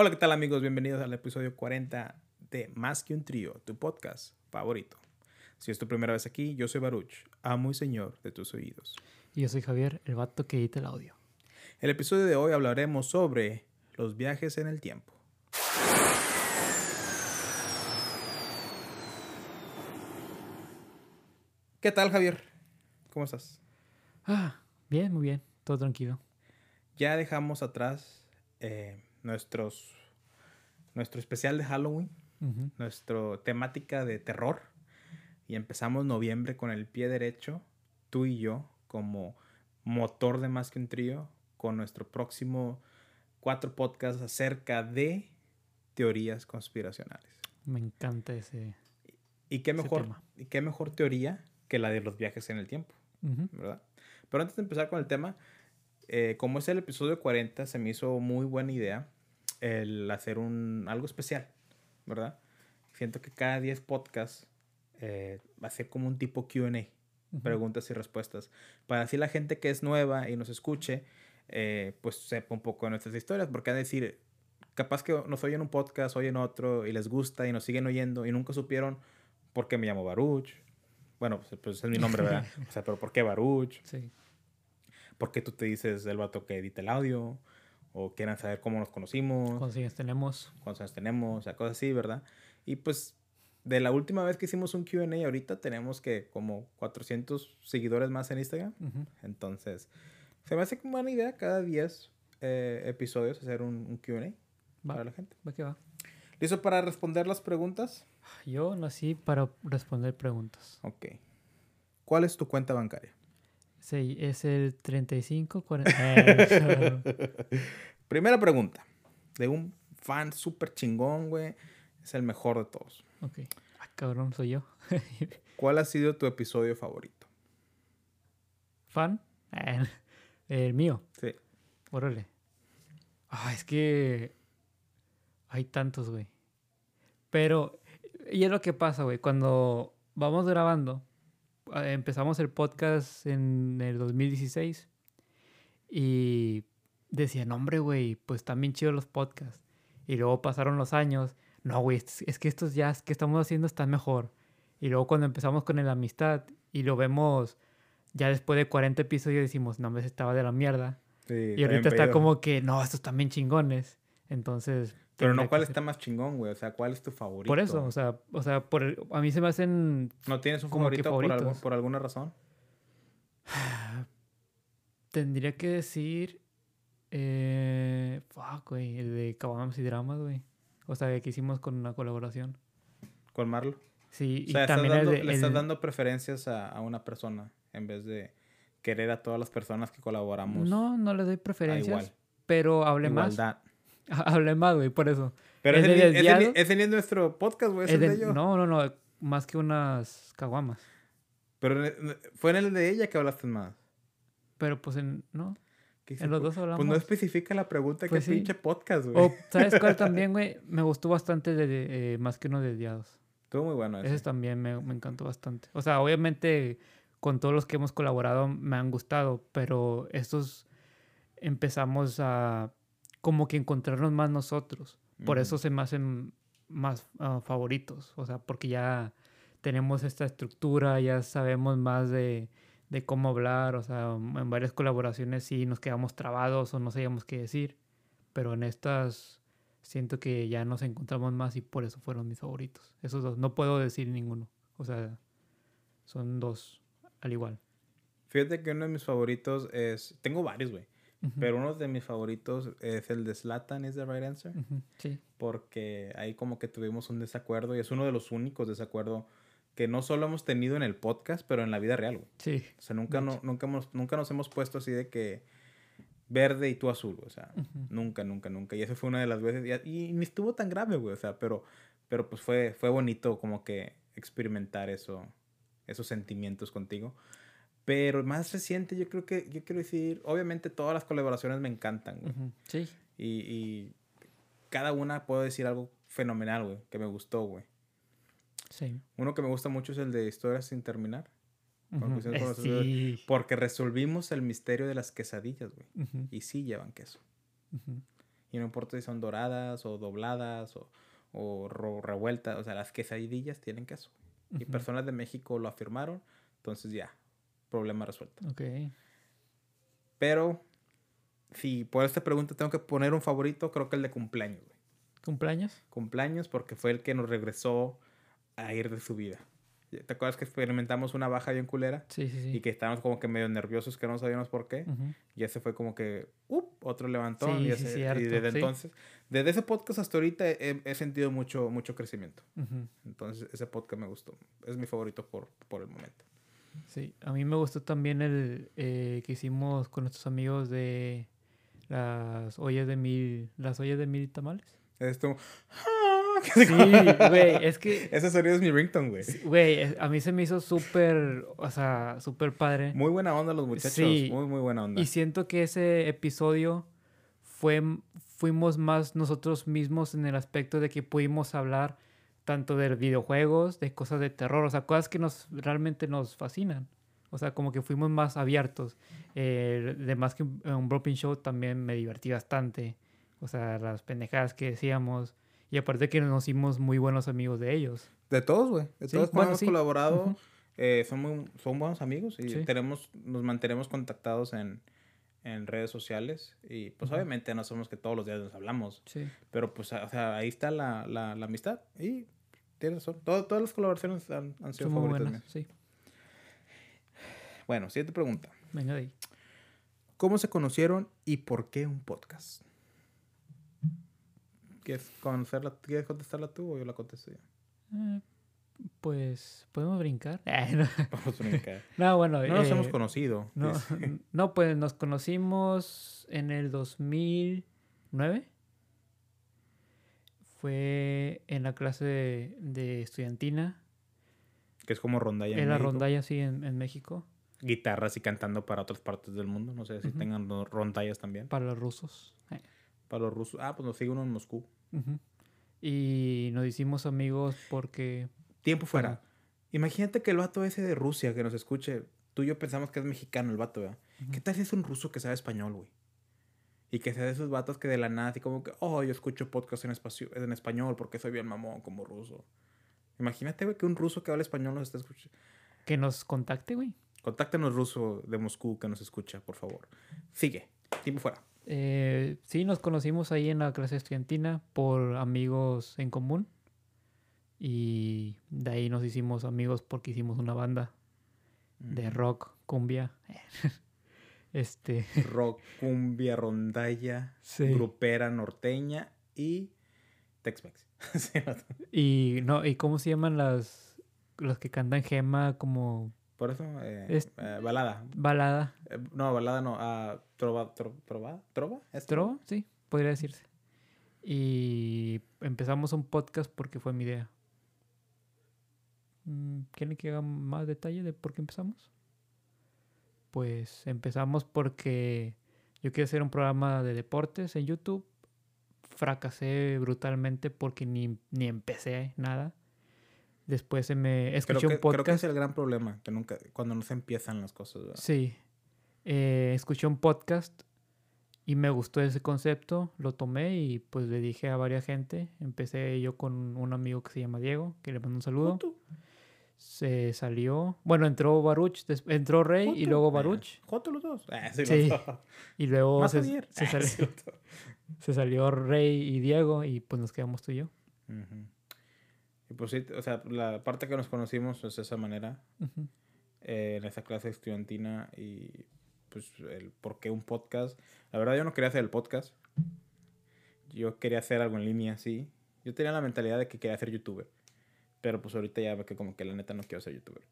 Hola, ¿qué tal amigos? Bienvenidos al episodio 40 de Más que un trío, tu podcast favorito. Si es tu primera vez aquí, yo soy Baruch, amo y señor de tus oídos. Y yo soy Javier, el vato que edita el audio. El episodio de hoy hablaremos sobre los viajes en el tiempo. ¿Qué tal, Javier? ¿Cómo estás? Ah, bien, muy bien, todo tranquilo. Ya dejamos atrás eh, nuestros, nuestro especial de Halloween, nuestra temática de terror, y empezamos noviembre con el pie derecho, tú y yo, como motor de Más que un Trío, con nuestro próximo cuatro podcasts acerca de teorías conspiracionales. Me encanta ese. ¿Y qué mejor, tema. y qué mejor teoría que la de los viajes en el tiempo? ¿verdad? Pero antes de empezar con el tema, eh, como es el episodio 40, se me hizo muy buena idea el hacer un, algo especial, ¿verdad? Siento que cada 10 podcasts eh, va a ser como un tipo QA, preguntas y respuestas, para así la gente que es nueva y nos escuche, eh, pues sepa un poco de nuestras historias, porque a decir, capaz que nos oyen un podcast, oyen otro y les gusta y nos siguen oyendo y nunca supieron por qué me llamo Baruch. Bueno, pues, pues es mi nombre, ¿verdad? O sea, pero ¿por qué Baruch? Sí. ¿Por qué tú te dices el vato que edita el audio? O quieran saber cómo nos conocimos, ¿Cuántos años tenemos? cuántos años tenemos, o sea, cosas así, ¿verdad? Y pues de la última vez que hicimos un QA, ahorita tenemos que como 400 seguidores más en Instagram. Ujú. Entonces, se me hace como buena idea cada 10 eh, episodios hacer un, un QA para la gente. va que va. ¿Listo para responder las preguntas? Yo nací para responder preguntas. Ok. ¿Cuál es tu cuenta bancaria? Sí, es el 35, 40. Eh, Primera pregunta. De un fan súper chingón, güey. Es el mejor de todos. ok. Ah, cabrón, soy yo. ¿Cuál ha sido tu episodio favorito? ¿Fan? Eh, el mío. Sí. Órale. Ah, es que hay tantos, güey. Pero, y es lo que pasa, güey. Cuando vamos grabando, empezamos el podcast en el 2016 y decían, hombre, güey, pues están bien chidos los podcasts. Y luego pasaron los años. No, güey, es, que estos ya que estamos haciendo están mejor. Y luego cuando empezamos con el amistad y lo vemos ya después de 40 episodios decimos, no, me estaba de la mierda. Sí, Y ahorita está como que, no, estos bien chingones. Entonces. Pero no, ¿cuál está más chingón, güey? O sea, ¿cuál es tu favorito? Por eso, o sea, o sea por el- a mí se me hacen. ¿No tienes un favorito por, alguna razón? Tendría que decir. Eh, fuck, güey. El de Caguamas y Dramas, güey. O sea, que hicimos con una colaboración. ¿Con Marlo? Sí, O sea, y también dando- el de. le estás el- dando preferencias a, a una persona en vez de querer a todas las personas que colaboramos No, no le doy preferencias. igual. Pero hablé más. Hablé más, güey, por eso. Pero ¿El ese, de ni- ese, ni- ese ni es nuestro podcast, güey. Es de- ellos. no, no, no. Más que unas caguamas. Pero en- fue en el de ella que hablaste más. Pero pues en. No. En los dos hablamos. Pues no especifica la pregunta Pues que sí. pinche podcast, güey. O, ¿sabes cuál también, güey? Me gustó bastante de, eh, más que uno de Desviados. Estuvo muy bueno ese. Ese también me, me encantó bastante. O sea, obviamente con todos los que hemos colaborado me han gustado, pero estos empezamos a como que encontrarnos más nosotros. Por eso se me hacen más ah, favoritos. O sea, porque ya tenemos esta estructura, ya sabemos más de, de cómo hablar. O sea, en varias colaboraciones sí nos quedamos trabados o no sabíamos qué decir. Pero en estas siento que ya nos encontramos más y por eso fueron mis favoritos. Esos dos. No puedo decir ninguno. O sea, son dos al igual. Fíjate que uno de mis favoritos es... Tengo varios, güey. Ujú, Pero uno de mis favoritos es el de Slatan, is the right answer. ujú, Sí. Porque ahí como que tuvimos un desacuerdo y es uno de los únicos desacuerdos que no solo hemos tenido en el podcast, pero en la vida real, güey. Sí. O sea, nunca, no, nunca, hemos, nunca nos hemos puesto así de que verde y tú azul, o sea, Ujú. nunca, nunca, nunca. Y eso fue una de las veces, y, y ni estuvo tan grave, güey, o sea, pero, pero pues fue, fue bonito como que experimentar eso, esos sentimientos contigo. Pero más reciente, yo creo que, yo quiero decir, obviamente todas las colaboraciones me encantan, güey. Sí. Y, y cada una puedo decir algo fenomenal, güey, que me gustó, güey. Sí. Uno que me gusta mucho es el de Historias sin terminar. Conclusión eh, con los- sí. Porque resolvimos el misterio de las quesadillas, güey. Ujú, Y sí llevan queso. Y no importa si son doradas o dobladas o, o revueltas, o sea, las quesadillas tienen queso. Y personas de México lo afirmaron, entonces ya, problema resuelto. Ok. Pero, si por esta pregunta tengo que poner un favorito, creo que el de cumpleaños, güey. ¿Cumpleaños? Cumpleaños porque fue el que nos regresó a ir de su vida. ¿Te acuerdas que experimentamos una baja bien culera? Sí, sí, sí. Y que estábamos como que medio nerviosos que no sabíamos por qué. Y ese fue como que, ¡up! Otro levantón. y, ese, y desde entonces, desde ese podcast hasta ahorita he, sentido mucho, mucho crecimiento. Entonces, ese podcast me gustó. Es mi favorito por, por el momento. Sí, a mí me gustó también el eh, que hicimos con nuestros amigos de las ollas de mil, las ollas de mil tamales. Esto, Sí, güey, es que... Ese sonido es mi ringtone, güey. Güey, a mí se me hizo súper, o sea, súper padre. Muy buena onda los muchachos, sí, muy, muy buena onda. Y siento que ese episodio fue, fuimos más nosotros mismos en el aspecto de que pudimos hablar tanto de videojuegos, de cosas de terror, o sea, cosas que nos realmente nos fascinan. O sea, como que fuimos más abiertos. Eh, de más que un, un Show también me divertí bastante. O sea, las pendejadas que decíamos. Y aparte que nos hicimos muy buenos amigos de ellos. De todos, güey. De todos bueno, hemos colaborado. Eh, son, son buenos amigos y tenemos, nos mantenemos contactados en, en redes sociales. Y pues obviamente no somos que todos los días nos hablamos. Sí. Pero pues, o sea, ahí está la, la, la amistad. Y tienes razón. todas las colaboraciones han, han sido son favoritas. Buenas, sí. Bueno, siguiente pregunta. Venga de ahí. ¿Cómo se conocieron y por qué un podcast? ¿Quieres, conocerla, ¿Quieres contestarla tú o yo la contesto yo? Eh, pues, ¿podemos brincar? Vamos a brincar. no, bueno. No nos hemos eh, conocido. No, no, pues nos conocimos en el 2009. Fue en la clase de, estudiantina. Que es como rondalla en, en la rondalla, sí, en, en, México. Guitarras y cantando para otras partes del mundo. No sé si tengan rondallas también. Para los rusos. Eh. Para los rusos. Ah, pues nos sigue uno en Moscú. Y nos hicimos amigos porque... Tiempo fuera. Imagínate que el vato ese de Rusia que nos escuche, tú y yo pensamos que es mexicano el vato, ¿verdad? ¿Qué tal si es un ruso que sabe español, güey? Y que sea de esos vatos que de la nada, así como que, oh, yo escucho podcast en, en español porque soy bien mamón como ruso. Imagínate, güey, que un ruso que habla español nos está escuchando. Que nos contacte, güey. Contáctenos ruso de Moscú que nos escucha, por favor. Sigue. Tiempo fuera. Eh, sí, nos conocimos ahí en la clase estudiantina por amigos en común. Y de ahí nos hicimos amigos porque hicimos una banda de rock, cumbia. este. Rock, cumbia, rondalla, grupera norteña y Tex-Mex. y no, ¿y cómo se llaman las los que cantan gema como por eso, eh, eh, balada. Balada. Eh, no, balada no. Uh, trova, trova, trova, trova. sí, podría decirse. Y empezamos un podcast porque fue mi idea. Mm, ¿Quieren que haga más detalle de por qué empezamos? Pues empezamos porque yo quería hacer un programa de deportes en YouTube. Fracasé brutalmente porque ni, ni empecé nada. Después se me escuché un podcast. Creo que es el gran problema, que nunca, cuando no se empiezan las cosas. Sí. Eh, escuché un podcast y me gustó ese concepto, lo tomé y pues le dije a varias gente. Empecé yo con un amigo que se llama Diego, que le mando un saludo. Se salió. Bueno, entró Baruch, entró Rey y luego Baruch. Joto los dos. Ah, sí, Y luego se, se, ah, salió, se, salió Rey y Diego y pues nos quedamos tú y yo. Y pues sí, o sea, la parte que nos conocimos es de esa manera, eh, en esa clase estudiantina y pues el por qué un podcast. La verdad yo no quería hacer el podcast, yo quería hacer algo en línea, sí. Yo tenía la mentalidad de que quería ser youtuber, pero pues ahorita ya ve que como que la neta no quiero ser youtuber.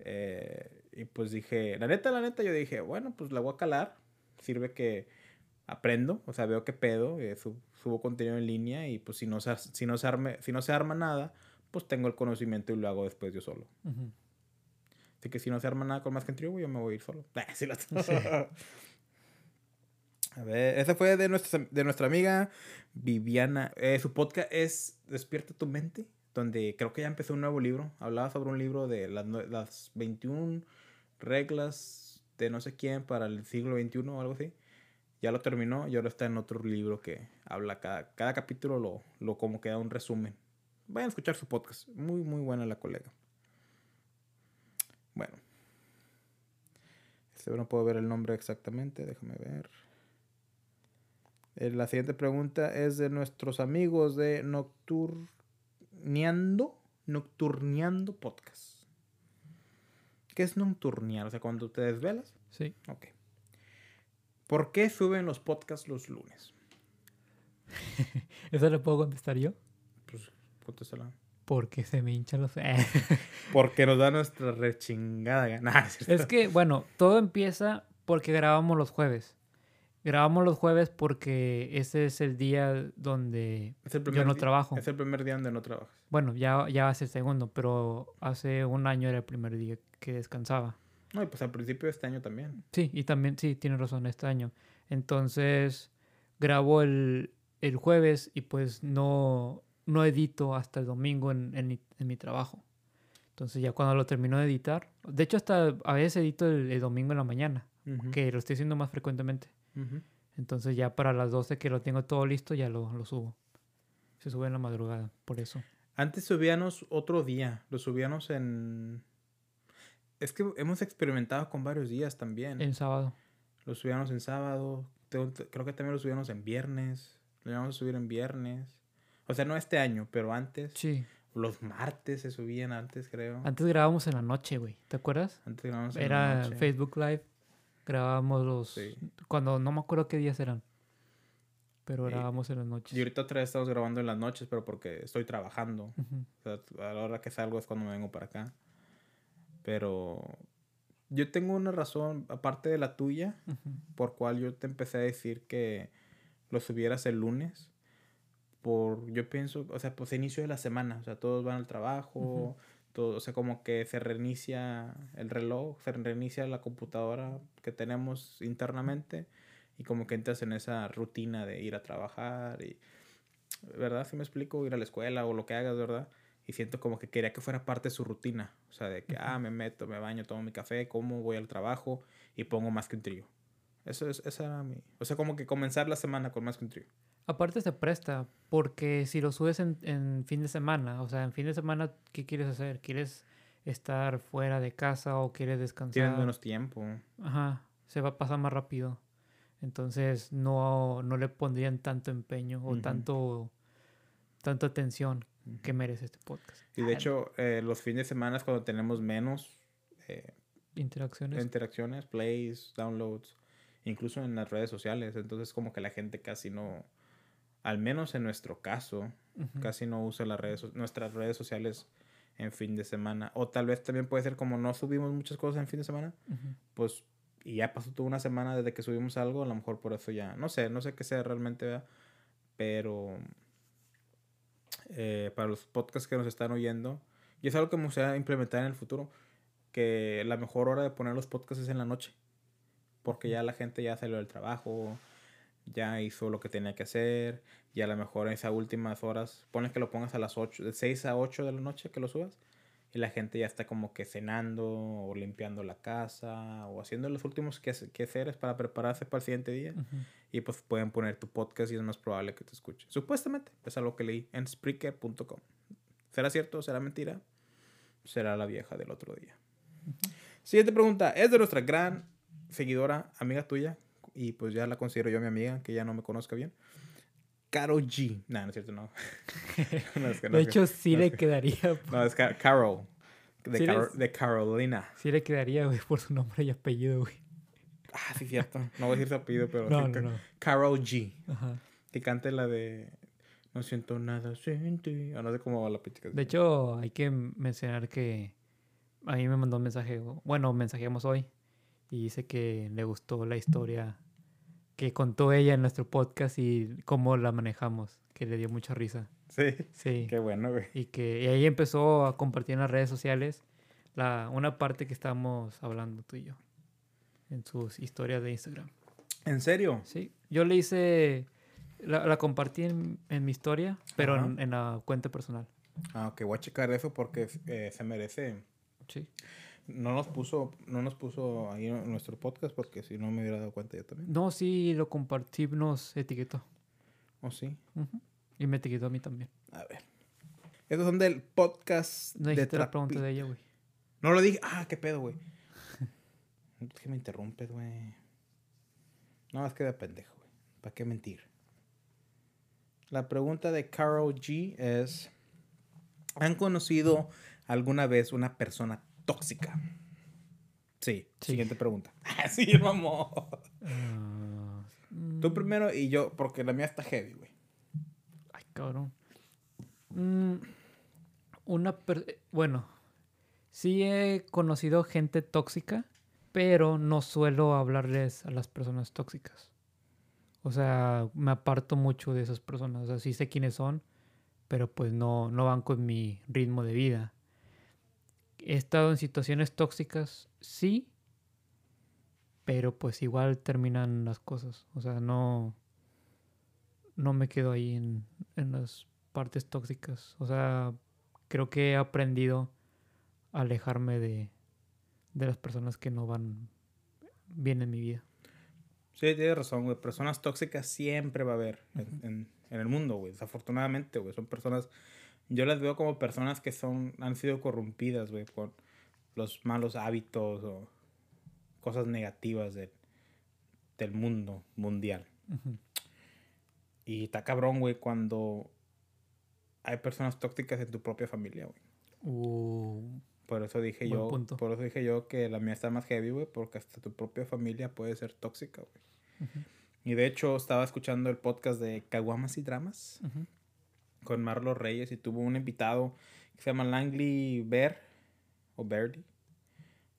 Eh, y pues dije, la neta, la neta, yo dije, bueno, pues la voy a calar, sirve que aprendo, o sea, veo qué pedo, eh, subo, contenido en línea y pues si no, se, si, no se arme, si no se arma nada, pues tengo el conocimiento y lo hago después yo solo. Así que si no se arma nada con más gente, yo me voy a ir solo. A ver, esa fue de nuestra, de nuestra amiga Viviana. Eh, su podcast es Despierta tu mente, donde creo que ya empezó un nuevo libro. Hablaba sobre un libro de las, las 21 reglas de no sé quién para el siglo XXI o algo así Ya lo terminó y ahora está en otro libro que habla cada, cada capítulo, lo, lo como que da un resumen. Vayan a escuchar su podcast. Muy, muy buena la colega. Bueno. Este no puedo ver el nombre exactamente. Déjame ver. Eh, La siguiente pregunta es de nuestros amigos de Nocturneando. Nocturneando Podcast. ¿Qué es nocturnear? O sea, cuando te desvelas. Sí. Ok. ¿Por qué suben los podcasts los lunes? ¿Eso le puedo contestar yo? Pues, contéstala. Porque se me hinchan los... Porque nos da nuestra rechingada gana. es que, bueno, todo empieza porque grabamos los jueves. Grabamos los jueves porque ese es el día donde Es el yo no trabajo. Es el primer día donde no trabajas. Bueno, ya, ya va a ser segundo, pero hace un año era el primer día que descansaba. No, y pues al principio de este año también. Sí, y también, sí, tienes razón, este año. Entonces, grabo el, el jueves y pues no, no edito hasta el domingo en, en mi, en mi trabajo. Entonces ya cuando lo termino de editar, de hecho hasta a veces edito el, el domingo en la mañana, que lo estoy haciendo más frecuentemente. Entonces ya para las 12 que lo tengo todo listo, ya lo, lo subo. Se sube en la madrugada, por eso. Antes subíamos otro día. Lo subíamos en. Es que hemos experimentado con varios días también. En sábado. Lo subíamos en sábado. Creo que también lo subíamos en viernes. Lo íbamos a subir en viernes. O sea, no este año, pero antes. Sí. Los martes se subían antes, creo. Antes grabábamos en la noche, güey. ¿Te acuerdas? Antes grabábamos en la Era noche. Facebook Live. Grabábamos los... Sí. Cuando no me acuerdo qué días eran. Pero grabábamos en las noches. Y ahorita otra vez estamos grabando en las noches, pero porque estoy trabajando. Ujú. O sea, a la hora que salgo es cuando me vengo para acá. Pero yo tengo una razón, aparte de la tuya, por cual yo te empecé a decir que lo subieras el lunes. Por, yo pienso, o sea, pues inicio de la semana, o sea, todos van al trabajo. Todo, o sea, como que se reinicia el reloj, se reinicia la computadora que tenemos internamente y como que entras en esa rutina de ir a trabajar y, ¿verdad? Si me explico, ir a la escuela o lo que hagas, ¿verdad? Y siento como que quería que fuera parte de su rutina, o sea, de que, ah, me meto, me baño, tomo mi café, como, voy al trabajo y pongo más que un trío. Eso es, esa era mi, o sea, como que comenzar la semana con más que un trío. Aparte se presta, porque si lo subes en, en fin de semana, o sea, en fin de semana, ¿qué quieres hacer? ¿Quieres estar fuera de casa o quieres descansar? Tienes menos tiempo. Ajá, se va a pasar más rápido. Entonces no, no le pondrían tanto empeño o Ujú. tanto, tanta atención que merece este podcast. Y de hecho, eh, los fines de semana es cuando tenemos menos eh, interacciones. interacciones, plays, downloads, incluso en las redes sociales. Entonces, como que la gente casi no, al menos en nuestro caso, casi no usa las redes, nuestras redes sociales en fin de semana. O tal vez también puede ser como no subimos muchas cosas en fin de semana, pues, y ya pasó toda una semana desde que subimos algo, a lo mejor por eso ya, no sé, no sé qué sea realmente, ¿verdad? pero eh, para los podcasts que nos están oyendo, y es algo que me gustaría implementar en el futuro, que la mejor hora de poner los podcasts es en la noche, porque ya la gente ya salió del trabajo, ya hizo lo que tenía que hacer, y a lo mejor en esas últimas horas, pones que lo pongas a las 8, de 6 a 8 de la noche que lo subas, y la gente ya está como que cenando o limpiando la casa o haciendo los últimos quehace- quehaceres para prepararse para el siguiente día. Y pues pueden poner tu podcast y es más probable que te escuchen. Supuestamente, es algo que leí en Spreaker.com. ¿Será cierto? ¿Será mentira? Será la vieja del otro día. Siguiente pregunta. Es de nuestra gran seguidora, amiga tuya, y pues ya la considero yo mi amiga, que ya no me conozca bien. Caro G. No, no es cierto, no. No, es que no De hecho, sí no, le es que- quedaría. No, es Ca- Carol. De, Sí, les- de Carolina. Sí le quedaría, güey, por su nombre y apellido, güey. Ah, sí, cierto. No voy a decir su apellido, pero No, no, no. Carol G. Ajá. Que cante la de No siento nada sin ti. O no sé cómo va la pizca. De hecho, hay que mencionar que a mí me mandó un mensaje, bueno, mensajeamos hoy y dice que le gustó la historia que contó ella en nuestro podcast y cómo la manejamos, que le dio mucha risa. Sí. Sí. Qué bueno, güey. Y que y ahí empezó a compartir en las redes sociales la, una parte que estábamos hablando tú y yo en sus historias de Instagram. ¿En serio? Sí, yo le hice, la, la compartí en, en mi historia, pero en, en la cuenta personal. Ah, ok. Voy a checar eso porque eh, se merece. Sí. No nos puso, no nos puso ahí en nuestro podcast porque si no me hubiera dado cuenta yo también. No, sí, lo compartí, nos etiquetó. ¿O sí? Y me etiquetó a mí también. A ver. Estos son del podcast No de dijiste la Trapi- pregunta de ella, güey. No lo dije. Ah, qué pedo, güey. Es que me interrumpes, güey. No, es que de pendejo, güey. ¿Para qué mentir? La pregunta de Carol G es: ¿Han conocido alguna vez una persona tóxica? Sí. Sí. Siguiente pregunta. Ah, sí, vamos. Ah, Tú mm, primero y yo, porque la mía está heavy, güey. Ay, cabrón. Mm, una per- Bueno, sí he conocido gente tóxica, pero no suelo hablarles a las personas tóxicas. O sea, me aparto mucho de esas personas. O sea, sí sé quiénes son, pero pues no, no van con mi ritmo de vida. He estado en situaciones tóxicas, sí, pero pues igual terminan las cosas. O sea, no, no me quedo ahí en, en las partes tóxicas. O sea, creo que he aprendido a alejarme de, de las personas que no van bien en mi vida. Sí, tienes razón, güey. Personas tóxicas siempre va a haber en, en- en el mundo, güey. Desafortunadamente, güey. Son personas. Yo las veo como personas que son han sido corrompidas, güey, por los malos hábitos o cosas negativas del, del mundo mundial. Ujú. Y está cabrón, güey, cuando hay personas tóxicas en tu propia familia, güey. Uh, Por eso dije yo, punto. por eso dije yo que la mía está más heavy, güey, porque hasta tu propia familia puede ser tóxica, güey. Ujú. Y de hecho estaba escuchando el podcast de Caguamas y Dramas ujú. Con Marlo Reyes y tuvo un invitado que se llama Langley Bear o Verdi,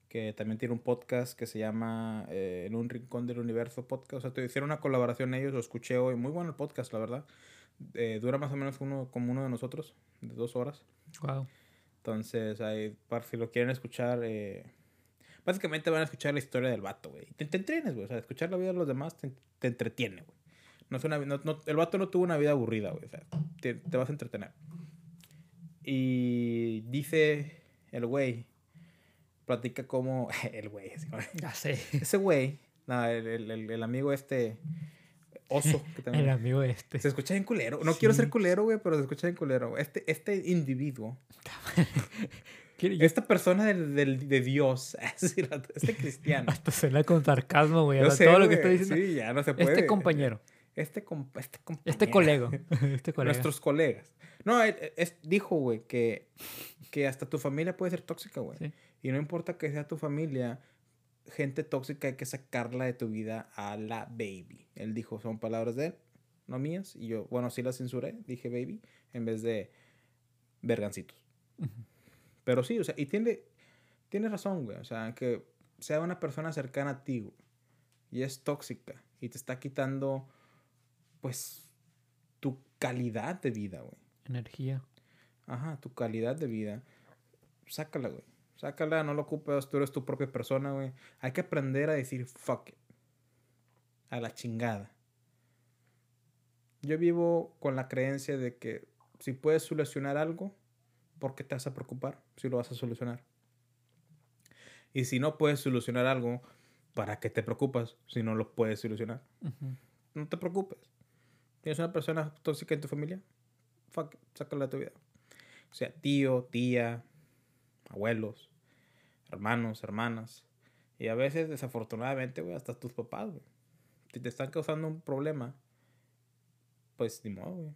que también tiene un podcast que se llama eh, En un rincón del universo podcast. O sea, te hicieron una colaboración ellos, lo escuché hoy. Muy bueno el podcast, la verdad. Eh, dura más o menos uno, como uno de nosotros, de dos horas. Wow. Entonces, ahí, para si lo quieren escuchar, eh, básicamente van a escuchar la historia del vato, güey. Te, te entrenes, güey. O sea, escuchar la vida de los demás te, te entretiene, güey. No es una, no- no- el vato no tuvo una vida aburrida, güey. O sea, te, te vas a entretener. Y dice el güey, platica como... el güey, así Ya sé. Ese güey, no, el, el- el- amigo este, oso, que también... El amigo este. Se escucha bien culero. No quiero ser culero, güey, pero se escucha bien culero. Este, este individuo esta persona del, del- de Dios, este cristiano. Hasta suena con sarcasmo, güey. Todo lo que güey, estoy diciendo. Sí, ya no se puede. este compañero. Este, com- este. Este colega. Este colega. Nuestros colegas. No, él- él- es- dijo, güey, que, que hasta tu familia puede ser tóxica, güey. Sí. Y no importa que sea tu familia, gente tóxica hay que sacarla de tu vida a la baby. Él dijo, son palabras de él, no mías. Y yo, bueno, sí las censuré, dije baby, en vez de vergancitos. Pero sí, o sea, y tiene, tiene razón, güey. O sea, que sea una persona cercana a ti, güey, y es tóxica, y te está quitando, pues, tu calidad de vida, güey. Energía. Ajá, tu calidad de vida. Sácala, güey. Sácala, no lo ocupes, tú eres tu propia persona, güey. Hay que aprender a decir fuck it. A la chingada. Yo vivo con la creencia de que si puedes solucionar algo, ¿por qué te vas a preocupar si lo vas a solucionar? Y si no puedes solucionar algo, ¿para qué te preocupas si no lo puedes solucionar? No te preocupes. ¿Tienes una persona tóxica en tu familia? Fuck, sácala de tu vida. O sea, tío, tía, abuelos, hermanos, hermanas. Y a veces, desafortunadamente, güey, hasta tus papás, güey. Si te están causando un problema, pues ni modo, güey.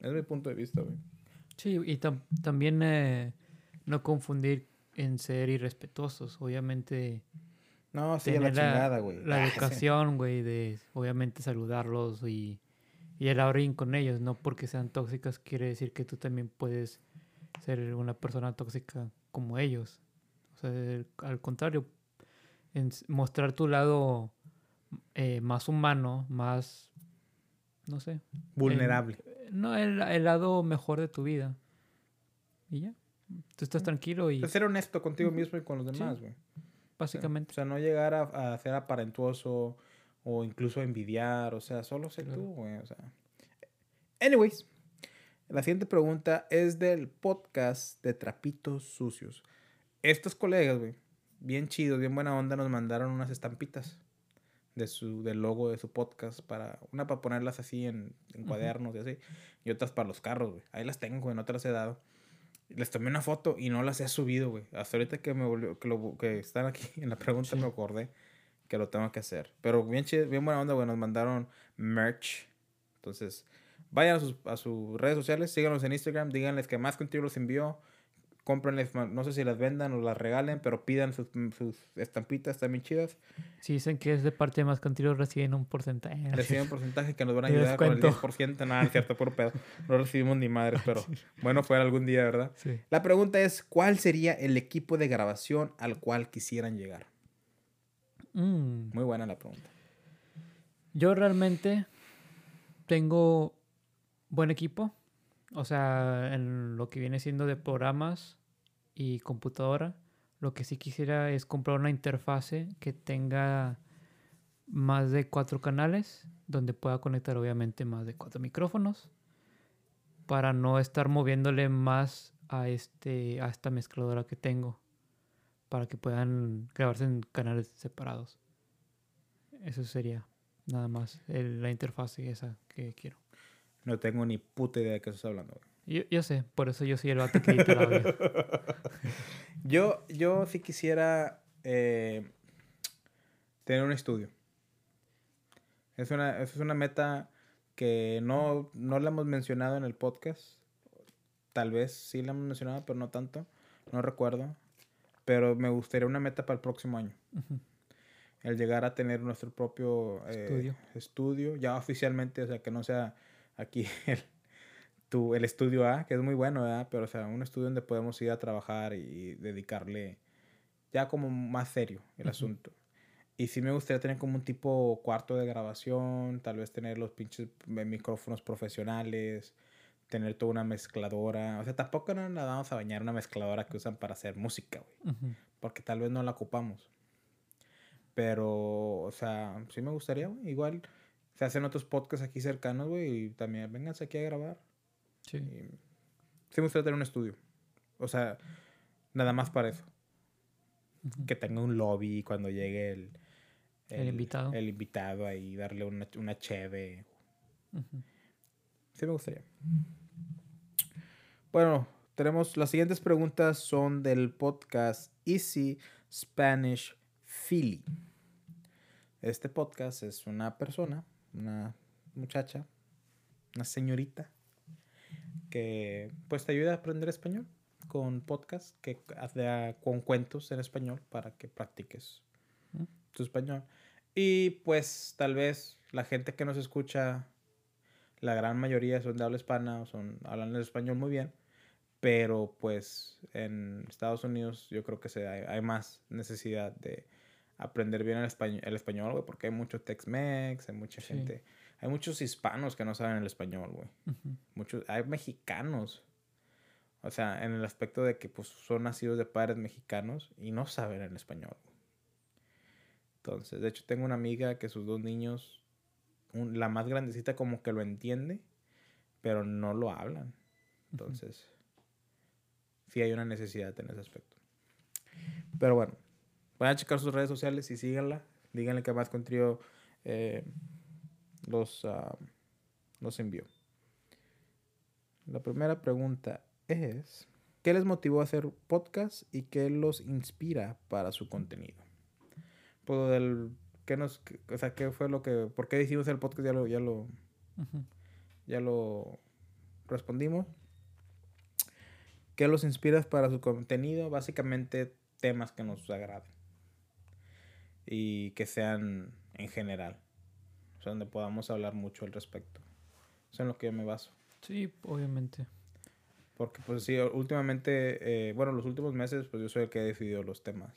Es mi punto de vista, güey. Sí, y tam- también eh, no confundir en ser irrespetuosos. Obviamente, No, sí, tener la, chingada, güey. la Ah, educación, güey, de obviamente saludarlos y, y el abrir con ellos. No porque sean tóxicas quiere decir que tú también puedes ser una persona tóxica como ellos. O sea, el- al contrario, en mostrar tu lado eh, más humano, más, no sé, Vulnerable. no, el, el lado mejor de tu vida. Y ya. Tú estás tranquilo y ser honesto contigo mismo y con los demás, güey. básicamente. O sea, no llegar a, a ser aparentuoso o incluso envidiar. O sea, solo sé Claro. tú, güey. O sea. Anyways, la siguiente pregunta es del podcast de Trapitos Sucios. estos colegas, güey, bien chidos, bien buena onda, nos mandaron unas estampitas de su, del logo de su podcast para, una para ponerlas así en, en cuadernos y así, y otras para los carros, güey. Ahí las tengo, güey, no te las he dado. Les tomé una foto y no las he subido, güey. Hasta ahorita que me volvió, que, lo, que están aquí en la pregunta me acordé que lo tengo que hacer. Pero bien chido, bien buena onda, güey, nos mandaron merch. Entonces, vayan a sus, a sus redes sociales, síganos en Instagram, díganles que más contigo los envió cómprenles, no sé si las vendan o las regalen, pero pidan sus, sus estampitas también chidas. Si dicen que es de parte de más contigo, reciben un porcentaje. Reciben un porcentaje que nos van a ayudar con el 10%. Nada, es cierto, por pedo. No recibimos ni madres, pero bueno, fuera algún día, ¿verdad? Sí. La pregunta es, ¿cuál sería el equipo de grabación al cual quisieran llegar? Mm. Muy buena la pregunta. Yo realmente tengo buen equipo. O sea, en lo que viene siendo de programas y computadora, lo que sí quisiera es comprar una interfase que tenga más de cuatro canales, donde pueda conectar obviamente más de cuatro micrófonos, para no estar moviéndole más a, este, a esta mezcladora que tengo, para que puedan grabarse en canales separados. Eso sería nada más la interfase esa que quiero. No tengo ni puta idea de qué estás hablando. Yo, yo, sé, por eso yo soy el vato que el yo, yo sí quisiera eh, tener un estudio. Es una, es una meta que no, no la hemos mencionado en el podcast. Tal vez sí la hemos mencionado, pero no tanto. No recuerdo. Pero me gustaría una meta para el próximo año. El llegar a tener nuestro propio eh, estudio. estudio, ya oficialmente, o sea, que no sea aquí el, tu, el estudio A, que es muy bueno, ¿verdad? Pero, o sea, un estudio donde podemos ir a trabajar y dedicarle ya como más serio el asunto. Y sí me gustaría tener como un tipo cuarto de grabación, tal vez tener los pinches micrófonos profesionales, tener toda una mezcladora. O sea, tampoco no la vamos a bañar una mezcladora que usan para hacer música, güey. Porque tal vez no la ocupamos. Pero, o sea, sí me gustaría, güey. Igual se hacen otros podcasts aquí cercanos, güey, y también vénganse aquí a grabar. Sí. sí me gustaría tener un estudio. O sea, nada más para eso. Que tenga un lobby cuando llegue el, el, invitado. El invitado ahí, darle una, una cheve. Sí me gustaría. Bueno, tenemos las siguientes preguntas son del podcast Easy Spanish Philly. Este podcast es una persona una muchacha, una señorita, que pues te ayuda a aprender español con podcast, que hace con cuentos en español para que practiques tu español. Y pues tal vez la gente que nos escucha, la gran mayoría son de habla hispana o son, hablan el español muy bien, pero pues en Estados Unidos yo creo que se, hay más necesidad de aprender bien el español, el español, güey, porque hay mucho Tex-Mex, hay mucha gente, hay muchos hispanos que no saben el español, güey. Muchos, hay mexicanos. O sea, en el aspecto de que pues son nacidos de padres mexicanos y no saben el español. Entonces, de hecho tengo una amiga que sus dos niños, la más grandecita como que lo entiende, pero no lo hablan. Entonces, sí hay una necesidad en ese aspecto. Pero bueno, Vayan a checar sus redes sociales y síganla. Díganle que más contenido eh, los, uh, los envió. La primera pregunta es, ¿qué les motivó a hacer podcast y qué los inspira para su contenido? Pues del, ¿qué nos, o sea, qué fue lo que, por qué decidimos hacer el podcast? Ya lo, ya lo, ya lo respondimos. ¿Qué los inspira para su contenido? Básicamente temas que nos agraden y que sean en general. O sea, donde podamos hablar mucho al respecto. Eso es en lo que yo me baso. Sí, obviamente. Porque pues sí, últimamente, eh, bueno, los últimos meses, pues yo soy el que he decidido los temas.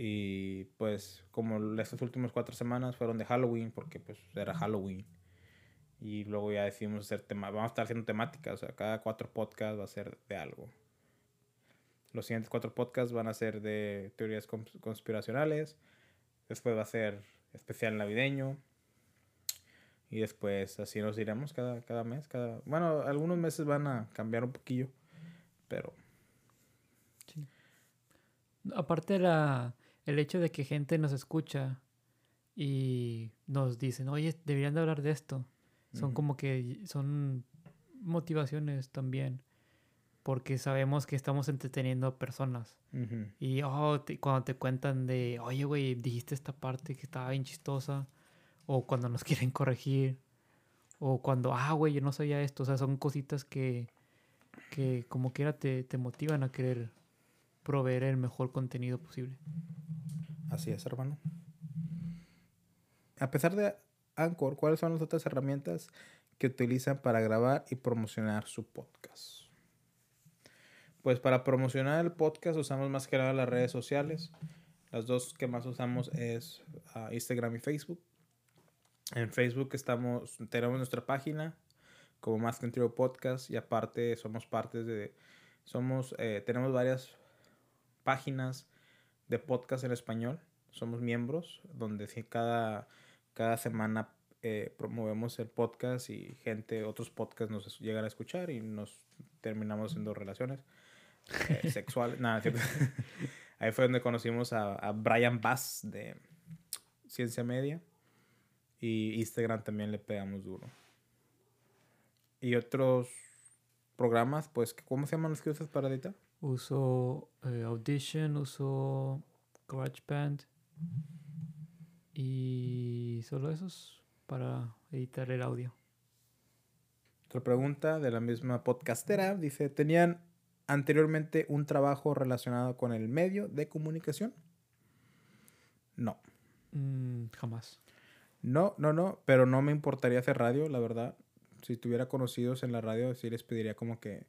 Y pues como estas últimas cuatro semanas fueron de Halloween, porque pues era Halloween. Y luego ya decidimos hacer temas, vamos a estar haciendo temáticas, o sea, cada cuatro podcasts va a ser de algo. Los siguientes cuatro podcasts van a ser de teorías conspiracionales. Después va a ser especial navideño. Y después así nos iremos cada, cada mes. Cada, bueno, algunos meses van a cambiar un poquillo. Pero Aparte la, el hecho de que gente nos escucha y nos dicen, oye, deberían de hablar de esto. Son como que son motivaciones también. Porque sabemos que estamos entreteniendo a personas. Y oh, cuando te cuentan de, oye, güey, dijiste esta parte que estaba bien chistosa. O cuando nos quieren corregir. O cuando, ah, güey, yo no sabía esto. O sea, son cositas que, que como quiera te, te motivan a querer proveer el mejor contenido posible. Así es, hermano. A pesar de Anchor, ¿cuáles son las otras herramientas que utilizan para grabar y promocionar su podcast? Pues para promocionar el podcast usamos más que nada las redes sociales. Las dos que más usamos es ah, Instagram y Facebook. En Facebook estamos, tenemos nuestra página como Más que un Podcast y aparte somos partes de, somos, eh, tenemos varias páginas de podcast en español. Somos miembros donde cada, cada semana eh, promovemos el podcast y gente, otros podcasts nos llegan a escuchar y nos terminamos haciendo relaciones eh, sexuales. Nada, Ahí fue donde conocimos a, a Brian Bass de Ciencia Media. Y Instagram también le pegamos duro. Y otros programas, pues, ¿cómo se llaman los que usas para editar? Uso eh, Audition, uso GarageBand y solo esos para editar el audio. Otra pregunta de la misma podcastera dice, ¿tenían anteriormente un trabajo relacionado con el medio de comunicación? No. Mm, jamás. No, no, no, pero no me importaría hacer radio, la verdad. Si tuviera conocidos en la radio, sí les pediría como que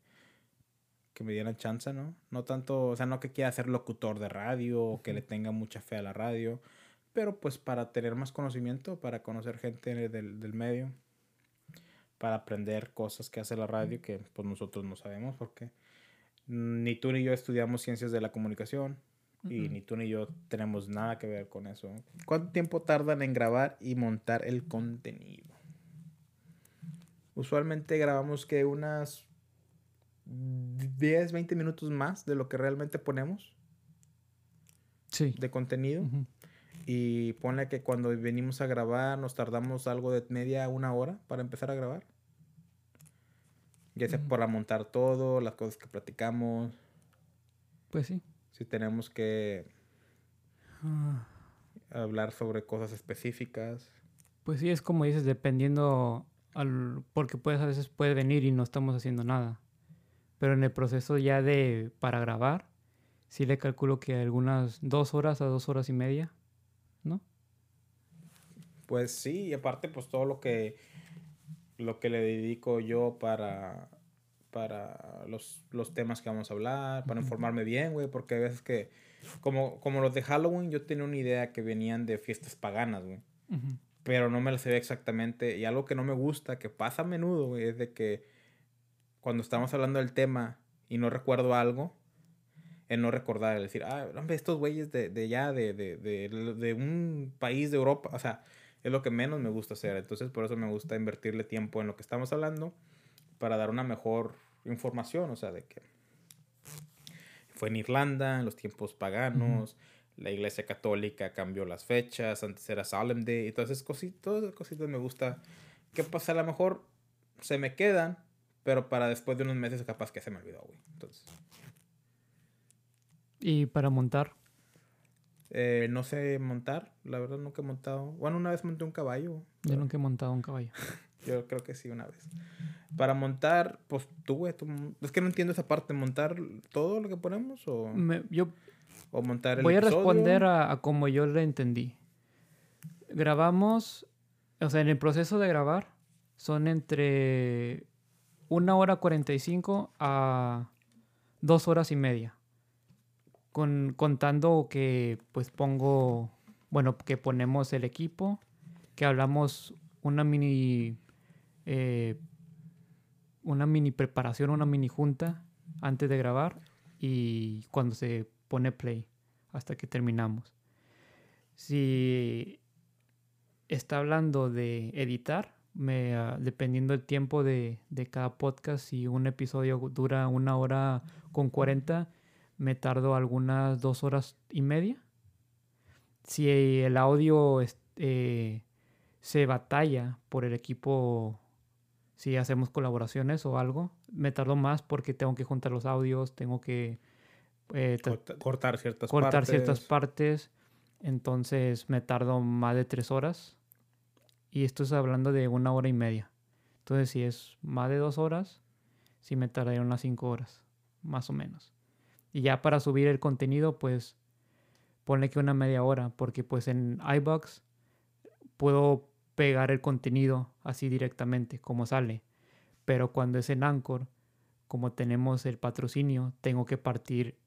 que me dieran chance, ¿no? No tanto, o sea, no que quiera ser locutor de radio o que le tenga mucha fe a la radio, pero pues para tener más conocimiento, para conocer gente del, del medio, para aprender cosas que hace la radio que pues nosotros no sabemos porque ni tú ni yo estudiamos ciencias de la comunicación y ni tú ni yo tenemos nada que ver con eso. ¿Cuánto tiempo tardan en grabar y montar el contenido? Usualmente grabamos que unas 10, 20 minutos más de lo que realmente ponemos. Sí. De contenido. Y ponle que cuando venimos a grabar nos tardamos algo de media una hora para empezar a grabar. Ya sea para montar todo, las cosas que platicamos. Pues sí. Si tenemos que ah. hablar sobre cosas específicas. Pues sí, es como dices, dependiendo al, porque puedes a veces puede venir y no estamos haciendo nada. Pero en el proceso ya de para grabar, sí le calculo que algunas dos horas a dos horas y media, ¿no? Pues sí, y aparte pues todo lo que lo que le dedico yo para para los, temas que vamos a hablar, para informarme bien, güey, porque a veces que como como los de Halloween yo tenía una idea que venían de fiestas paganas, güey. Pero no me lo sé exactamente y algo que no me gusta que pasa a menudo, güey, es de que cuando estamos hablando del tema y no recuerdo algo, en no recordar, el decir, ah, hombre, estos güeyes de, de ya, de, de, de, de, un país de Europa, o sea, es lo que menos me gusta hacer. Entonces, por eso me gusta invertirle tiempo en lo que estamos hablando para dar una mejor información, o sea, de que fue en Irlanda, en los tiempos paganos, la iglesia católica cambió las fechas, antes era Solemn Day, entonces cositas, cositas me gusta. ¿Qué pasa? A lo mejor se me quedan, pero para después de unos meses capaz que se me olvidó, güey. Entonces. ¿Y para montar? Eh, no sé montar, la verdad nunca he montado. Bueno, una vez monté un caballo. Yo nunca he montado un caballo. Yo creo que sí, una vez. Para montar, pues tú, güey, es que no entiendo esa parte, montar todo lo que ponemos o... yo o montar el Voy a responder a, a como yo le entendí. Grabamos, o sea, en el proceso de grabar son entre una hora 45 a dos horas y media. Con, contando que pues pongo, bueno, que ponemos el equipo, que hablamos una mini, eh, una mini preparación, una mini junta antes de grabar y cuando se pone play hasta que terminamos. Si está hablando de editar, me, ah, dependiendo del tiempo de, de, cada podcast, si un episodio dura una hora con 40, me tardo algunas dos horas y media. Si el audio eh, se batalla por el equipo, si hacemos colaboraciones o algo, me tardo más porque tengo que juntar los audios, tengo que eh, cortar ciertas cortar partes. ciertas partes. Entonces me tardo más de tres horas. Y esto es hablando de una hora y media. Entonces, si es más de dos horas, sí me tardaría unas cinco horas, más o menos. Y ya para subir el contenido, pues ponle que una media hora, porque pues en iBox puedo pegar el contenido así directamente, como sale. Pero cuando es en Anchor, como tenemos el patrocinio, tengo que partir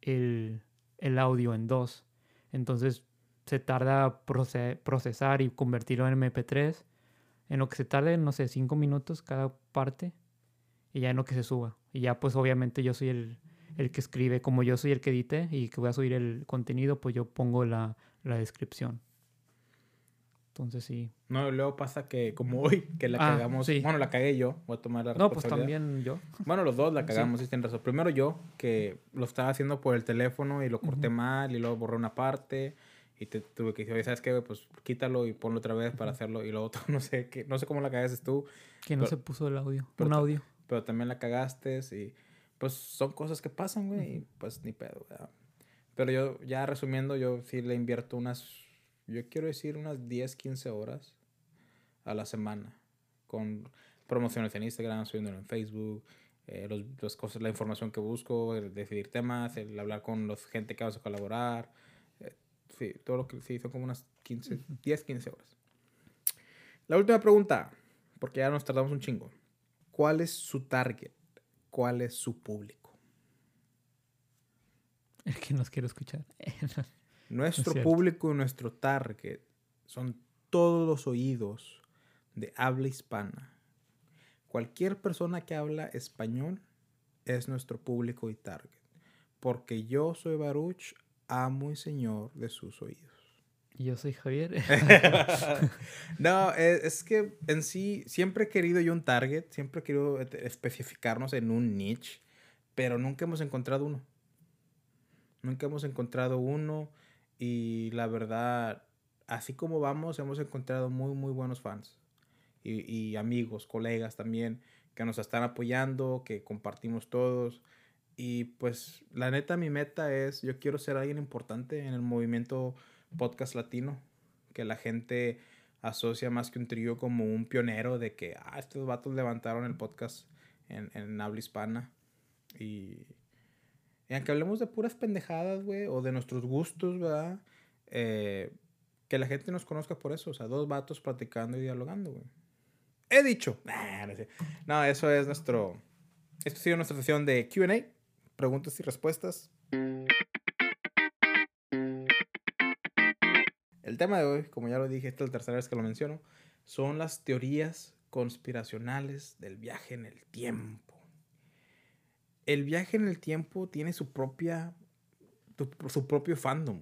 el, el audio en dos. Entonces se tarda procesar y convertirlo en MP3. En lo que se tarde, no sé, cinco minutos cada parte. Y ya en lo que se suba. Y ya pues obviamente yo soy el, el que escribe, como yo soy el que edite y que voy a subir el contenido, pues yo pongo la, la descripción. Entonces sí. No, luego pasa que como hoy, que la ah, cagamos. Bueno, la cagué yo, voy a tomar la No, pues también yo. Bueno, los dos la cagamos, sí. razón. Primero yo, que lo estaba haciendo por el teléfono y lo corté mal y luego borré una parte y te tuve que decir, ¿sabes qué? Pues quítalo y ponlo otra vez para hacerlo. Y lo otro, no sé, que, no sé cómo la cagaste tú. Que no se puso el audio, un audio. Pero también la cagaste y pues son cosas que pasan, güey, y pues ni pedo, ¿verdad? Pero yo, ya resumiendo, yo sí le invierto unas yo quiero decir unas 10, 15 horas a la semana con promociones en Instagram, subiéndolo en Facebook, eh, los, las cosas, la información que busco, el decidir temas, el hablar con los gente que vas a colaborar. Sí, todo lo que sí, son como unas 15, 10, 15 horas. La última pregunta, porque ya nos tardamos un chingo. ¿Cuál es su target? ¿Cuál es su público? El que nos quiere escuchar. Nuestro público y nuestro target son todos los oídos de habla hispana. Cualquier persona que habla español es nuestro público y target. Porque yo soy Baruch, amo y señor de sus oídos. Y yo soy Javier. no, es, es, que en sí siempre he querido yo un target, siempre he querido especificarnos en un niche, pero nunca hemos encontrado uno. Nunca hemos encontrado uno y la verdad, así como vamos, hemos encontrado muy, muy buenos fans. Y, y, amigos, colegas también, que nos están apoyando, que compartimos todos. Y pues la neta, mi meta es, yo quiero ser alguien importante en el movimiento podcast latino. Que la gente asocia más que un trío como un pionero de que, ah, estos vatos levantaron el podcast en, en habla hispana. Y y aunque hablemos de puras pendejadas, güey, o de nuestros gustos, ¿verdad? Eh, que la gente nos conozca por eso. O sea, dos vatos platicando y dialogando, güey. He dicho. no, eso es nuestro... Esto ha sido nuestra sesión de QA. Preguntas y respuestas. El tema de hoy, como ya lo dije, esta es la tercera vez que lo menciono, son las teorías conspiracionales del viaje en el tiempo el viaje en el tiempo tiene su propia, su propio fandom,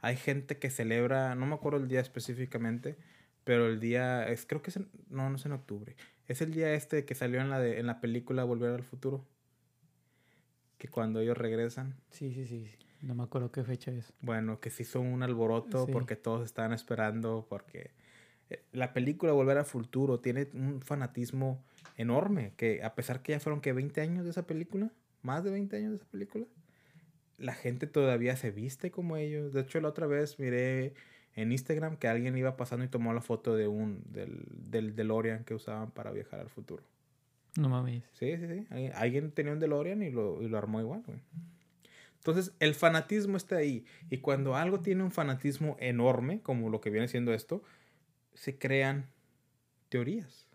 Hay gente que celebra, no me acuerdo el día específicamente, pero el día es, creo que es, no, no es en octubre. Es el día este que salió en la, de, en la película Volver al Futuro. Que cuando ellos regresan. Sí, sí, sí. No me acuerdo qué fecha es. Bueno, que se hizo un alboroto porque todos estaban esperando, porque eh, la película Volver al Futuro tiene un fanatismo enorme, que a pesar que ya fueron que 20 años de esa película, más de 20 años de esa película, la gente todavía se viste como ellos. De hecho, la otra vez miré en Instagram que alguien iba pasando y tomó la foto de un del, del DeLorean que usaban para viajar al futuro. No mames. Sí, sí, sí. Alguien, tenía un DeLorean y lo, y lo armó igual. Entonces, el fanatismo está ahí. Y cuando algo tiene un fanatismo enorme, como lo que viene siendo esto, se crean teorías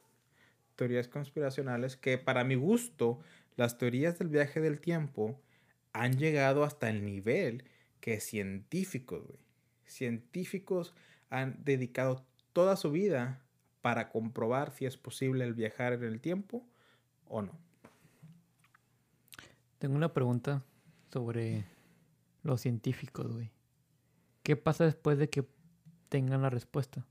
teorías conspiracionales que para mi gusto, las teorías del viaje del tiempo han llegado hasta el nivel que científicos, científicos han dedicado toda su vida para comprobar si es posible el viajar en el tiempo o no. Tengo una pregunta sobre los científicos, güey. ¿Qué pasa después de que tengan la respuesta?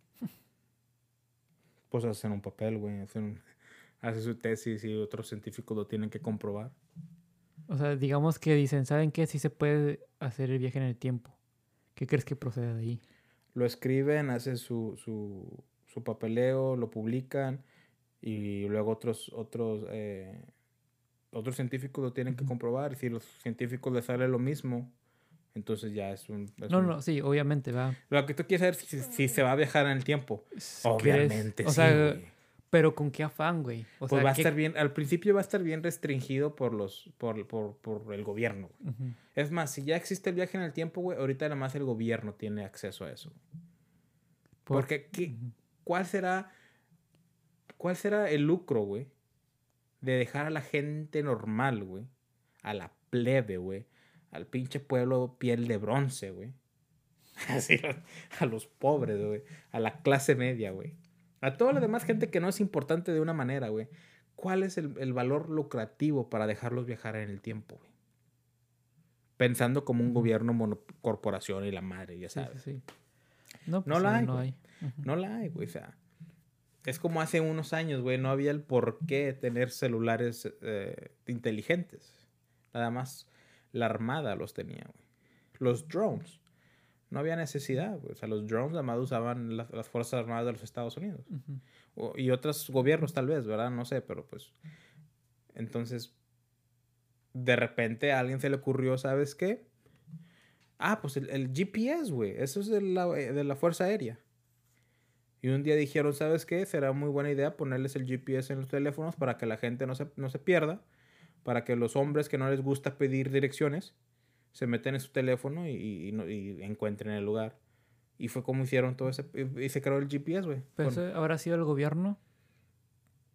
Pues hacen un papel, güey. Hacen un, su tesis y otros científicos lo tienen que comprobar. O sea, digamos que dicen, ¿saben qué? Sí se puede hacer el viaje en el tiempo. ¿Qué crees que procede de ahí? Lo escriben, hacen su, su, papeleo, lo publican y luego otros, otros, eh, otros científicos lo tienen que comprobar. Y si los científicos les sale lo mismo, entonces ya es un... no, no, sí, obviamente va. Lo que tú quieres saber si, si se va a viajar en el tiempo. Obviamente, o sea, pero con qué afán, güey. O pues va a estar bien, al principio va a estar bien restringido por los, por, por, por el gobierno. Es más, si ya existe el viaje en el tiempo, güey, ahorita nada más el gobierno tiene acceso a eso. Porque, ¿qué, ¿cuál será, cuál será el lucro, güey? De dejar a la gente normal, güey. A la plebe, güey al pinche pueblo piel de bronce, güey. Así, a los pobres, güey. A la clase media, güey. A toda la demás gente que no es importante de una manera, güey. ¿Cuál es el, valor lucrativo para dejarlos viajar en el tiempo, güey? Pensando como un gobierno monocorporación y la madre, ya sabes. Sí, No, pues, la hay. No, hay. no la hay, güey. O sea, es como hace unos años, güey. No había el por qué tener celulares eh, inteligentes. Nada más la armada los tenía, güey. Los drones. No había necesidad, güey. O sea, los drones además usaban las, Fuerzas Armadas de los Estados Unidos. y otros gobiernos tal vez, ¿verdad? No sé, pero pues... Entonces, de repente a alguien se le ocurrió, ¿sabes qué? Ah, pues el, GPS, güey. Eso es de la, de la Fuerza Aérea. Y un día dijeron, ¿sabes qué? Será muy buena idea ponerles el GPS en los teléfonos para que la gente no se, no se pierda para que los hombres que no les gusta pedir direcciones se meten en su teléfono y, encuentren el lugar. Y fue como hicieron todo ese... Y se creó el GPS, güey. ¿Pero eso habrá sido el gobierno?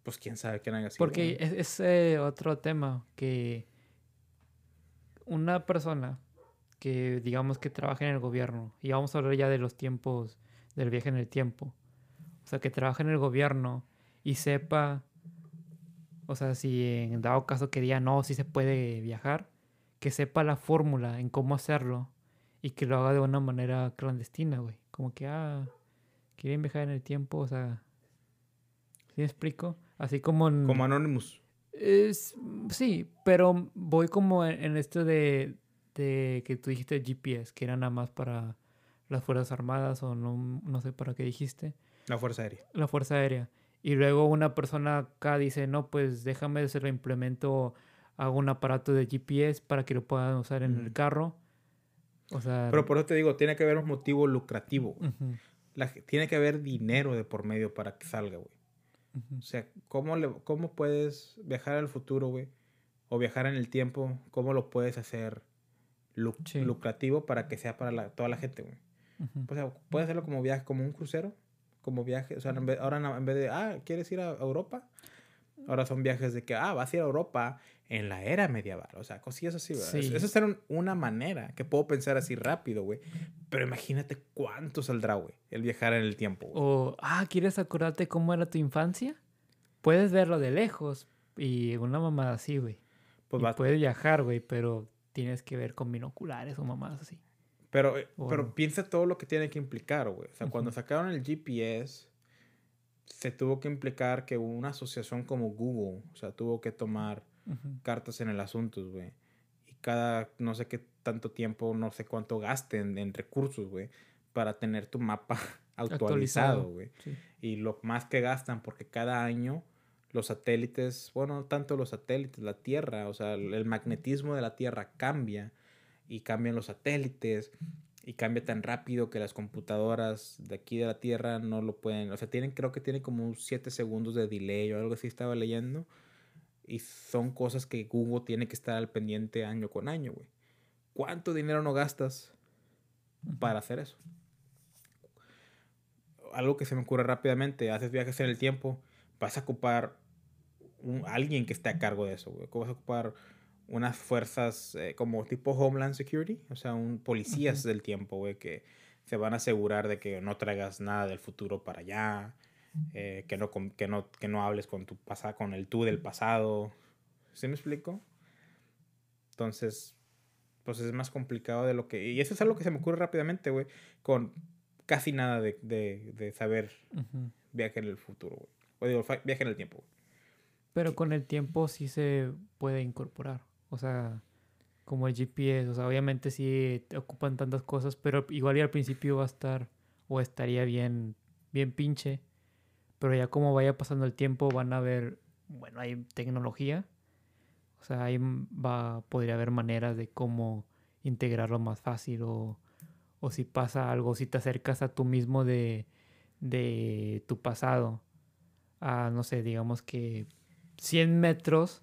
Pues quién sabe quién haya sido. Porque es, eh, otro tema que una persona que digamos que trabaja en el gobierno, y vamos a hablar ya de los tiempos del viaje en el tiempo, o sea, que trabaja en el gobierno y sepa o sea, si en dado caso que diga no, si se puede viajar, que sepa la fórmula en cómo hacerlo y que lo haga de una manera clandestina, güey. Como que, ah, quieren viajar en el tiempo, o sea, ¿sí me explico? Así como en... Como Anonymous. Es, sí, pero voy como en, esto de, de, que tú dijiste GPS, que era nada más para las Fuerzas Armadas o no, no sé para qué dijiste. La Fuerza Aérea. La Fuerza Aérea. Y luego una persona acá dice, no, pues déjame se lo implemento, hago un aparato de GPS para que lo puedan usar en el carro. O sea... Pero por eso te digo, tiene que haber un motivo lucrativo. tiene que haber dinero de por medio para que salga, güey. O sea, ¿cómo, le, ¿cómo puedes viajar al futuro, güey? O viajar en el tiempo, ¿cómo lo puedes hacer lucrativo para que sea para toda la gente, güey? O sea, puedes hacerlo como viaje, como un crucero como viaje. O sea, ahora en vez de, ah, ¿quieres ir a Europa? Ahora son viajes de que, ah, vas a ir a Europa en la era medieval. O sea, cosillas así, ¿verdad? Sí. Eso es una manera que puedo pensar así rápido, güey. Pero imagínate cuánto saldrá, güey, el viajar en el tiempo. O, ah, ¿quieres acordarte cómo era tu infancia? Puedes verlo de lejos y una mamada así, güey. Pues puedes viajar, güey, pero tienes que ver con binoculares o mamadas así. Pero, eh, pero piensa todo lo que tiene que implicar, güey. O sea, cuando sacaron el GPS, se tuvo que implicar que una asociación como Google, o sea, tuvo que tomar cartas en el asunto, güey. Y cada, no sé qué tanto tiempo, no sé cuánto gasten en recursos, güey, para tener tu mapa actualizado, güey. Y lo más que gastan, porque cada año los satélites, bueno, tanto los satélites, la Tierra, o sea, el magnetismo de la Tierra cambia y cambian los satélites y cambia tan rápido que las computadoras de aquí de la Tierra no lo pueden, o sea, tienen creo que tiene como 7 segundos de delay o algo así estaba leyendo y son cosas que Google tiene que estar al pendiente año con año, güey. ¿Cuánto dinero no gastas para hacer eso? Algo que se me ocurre rápidamente, haces viajes en el tiempo, vas a ocupar un, alguien que esté a cargo de eso, güey. Vas a ocupar unas fuerzas eh, como tipo Homeland Security, o sea, un policías del tiempo, güey, que se van a asegurar de que no traigas nada del futuro para allá, eh, que, no, que, no, que no hables con tu pasado, con el tú del pasado. ¿Sí me explico? Entonces, pues es más complicado de lo que... Y eso es algo que se me ocurre rápidamente, güey, con casi nada de, de, saber viaje en el futuro, güey. O digo, viaje en el tiempo. Pero con el tiempo sí se puede incorporar. O sea, como el GPS. O sea, obviamente sí ocupan tantas cosas, pero igual y al principio va a estar o estaría bien, bien pinche. Pero ya como vaya pasando el tiempo van a ver, bueno, hay tecnología. O sea, ahí va, podría haber maneras de cómo integrarlo más fácil o, o si pasa algo, si te acercas a tú mismo de, de tu pasado, a no sé, digamos que 100 metros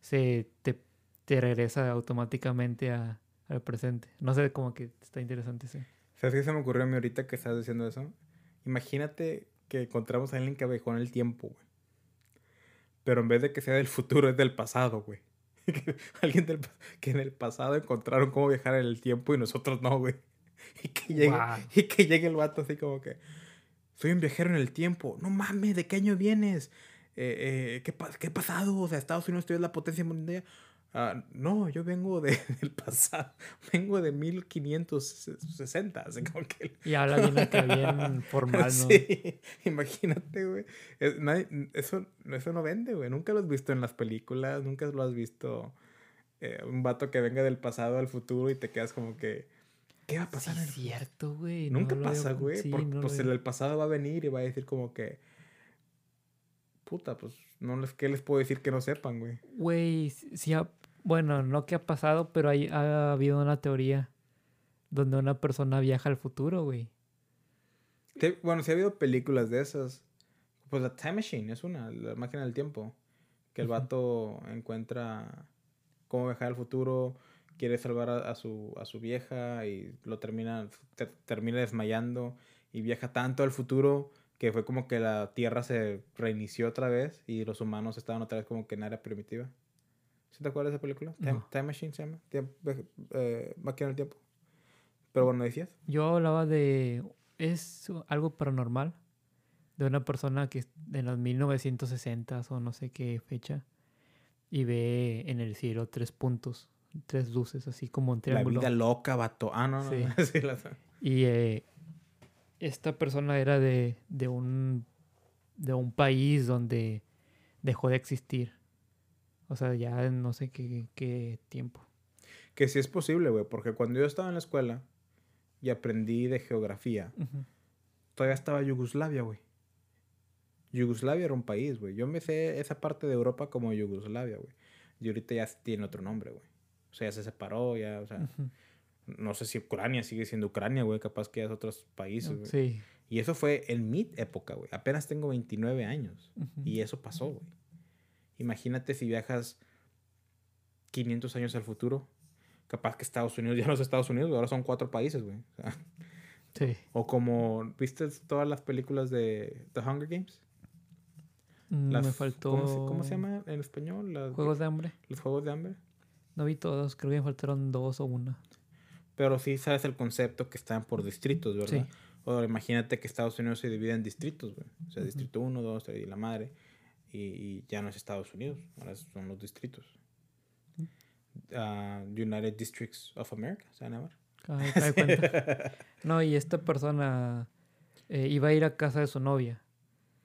se te, te regresa automáticamente a, al presente. No sé, como que está interesante ese. ¿Sabes qué se me ocurrió a mí ahorita que estás diciendo eso? Imagínate que encontramos a alguien que viajó en el tiempo, güey. Pero en vez de que sea del futuro, es del pasado, güey. alguien del, que en el pasado encontraron cómo viajar en el tiempo y nosotros no, güey. Y que llegue, y que llegue el vato así como que... Soy un viajero en el tiempo. No mames, ¿de qué año vienes? Eh, eh, ¿qué, ¿Qué pasado? O sea, Estados Unidos es la potencia mundial. Ah, no, yo vengo de, del pasado, vengo de 1560. Así como que... Y habla bien acá, bien formal, ¿no? Sí, imagínate, güey. eso, eso no vende, güey. Nunca lo has visto en las películas, nunca lo has visto eh, un vato que venga del pasado al futuro y te quedas como que... ¿Qué va a pasar? Sí, es cierto, güey. Nunca pasa, güey. Sí, pues el, el pasado va a venir y va a decir como que... Puta, pues no les, ¿qué les puedo decir que no sepan, güey? Güey, ha, bueno, no que ha pasado, pero hay, ha habido una teoría donde una persona viaja al futuro, güey. Bueno, sí ha habido películas de esas. Pues la Time Machine es una, la máquina del tiempo. Que el vato encuentra cómo viajar al futuro, quiere salvar a, su, a su vieja y lo termina, termina desmayando y viaja tanto al futuro que fue como que la Tierra se reinició otra vez y los humanos estaban otra vez como que en área primitiva. ¿Sí te acuerdas de esa película? Time, Machine se llama. eh, máquina del tiempo. Pero bueno, decías. Yo hablaba de... Es algo paranormal. De una persona que de los 1960 o no sé qué fecha. Y ve en el cielo tres puntos. Tres luces, así como un triángulo. La vida loca, vato. Ah, no, no. Sí. sí la... Y eh, esta persona era de, de, un, de un país donde dejó de existir. O sea, ya no sé qué, qué tiempo. Que sí es posible, güey, porque cuando yo estaba en la escuela y aprendí de geografía, todavía estaba Yugoslavia, güey. Yugoslavia era un país, güey. Yo me sé esa parte de Europa como Yugoslavia, güey. Y ahorita ya tiene otro nombre, güey. O sea, ya se separó, ya, o sea no sé si Ucrania sigue siendo Ucrania, güey, capaz que es otros países, güey. Sí. Y eso fue en mi época, güey. Apenas tengo 29 años. Y eso pasó, güey. Imagínate si viajas 500 años al futuro. Capaz que Estados Unidos ya no es Estados Unidos, ahora son cuatro países, güey. sí. O como, ¿viste todas las películas de The Hunger Games? Mm, me faltó. ¿cómo se, ¿cómo se, llama en español? Las, Juegos de hambre. Los Juegos de hambre. No vi todos, creo que me faltaron dos o una. Pero sí sabes el concepto que están por distritos, ¿verdad? Sí. O imagínate que Estados Unidos se divide en distritos, güey. O sea, distrito 1, 2, 3 y la madre. Y, ya no es Estados Unidos, ahora son los distritos. Uh, United Districts of America, ¿se llama? cuenta. no, y esta persona eh, iba a ir a casa de su novia.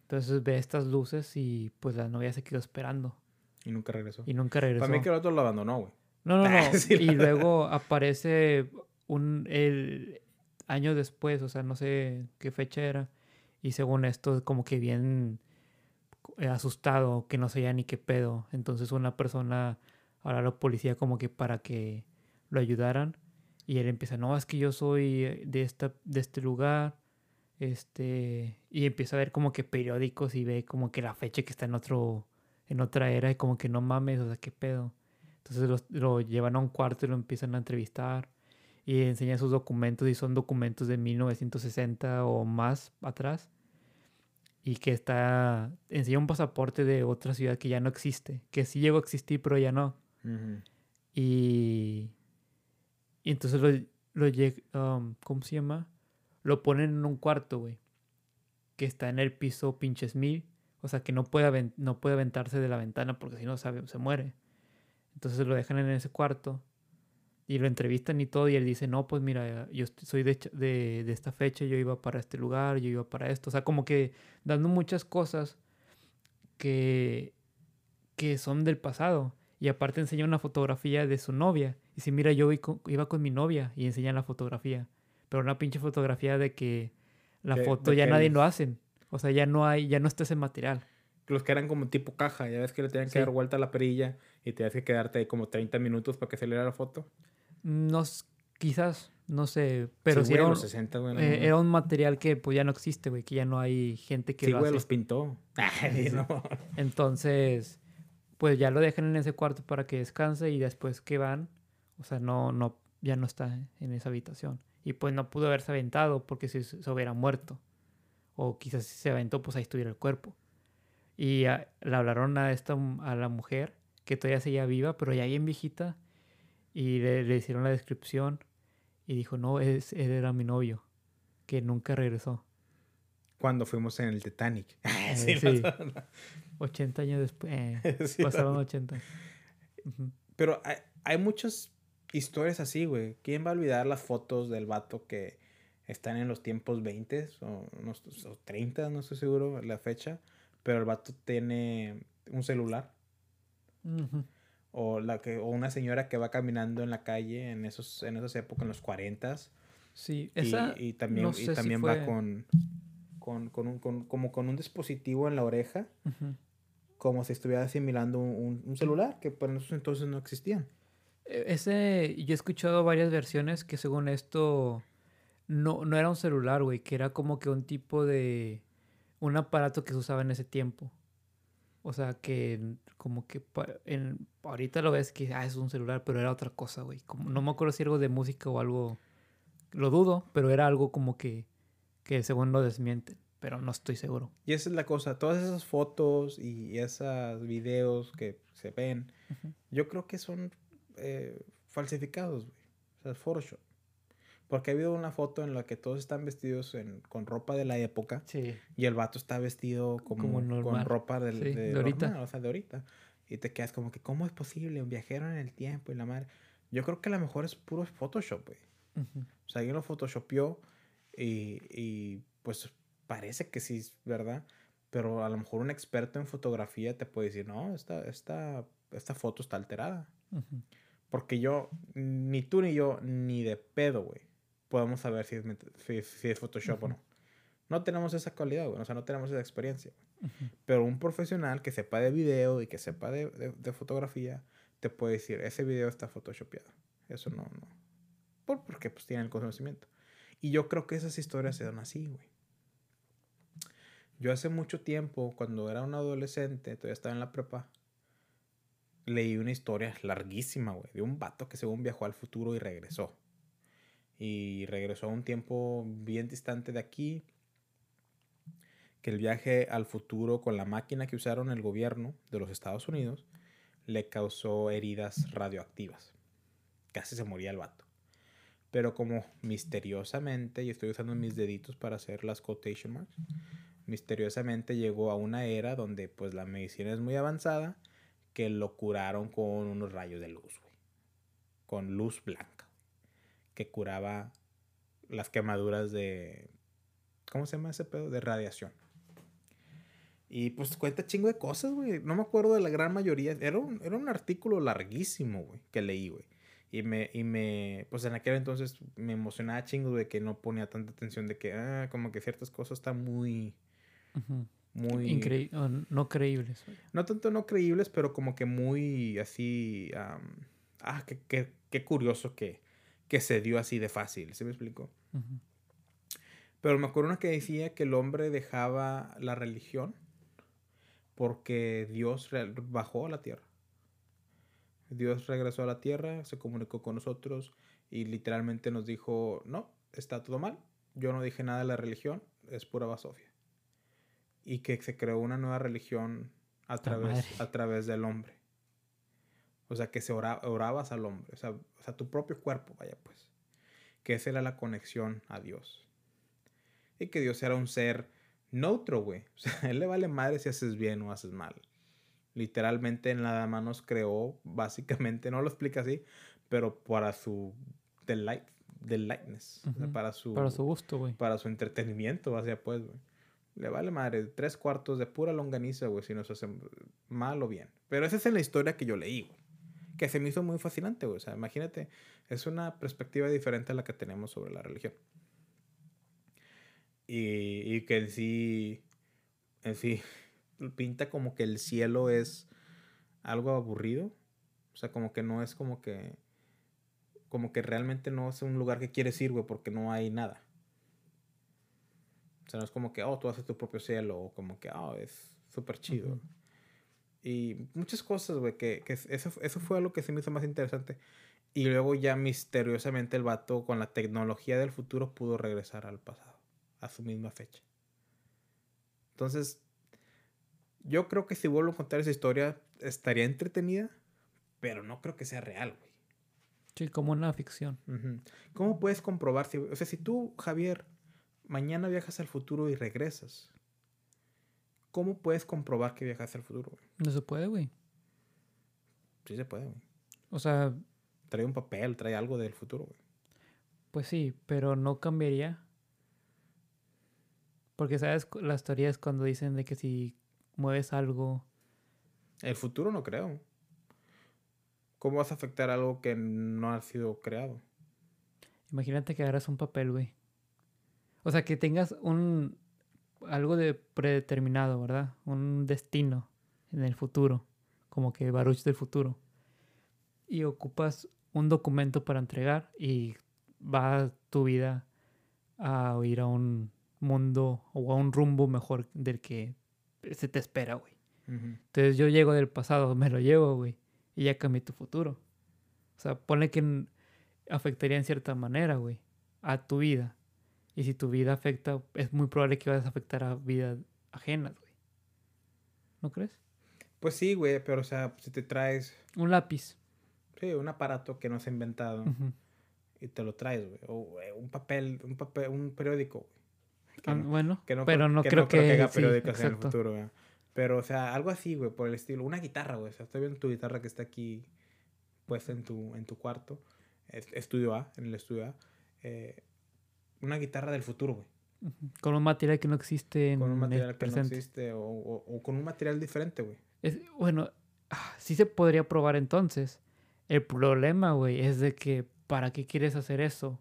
Entonces ve estas luces y pues la novia se quedó esperando. Y nunca regresó. Y nunca regresó. Para mí que el otro lo abandonó, güey. No, no, no. y luego aparece un el año después, o sea, no sé qué fecha era. Y según esto, como que bien asustado, que no sabía ni qué pedo. Entonces una persona, ahora la policía como que para que lo ayudaran. Y él empieza, no, es que yo soy de, esta, de este lugar. Este, y empieza a ver como que periódicos y ve como que la fecha que está en otro, en otra era y como que no mames, o sea, qué pedo. Entonces lo, llevan a un cuarto y lo empiezan a entrevistar y enseñan sus documentos y son documentos de 1960 o más atrás y que está enseña un pasaporte de otra ciudad que ya no existe, que sí llegó a existir pero ya no. y, y, entonces lo, lo um, ¿cómo se llama? Lo ponen en un cuarto, güey, que está en el piso pinches mil, o sea que no puede, no puede aventarse de la ventana porque si no se muere. Entonces lo dejan en ese cuarto y lo entrevistan y todo y él dice, no, pues mira, yo soy de, de, de, esta fecha, yo iba para este lugar, yo iba para esto. O sea, como que dando muchas cosas que, que son del pasado. Y aparte enseña una fotografía de su novia. Y dice, mira, yo iba con mi novia y enseñan la fotografía. Pero una pinche fotografía de que la foto ya nadie lo hacen. O sea, ya no hay, ya no está ese material. Los que eran como tipo caja, ya ves que le tenían que dar vuelta a la perilla y tenías que quedarte ahí como 30 minutos para que saliera la foto. No, quizás, no sé, pero sí, era, un, 60, eh, era un material que pues ya no existe, güey, que ya no hay gente que sí, güey, los pintó. Entonces, pues ya lo dejan en ese cuarto para que descanse y después que van, o sea, no, no, ya no está en esa habitación. Y pues no pudo haberse aventado porque si se hubiera muerto. O quizás si se aventó, pues ahí estuviera el cuerpo. Y le hablaron a, esta, a la mujer que todavía seguía viva, pero ya bien viejita. Y le, hicieron la descripción. Y dijo, no, es, él era mi novio, que nunca regresó. Cuando fuimos en el Titanic. Eh, sí, 80 años después. Eh, pasaron 80. Pero hay, hay muchas historias así, güey. ¿Quién va a olvidar las fotos del vato que están en los tiempos 20 o, o 30, no estoy seguro la fecha, pero el vato tiene un celular? O, la que, o una señora que va caminando en la calle en, esos, en esas épocas, en los 40 Sí, esa. Y, también, y también va con, con, con, un, con, como con un dispositivo en la oreja, como si estuviera asimilando un, un, celular, que por esos entonces no existían. E, ese, yo he escuchado varias versiones que según esto no, no era un celular, güey, que era como que un tipo de... un aparato que se usaba en ese tiempo. O sea, que como que en, ahorita lo ves que ah, es un celular, pero era otra cosa, güey. Como, no me acuerdo si algo de música o algo... Lo dudo, pero era algo como que, que según lo desmienten, pero no estoy seguro. Y esa es la cosa, todas esas fotos y esos videos que se ven, yo creo que son eh, falsificados, güey. O sea, Photoshop. Porque ha habido una foto en la que todos están vestidos con ropa de la época. Sí. Y el vato está vestido como, con ropa de, de, ahorita. o sea, de ahorita. Y te quedas como que, ¿cómo es posible? Un viajero en el tiempo y la madre. Yo creo que a lo mejor es puro Photoshop, güey. O sea, alguien lo photoshopeó y, y pues parece que sí es verdad. Pero a lo mejor un experto en fotografía te puede decir, no, esta, esta, esta foto está alterada. Porque yo, ni tú ni yo, ni de pedo, güey, podemos saber si es, si, es Photoshop o no. No tenemos esa calidad, güey. O sea, no tenemos esa experiencia. Pero un profesional que sepa de video y que sepa de, de, fotografía, te puede decir, ese video está photoshopeado. Eso no, no. Por, porque pues tiene el conocimiento. Y yo creo que esas historias se dan así, güey. Yo hace mucho tiempo, cuando era un adolescente, todavía estaba en la prepa, leí una historia larguísima, güey, de un vato que según viajó al futuro y regresó. Y regresó a un tiempo bien distante de aquí. Que el viaje al futuro con la máquina que usaron el gobierno de los Estados Unidos le causó heridas radioactivas. Casi se moría el vato. Pero como misteriosamente, y estoy usando mis deditos para hacer las quotation marks, misteriosamente llegó a una era donde pues la medicina es muy avanzada que lo curaron con unos rayos de luz, güey. Con luz blanca. Que curaba las quemaduras de. ¿Cómo se llama ese pedo? De radiación. Y pues cuenta chingo de cosas, güey. No me acuerdo de la gran mayoría. Era un, era un artículo larguísimo, güey, que leí, güey. Y me, y me, pues en aquel entonces me emocionaba chingo de que no ponía tanta atención de que, ah, como que ciertas cosas están muy, muy... Increíble, no creíbles. No tanto no creíbles, pero como que muy así... ah, qué, qué, curioso que, que se dio así de fácil, ¿se me explicó? Pero me acuerdo una que decía que el hombre dejaba la religión porque Dios bajó a la tierra. Dios regresó a la tierra, se comunicó con nosotros y literalmente nos dijo, no, está todo mal, yo no dije nada de la religión, es pura basofia y que se creó una nueva religión a través, a través del hombre. O sea, que se orabas al hombre, o sea, o sea, tu propio cuerpo, vaya pues. Que esa era la conexión a Dios. Y que Dios era un ser neutro, güey. O sea, él le vale madre si haces bien o haces mal. Literalmente nada más nos creó, básicamente, no lo explica así, pero para su delight, delightness. para su... Para su gusto, güey. Para su entretenimiento, vaya pues, güey. Le vale madre, tres cuartos de pura longaniza, güey, si nos hacen mal o bien. Pero esa es la historia que yo leí, güey. Que se me hizo muy fascinante, güey. O sea, imagínate, es una perspectiva diferente a la que tenemos sobre la religión. Y, y que en sí, en sí, pinta como que el cielo es algo aburrido. O sea, como que no es como que, como que realmente no es un lugar que quieres ir, güey, porque no hay nada. O sea, no es como que, oh, tú haces tu propio cielo, o como que, oh, es súper chido. Y muchas cosas, güey, que, que eso, eso fue algo que se me hizo más interesante. Y luego ya misteriosamente el vato con la tecnología del futuro pudo regresar al pasado, a su misma fecha. Entonces, yo creo que si vuelvo a contar esa historia, estaría entretenida, pero no creo que sea real, güey. Sí, como una ficción. ¿Cómo puedes comprobar si, o sea, si tú, Javier, mañana viajas al futuro y regresas, ¿cómo puedes comprobar que viajas al futuro, güey? No se puede, güey. Sí se puede, güey. O sea... Trae un papel, trae algo del futuro, güey. Pues sí, pero no cambiaría. Porque, ¿sabes? Las teorías cuando dicen de que si mueves algo... El futuro no creo. ¿Cómo vas a afectar algo que no ha sido creado? Imagínate que agarras un papel, güey. O sea, que tengas un... algo de predeterminado, ¿verdad? Un destino en el futuro. Como que Baruch del futuro. Y ocupas un documento para entregar y va tu vida a ir a un mundo o a un rumbo mejor del que se te espera, güey. Entonces yo llego del pasado, me lo llevo, güey, y ya cambié tu futuro. O sea, pone que afectaría en cierta manera, güey, a tu vida. Y si tu vida afecta, es muy probable que vayas a afectar a vidas ajenas, güey. ¿No crees? Pues sí, güey, pero o sea, si te traes... Un lápiz. Sí, un aparato que no se ha inventado. Y te lo traes, güey. O un papel, un papel, un periódico, güey. Ah, bueno, pero no, creo, que, haga periódicos en el futuro, güey. Pero, o sea, algo así, güey, por el estilo. Una guitarra, güey. O sea, estoy viendo tu guitarra que está aquí puesta en tu, en tu cuarto. Estudio A, en el estudio A. Eh, una guitarra del futuro, güey. Con un material que no existe en Con un material que no existe o, o, con un material diferente, güey. bueno, ah, sí se podría probar entonces. El problema, güey, es de que ¿para qué quieres hacer eso?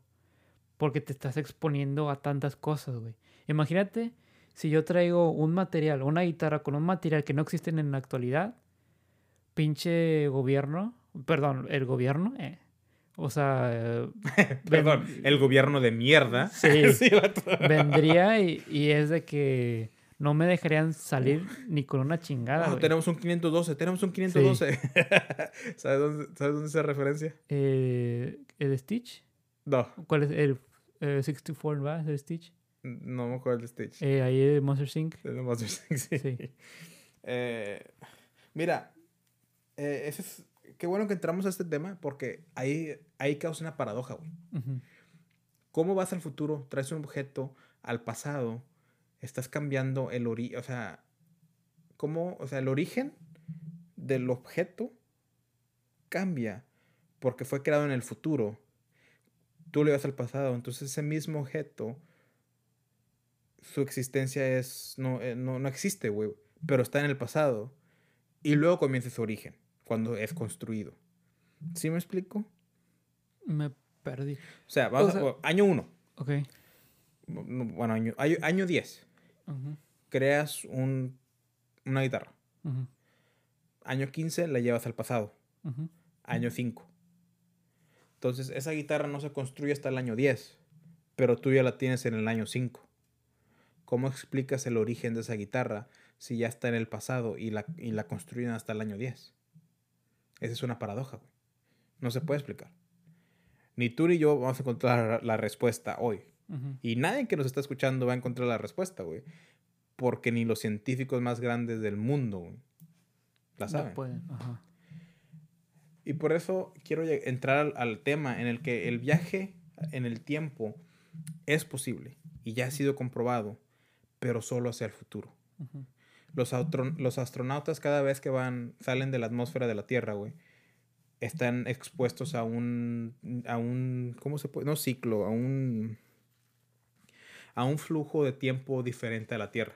Porque te estás exponiendo a tantas cosas, güey. Imagínate si yo traigo un material, una guitarra con un material que no existe en la actualidad, pinche gobierno, perdón, el gobierno, eh, o sea... perdón, el gobierno de mierda. Sí, vendría y, es de que no me dejarían salir ni con una chingada. No, tenemos un 512, tenemos un 512. ¿Sabes, dónde, ¿Sabes dónde se referencia? Eh, ¿El Stitch? No. ¿Cuál es? El 64, ¿va? ¿El Stitch? No me acuerdo del Stitch. Eh, ahí de Monster Sync. De Monster Sync, sí. Eh, mira, eh, es, qué bueno que entramos a este tema porque ahí, ahí causa una paradoja, güey. ¿Cómo vas al futuro? Traes un objeto al pasado, estás cambiando el origen, o sea, ¿cómo? O sea, el origen del objeto cambia porque fue creado en el futuro. Tú le vas al pasado, entonces ese mismo objeto su existencia es no, eh, no, no existe, güey, pero está en el pasado. Y luego comienza su origen, cuando es construido. ¿Sí me explico? Me perdí. O sea, vamos a, año 1. Ok. Bueno, año 10. Año, diez. Creas un, una guitarra. Año 15 la llevas al pasado. Año 5. Entonces, esa guitarra no se construye hasta el año 10, pero tú ya la tienes en el año 5. ¿Cómo explicas el origen de esa guitarra si ya está en el pasado y la, y la construyen hasta el año 10? Esa es una paradoja, güey. No se puede explicar. Ni tú ni yo vamos a encontrar la respuesta hoy. Y nadie que nos está escuchando va a encontrar la respuesta, güey. Porque ni los científicos más grandes del mundo, güey, la saben. pueden. Y por eso quiero entrar al tema en el que el viaje en el tiempo es posible y ya ha sido comprobado pero solo hacia el futuro. Los, los, astronautas cada vez que van, salen de la atmósfera de la Tierra, güey, están expuestos a un, a un, ¿cómo se puede? No ciclo, a un, a un flujo de tiempo diferente a la Tierra.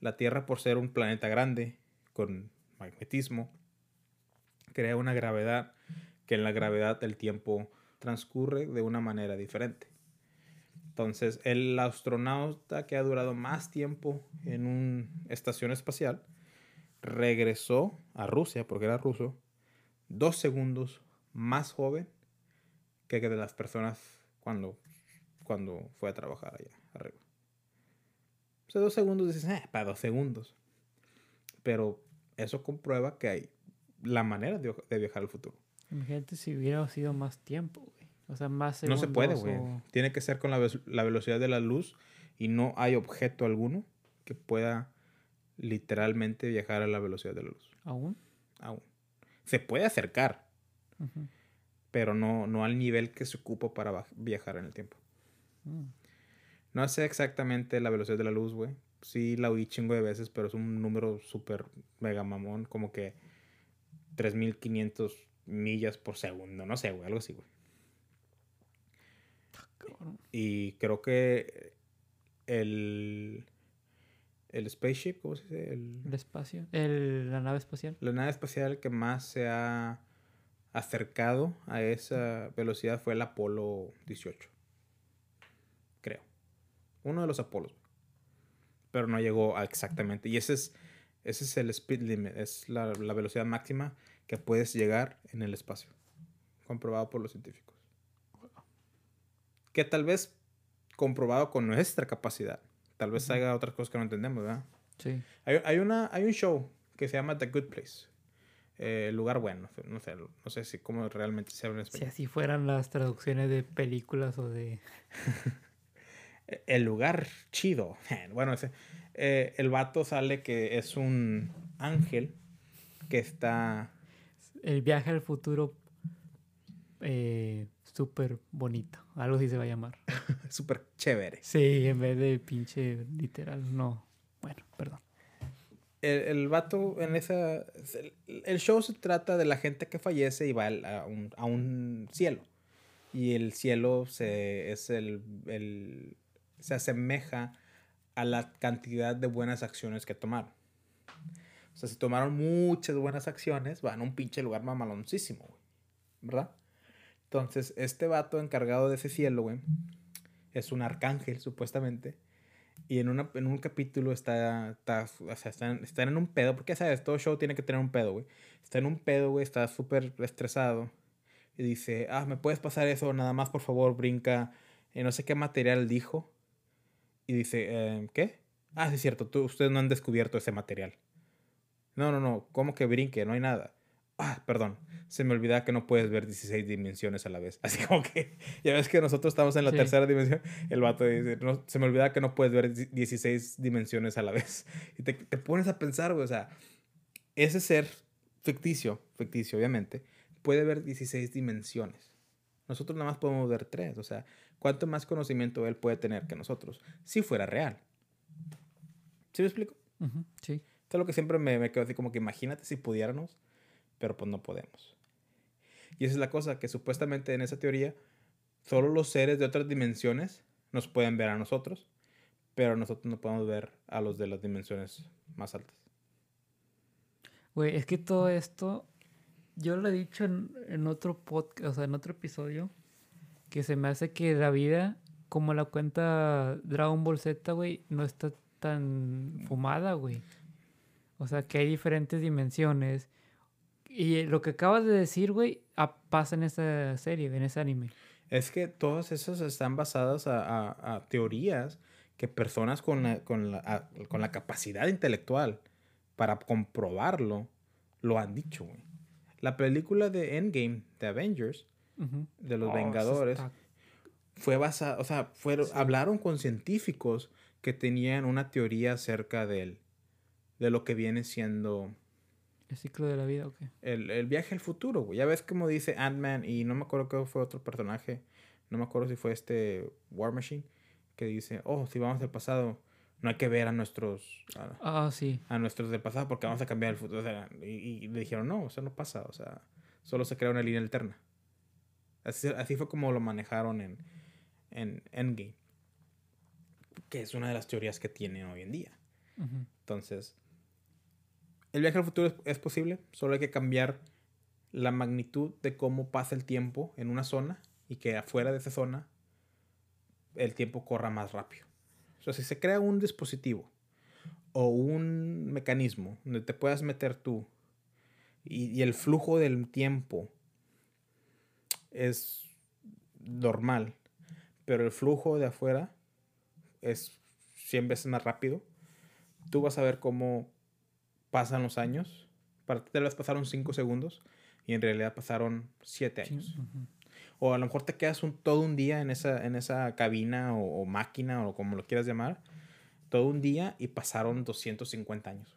La Tierra, por ser un planeta grande, con magnetismo, crea una gravedad que en la gravedad el tiempo transcurre de una manera diferente. Entonces, el astronauta que ha durado más tiempo en una estación espacial regresó a Rusia, porque era ruso, dos segundos más joven que de las personas cuando, cuando fue a trabajar allá arriba. O dos segundos dices, eh, para dos segundos. Pero eso comprueba que hay la manera de, viajar al futuro. Imagínate si hubiera sido más tiempo, güey. O sea, más segundos. No se puede, güey. Tiene que ser con la, la velocidad de la luz y no hay objeto alguno que pueda literalmente viajar a la velocidad de la luz. ¿Aún? Aún. Se puede acercar, pero no, no al nivel que se ocupa para viajar en el tiempo. Mm. No sé exactamente la velocidad de la luz, güey. Sí la oí chingo de veces, pero es un número súper mega mamón, como que 3500 millas por segundo, no sé, güey, algo así, güey. Y creo que el el spaceship, ¿cómo se dice? El, espacio, la nave espacial. La nave espacial que más se ha acercado a esa velocidad fue el Apolo 18. Creo. Uno de los Apolos. Pero no llegó a exactamente. Y ese es, ese es el speed limit. Es la, la velocidad máxima que puedes llegar en el espacio. Comprobado por los científicos. Que tal vez comprobado con nuestra capacidad Tal vez haya otras cosas que no entendemos, ¿verdad? Sí. Hay, hay, una, hay un show que se llama The Good Place. Eh, lugar bueno. No sé, no sé si cómo realmente se habla en español. Si así fueran las traducciones de películas o de... el lugar chido. Bueno, ese, eh, el vato sale que es un ángel que está... El viaje al futuro eh, súper bonito. Algo así se va a llamar. súper chévere. Sí, en vez de pinche literal, no. Bueno, perdón. El, el vato en esa... El, show se trata de la gente que fallece y va a un, a un cielo. Y el cielo se, es el, el, se asemeja a la cantidad de buenas acciones que tomaron. O sea, si tomaron muchas buenas acciones, van a un pinche lugar mamaloncísimo, ¿Verdad? Entonces, este vato encargado de ese cielo, güey, es un arcángel, supuestamente. Y en, una, en un capítulo está, está, o sea, están, están en un pedo, porque sabes, todo show tiene que tener un pedo, güey. Está en un pedo, güey, está súper estresado. Y dice, ah, ¿me puedes pasar eso? Nada más, por favor, brinca. Y no sé qué material dijo. Y dice, eh, ¿qué? Ah, sí es cierto, tú, ustedes no han descubierto ese material. No, no, no, ¿cómo que brinque? No hay nada. Ah, perdón se me olvida que no puedes ver 16 dimensiones a la vez. Así como que, ya ves que nosotros estamos en la tercera dimensión, el vato dice, no, se me olvida que no puedes ver 16 dimensiones a la vez. Y te, te pones a pensar, güey, o sea, ese ser ficticio, ficticio obviamente, puede ver 16 dimensiones. Nosotros nada más podemos ver tres, o sea, ¿cuánto más conocimiento él puede tener que nosotros si fuera real? ¿Sí me explico? sí. Esto es lo que siempre me, me quedo así como que imagínate si pudiéramos, pero pues no podemos. Y esa es la cosa, que supuestamente en esa teoría, solo los seres de otras dimensiones nos pueden ver a nosotros, pero nosotros no podemos ver a los de las dimensiones más altas. Güey, es que todo esto, yo lo he dicho en, otro podcast, o sea, en otro episodio, que se me hace que la vida, como la cuenta Dragon Ball Z, güey, no está tan fumada, güey. O sea, que hay diferentes dimensiones y lo que acabas de decir, güey, pasa en esa serie, en ese anime. Es que todas esas están basadas a, teorías que personas con la, con, la, con la capacidad intelectual para comprobarlo lo han dicho, güey. La película de Endgame, de Avengers, de los oh, Vengadores, fue basada, o sea, fueron, hablaron con científicos que tenían una teoría acerca de, de lo que viene siendo ¿El ciclo de la vida o qué? El, viaje al futuro, güey. Ya ves como dice Ant-Man y no me acuerdo qué fue otro personaje. No me acuerdo si fue este War Machine. Que dice, oh, si vamos al pasado, no hay que ver a nuestros... A, ah, sí. A nuestros del pasado porque vamos a cambiar el futuro. y, le dijeron, no, eso no pasa. O sea, solo se crea una línea alterna. Así, así fue como lo manejaron en, en Endgame. Que es una de las teorías que tienen hoy en día. Entonces, el viaje al futuro es, posible, solo hay que cambiar la magnitud de cómo pasa el tiempo en una zona y que afuera de esa zona el tiempo corra más rápido. O sea, si se crea un dispositivo o un mecanismo donde te puedas meter tú y, el flujo del tiempo es normal, pero el flujo de afuera es 100 veces más rápido, tú vas a ver cómo pasan los años. Para ti tal vez pasaron 5 segundos y en realidad pasaron 7 años. O a lo mejor te quedas un, todo un día en esa, en esa cabina o, máquina o como lo quieras llamar, todo un día y pasaron 250 años.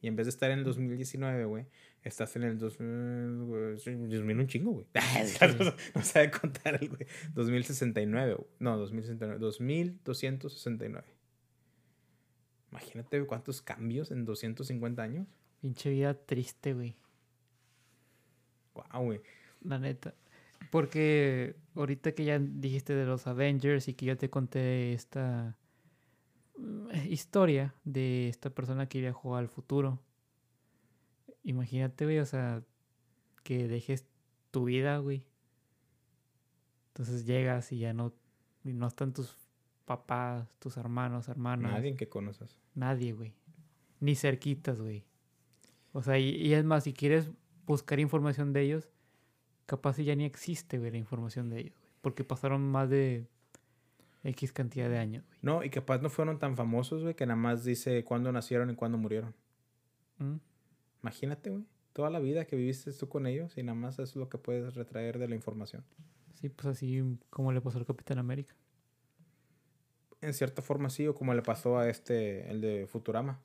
Y en vez de estar en el 2019, güey, estás en el 2000, un chingo, güey. no, sabe contar el güey. 2069, no, 2069, 2269. Imagínate cuántos cambios en 250 años. Pinche vida triste, güey. Wow, güey. La neta. Porque ahorita que ya dijiste de los Avengers y que yo te conté esta mm, historia de esta persona que viajó al futuro. Imagínate, güey, o sea, que dejes tu vida, güey. Entonces llegas y ya no, no están tus papás, tus hermanos, hermanas. Nadie que conoces. Nadie, güey. Ni cerquitas, güey. O sea, y, es más, si quieres buscar información de ellos, capaz ya ni existe, güey, la información de ellos, güey. Porque pasaron más de X cantidad de años, güey. No, y capaz no fueron tan famosos, güey, que nada más dice cuándo nacieron y cuándo murieron. ¿Mm? Imagínate, güey. Toda la vida que viviste tú con ellos y nada más es lo que puedes retraer de la información. Sí, pues así como le pasó al Capitán América. En cierta forma sí, o como le pasó a este, el de Futurama.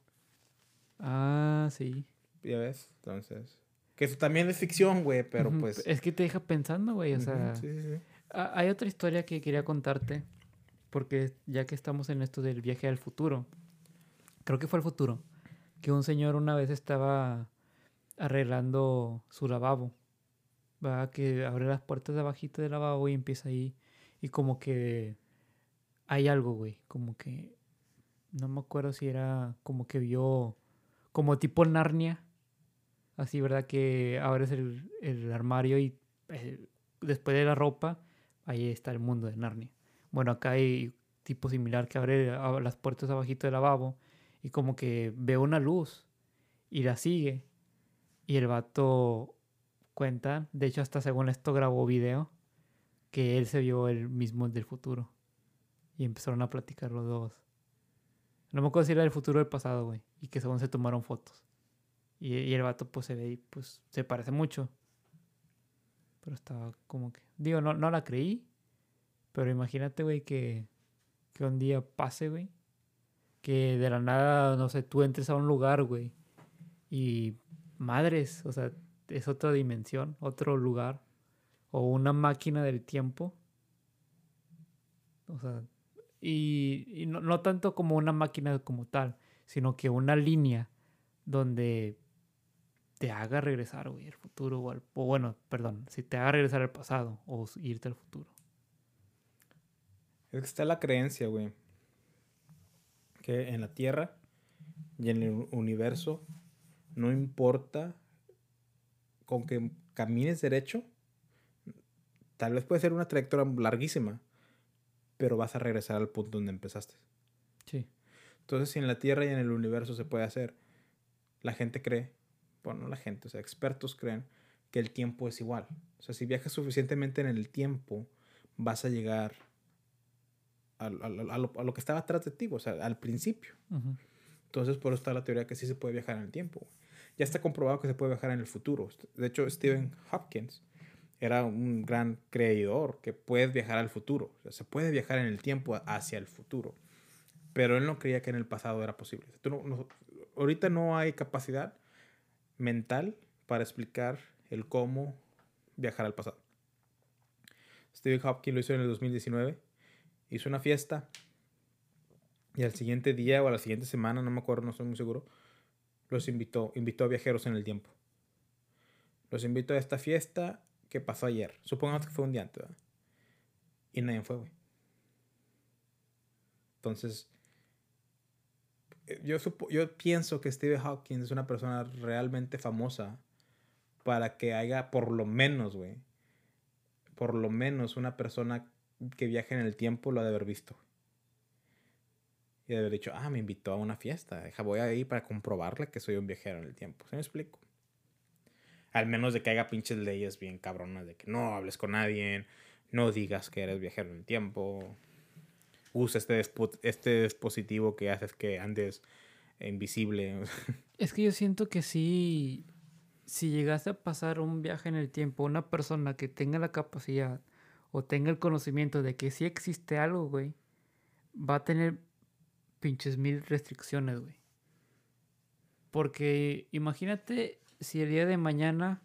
Ah, sí. Ya ves, entonces. Que eso también es ficción, güey, pero pues. Es que te deja pensando, güey, o sea. Sí, sí, sí. Hay otra historia que quería contarte, porque ya que estamos en esto del viaje al futuro, creo que fue al futuro, que un señor una vez estaba arreglando su lavabo, va que abre las puertas de abajito del lavabo y empieza ahí y como que hay algo, güey, como que no me acuerdo si era como que vio como tipo Narnia, así, ¿verdad? Que abres el, el armario y eh, después de la ropa, ahí está el mundo de Narnia. Bueno, acá hay tipo similar que abre las puertas abajito del lavabo y como que ve una luz y la sigue. Y el vato cuenta, de hecho hasta según esto grabó video, que él se vio el mismo del futuro. Y empezaron a platicar los dos. No me acuerdo si era del futuro o del pasado, güey. Y que según se tomaron fotos. Y, y el vato pues se ve y pues se parece mucho. Pero estaba como que... Digo, no, no la creí. Pero imagínate, güey, que, que un día pase, güey que de la nada, no sé, tú entres a un lugar, güey, y madres, o sea, es otra dimensión, otro lugar, o una máquina del tiempo. O sea, y, no, no, tanto como una máquina como tal, sino que una línea donde te haga regresar, güey, al futuro, o, o bueno, perdón, si te haga regresar al pasado o irte al futuro. Es que está la creencia, güey, que en la Tierra y en el universo no importa con que camines derecho, tal vez puede ser una trayectoria larguísima, pero vas a regresar al punto donde empezaste. Sí. Entonces, si en la Tierra y en el universo se puede hacer, la gente cree, bueno, la gente, o sea, expertos creen que el tiempo es igual. O sea, si viajas suficientemente en el tiempo, vas a llegar a, lo, que estaba atrás de ti, o sea, al principio. Entonces, por eso está la teoría que sí se puede viajar en el tiempo. Ya está comprobado que se puede viajar en el futuro. De hecho, Stephen Hopkins era un gran creidor que puedes viajar al futuro. Se puede viajar en el tiempo hacia el futuro. Pero él no creía que en el pasado era posible. ahorita no hay capacidad mental para explicar el cómo viajar al pasado. Stephen Hopkins lo hizo en el 2019 hizo una fiesta y al siguiente día o a la siguiente semana, no me acuerdo, no estoy muy seguro, los invitó, invitó a viajeros en el tiempo. Los invitó a esta fiesta que pasó ayer. Supongamos que fue un día antes. Y nadie fue, güey. Entonces, yo, yo pienso que Steve Hawkins es una persona realmente famosa para que haya por lo menos, güey, por lo menos una persona que viaje en el tiempo lo ha de haber visto. Y de haber dicho, ah, me invitó a una fiesta, deja, voy a ir para comprobarle que soy un viajero en el tiempo. ¿Se me explico? Al menos de que haya pinches leyes bien cabronas de que no hables con nadie, no digas que eres viajero en el tiempo, usa este, este dispositivo que haces que andes invisible. Es que yo siento que sí, si llegase a pasar un viaje en el tiempo, una persona que tenga la capacidad o tenga el conocimiento de que sí existe algo, güey, va a tener pinches mil restricciones, güey. Porque imagínate si el día de mañana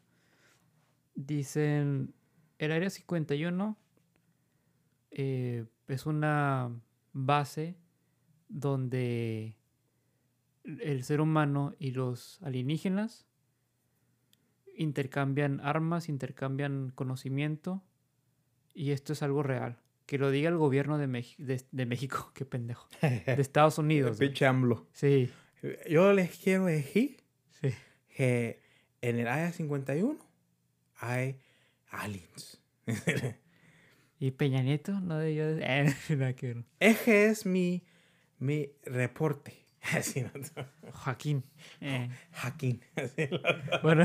dicen el área 51 eh, es una base donde el ser humano y los alienígenas intercambian armas, intercambian conocimiento y esto es algo real. Que lo diga el gobierno de, de, México, qué pendejo. De Estados Unidos. Pinche AMLO. Sí. Yo les quiero decir que en el área 51 hay aliens. ¿Y Peña Nieto? No de yo. Ese es mi, mi reporte. Joaquín. Eh. Joaquín. bueno,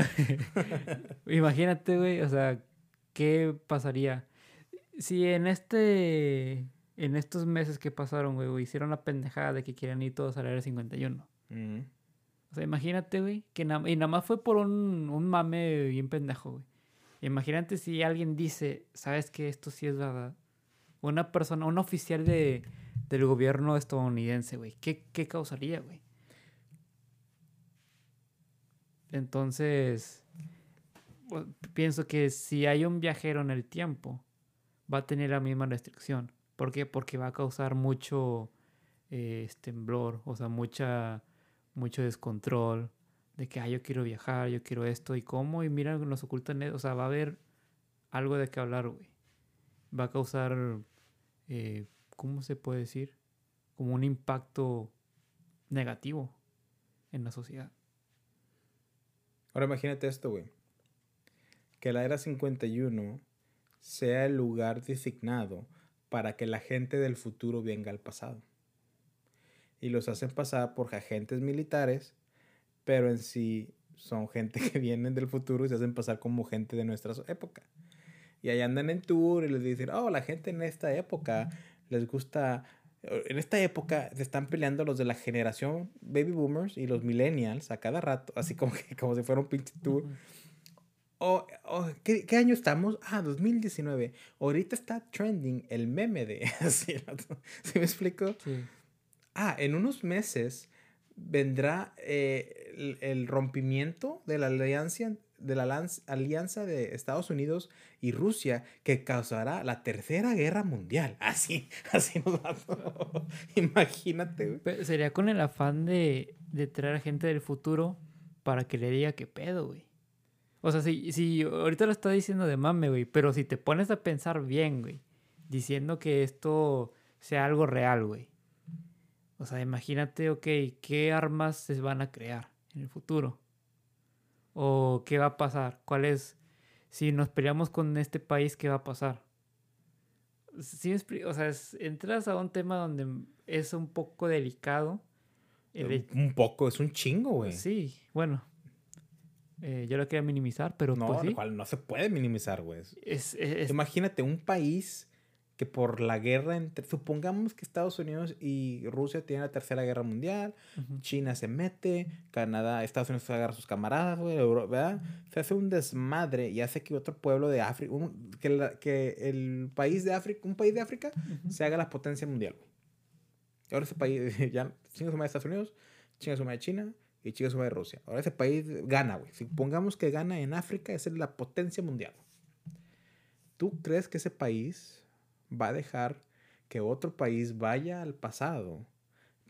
imagínate, güey, o sea, ¿qué pasaría si en este, en estos meses que pasaron, güey, hicieron la pendejada de que quieren ir todos al área 51? Mm. O sea, imagínate, güey, que y nada más fue por un, un mame bien pendejo, güey. Imagínate si alguien dice, ¿sabes que esto sí es verdad? Una persona, un oficial de del gobierno estadounidense, güey. ¿Qué, ¿Qué causaría, güey? Entonces, pienso que si hay un viajero en el tiempo, va a tener la misma restricción. ¿Por qué? Porque va a causar mucho eh, temblor, o sea, mucha, mucho descontrol de que, yo quiero viajar, yo quiero esto, y cómo, y mira, nos ocultan, o sea, va a haber algo de qué hablar, güey. Va a causar eh, ¿cómo se puede decir? Como un impacto negativo en la sociedad. Ahora imagínate esto, güey. Que la era 51 sea el lugar designado para que la gente del futuro venga al pasado. Y los hacen pasar por agentes militares, pero en sí son gente que vienen del futuro y se hacen pasar como gente de nuestra época. Y ahí andan en tour y les dicen, oh, la gente en esta época les gusta... En esta época se están peleando los de la generación baby boomers y los millennials a cada rato, así como, que, como si fuera un pinche tour. O, ¿qué, año estamos? Ah, 2019. Ahorita está trending el meme de... ¿Sí, me explico? Sí. Ah, en unos meses vendrá eh, el, rompimiento de la alianza de la alianza de Estados Unidos y Rusia que causará la tercera guerra mundial. Así, así nos va. Imagínate, güey. sería con el afán de, de traer a gente del futuro para que le diga qué pedo, güey. O sea, si, si ahorita lo está diciendo de mame, güey, pero si te pones a pensar bien, güey, diciendo que esto sea algo real, güey. O sea, imagínate, ok, ¿qué armas se van a crear en el futuro? ¿O qué va a pasar? ¿Cuál es? Si nos peleamos con este país, ¿qué va a pasar? Sí, o sea, entras a un tema donde es un poco delicado. un poco, es un chingo, güey. Sí, bueno. Eh, yo lo quería minimizar, pero no, pues no se puede minimizar, güey. Imagínate un país que por la guerra entre, supongamos que Estados Unidos y Rusia tienen la tercera guerra mundial, China se mete, Canadá, Estados Unidos agarra a sus camaradas, ¿verdad? Se hace un desmadre y hace que otro pueblo de África, que, que, el país de África, un país de África, se haga la potencia mundial. Ahora ese país, ya, chinga suma de Estados Unidos, chinga suma de China y chinga suma de Rusia. Ahora ese país gana, güey. Supongamos que gana en África, es la potencia mundial. ¿Tú crees que ese país va a dejar que otro país vaya al pasado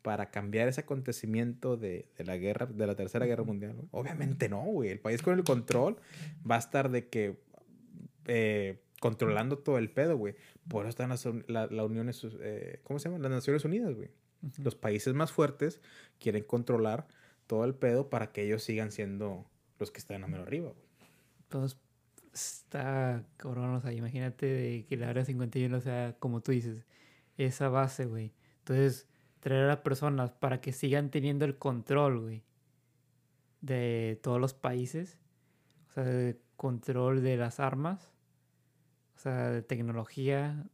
para cambiar ese acontecimiento de, la guerra, de la tercera guerra mundial. Obviamente no, güey. El país con el control va a estar de que eh, controlando todo el pedo, güey. Por eso están las la, eh, ¿cómo se llama? Las Naciones Unidas, güey. Los países más fuertes quieren controlar todo el pedo para que ellos sigan siendo los que están a menos arriba, güey. Entonces, está cabrón, o sea, imagínate de que la área 51 sea, como tú dices, esa base, güey. Entonces, traer a las personas para que sigan teniendo el control, güey, de todos los países. O sea, control de las armas. O sea, de tecnología.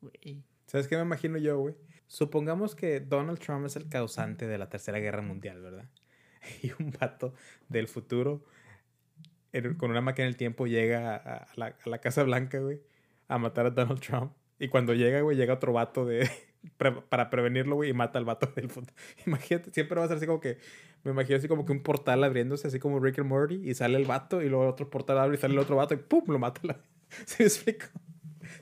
Güey. ¿Sabes qué me imagino yo, güey? Supongamos que Donald Trump es el causante de la Tercera Guerra Mundial, ¿verdad? Y un vato del futuro con una máquina del tiempo llega a, la, a la Casa Blanca, güey, a matar a Donald Trump. Y cuando llega, güey, llega otro vato de, para prevenirlo, güey, y mata al vato del futuro. Imagínate, siempre va a ser así como que, me imagino así como que un portal abriéndose, así como Rick and Morty, y sale el vato, y luego otro portal abre y sale el otro vato, y ¡pum! lo mata. ¿Sí me explico?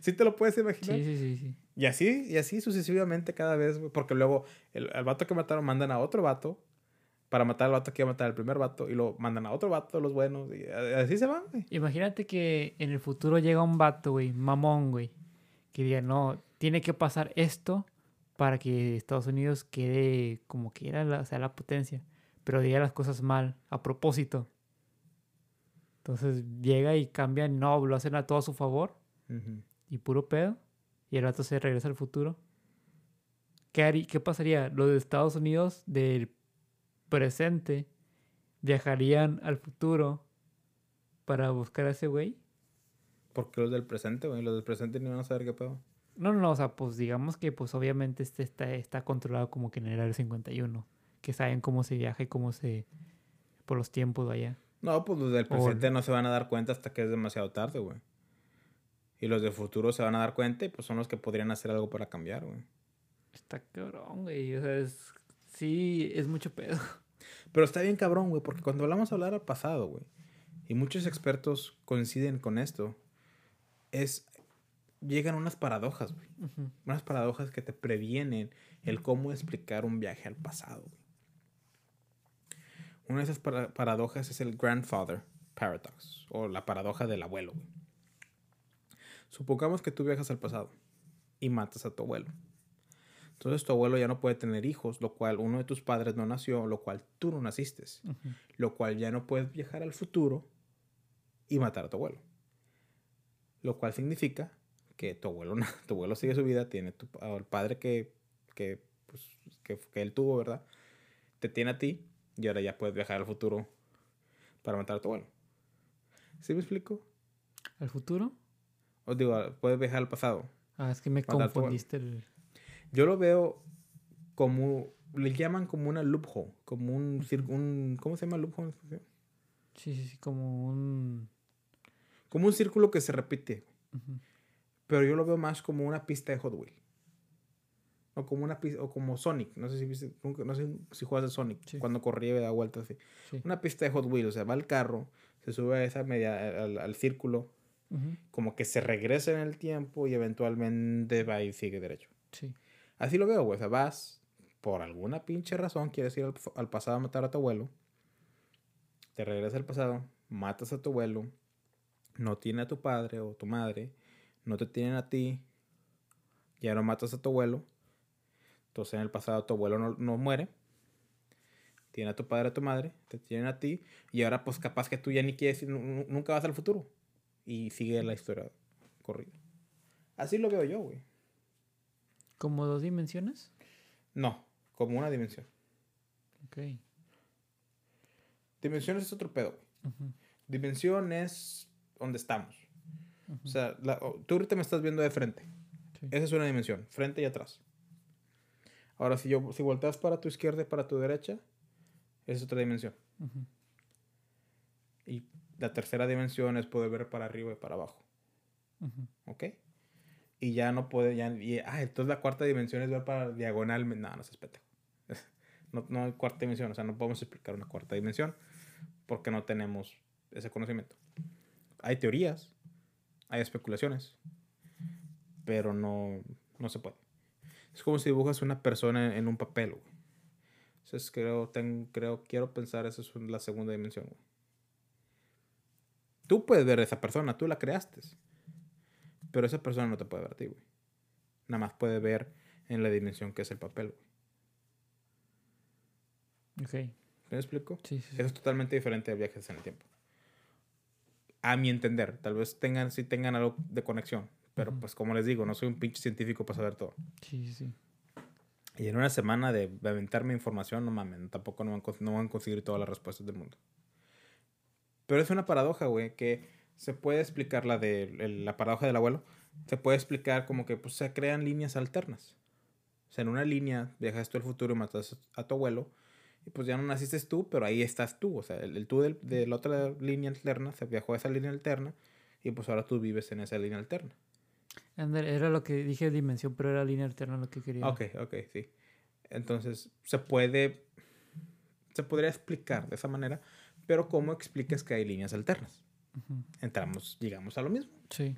¿Sí te lo puedes imaginar? Sí, sí, sí. sí. Y así, y así sucesivamente cada vez, güey, porque luego el, el vato que mataron mandan a otro vato, para matar al vato que iba a matar al primer vato y lo mandan a otro vato, los buenos, y así se van, güey. Imagínate que en el futuro llega un vato, güey, mamón, güey, que diga, no, tiene que pasar esto para que Estados Unidos quede como quiera, la, sea, la potencia, pero diga las cosas mal, a propósito. Entonces llega y cambia, no, lo hacen a todo a su favor y puro pedo, y el vato se regresa al futuro. ¿Qué, ¿Qué pasaría? Lo de Estados Unidos del presente viajarían al futuro para buscar a ese güey. Porque los del presente, güey, los del presente ni van a saber qué pedo. No, no, o sea, pues digamos que pues obviamente este está, está controlado como que en el área 51, que saben cómo se viaja y cómo se... por los tiempos de allá. No, pues los del presente no se van a dar cuenta hasta que es demasiado tarde, güey. Y los del futuro se van a dar cuenta y pues son los que podrían hacer algo para cambiar, güey. Está cabrón, güey. O sea, es Sí, es mucho pedo. Pero está bien cabrón, güey, porque cuando hablamos hablar al pasado, güey, y muchos expertos coinciden con esto, es llegan unas paradojas, güey. Unas paradojas que te previenen el cómo explicar un viaje al pasado, güey. Una de esas paradojas es el grandfather paradox, o la paradoja del abuelo, güey. Supongamos que tú viajas al pasado y matas a tu abuelo. Entonces tu abuelo ya no puede tener hijos, lo cual uno de tus padres no nació, lo cual tú no naciste. Lo cual ya no puedes viajar al futuro y matar a tu abuelo. Lo cual significa que tu abuelo, tu abuelo sigue su vida, tiene tu, el padre que, que, pues, que, que él tuvo, ¿verdad? Te tiene a ti y ahora ya puedes viajar al futuro para matar a tu abuelo. ¿Sí me explico? ¿Al futuro? Os digo, puedes viajar al pasado. Ah, es que me confundiste el... Yo lo veo como, le llaman como una loophole, como un, un ¿cómo se llama loophole? Sí, sí, sí, como un... Como un círculo que se repite. Pero yo lo veo más como una pista de Hot Wheels. O como una pista, o como Sonic. No sé si, no sé si juegas a Sonic. Cuando corría y da vueltas así. Una pista de Hot Wheels. O sea, va el carro, se sube a esa media, al, círculo. Como que se regresa en el tiempo y eventualmente va y sigue derecho. Sí. Así lo veo, güey. O sea, vas, por alguna pinche razón, quieres ir al, pasado a matar a tu abuelo. Te regresas al pasado, matas a tu abuelo. No tiene a tu padre o tu madre. No te tienen a ti. Ya no matas a tu abuelo. Entonces en el pasado tu abuelo no, muere. Tiene a tu padre, a tu madre. Te tienen a ti. Y ahora pues capaz que tú ya ni quieres nunca vas al futuro. Y sigue la historia corrida. Así lo veo yo, güey. ¿Como dos dimensiones? No, como una dimensión. Ok. Dimensiones es otro pedo. Dimensión es donde estamos. O sea, tú ahorita me estás viendo de frente. Esa es una dimensión, frente y atrás. Ahora, si yo si volteas para tu izquierda y para tu derecha, esa es otra dimensión. Y la tercera dimensión es poder ver para arriba y para abajo. ¿Ok? Y ya no puede, ya, y, ah, entonces la cuarta dimensión es ver para diagonal, no, no se espete. No, no hay cuarta dimensión, o sea, no podemos explicar una cuarta dimensión porque no tenemos ese conocimiento. Hay teorías, hay especulaciones, pero no, no se puede. Es como si dibujas una persona en, un papel, güey. Entonces creo, creo, quiero pensar, esa es la segunda dimensión. Tú puedes ver a esa persona, tú la creaste. Pero esa persona no te puede ver a ti, güey. Nada más puede ver en la dimensión que es el papel, güey. Ok. ¿Me explico? Sí, sí, Eso es totalmente diferente de viajes en el tiempo. A mi entender. Tal vez tengan, sí tengan algo de conexión. Pero pues como les digo, no soy un pinche científico para saber todo. Sí, sí. Y en una semana de, aventarme información, no mames, tampoco no van, no van a conseguir todas las respuestas del mundo. Pero es una paradoja, güey, que se puede explicar la de el- la paradoja del abuelo. Se puede explicar como que pues, se crean líneas alternas. O sea, en una línea viajas tú al futuro y matas a tu abuelo. Y pues ya no naciste tú, pero ahí estás tú. O sea, el, el tú del- de la otra línea alterna se viajó a esa línea alterna. Y pues ahora tú vives en esa línea alterna. Ándale, era lo que dije dimensión, pero era línea alterna lo que quería. Ok, ok, sí. Entonces, se puede. Se podría explicar de esa manera, pero ¿cómo explicas que hay líneas alternas? Ujú. Entramos, llegamos a lo mismo. Sí.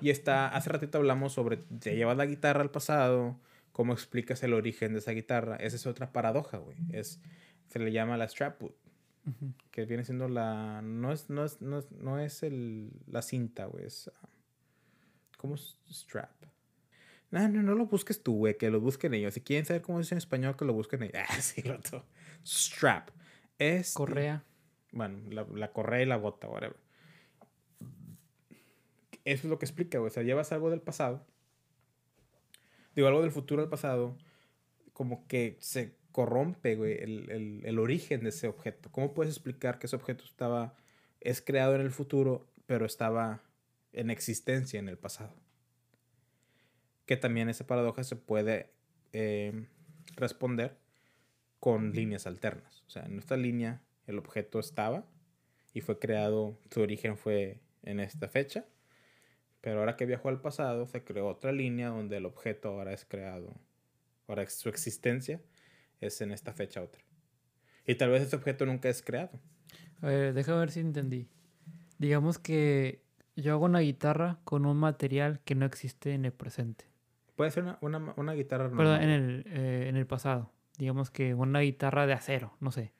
Y está, hace ratito hablamos sobre, te llevas la guitarra al pasado, cómo explicas el origen de esa guitarra. Esa es otra paradoja, güey. Es, se le llama la strap wood, Ujú. que viene siendo la, no es, no es, no es, no es el, la cinta, güey. Es, ah, ¿cómo es strap? No, no, no lo busques tú, güey, que lo busquen ellos. Si quieren saber cómo es en español, que lo busquen ellos. Ah, sí, lo. Strap. Es. Correa. Bueno, la, la correa y la bota, whatever. Eso es lo que explica. O sea, llevas algo del pasado. Digo, algo del futuro al pasado. Como que se corrompe, el, el- el origen de ese objeto. ¿Cómo puedes explicar que ese objeto estaba. es creado en el futuro, pero estaba en existencia en el pasado? Que también esa paradoja se puede eh, responder con líneas alternas. O sea, en esta línea el objeto estaba y fue creado, su origen fue en esta fecha, pero ahora que viajó al pasado se creó otra línea donde el objeto ahora es creado, ahora su existencia es en esta fecha otra. Y tal vez ese objeto nunca es creado. A ver, déjame ver si entendí. Digamos que yo hago una guitarra con un material que no existe en el presente. Puede ser una, una, una guitarra Perdón, normal. en el, eh, en el pasado. Digamos que una guitarra de acero, no sé.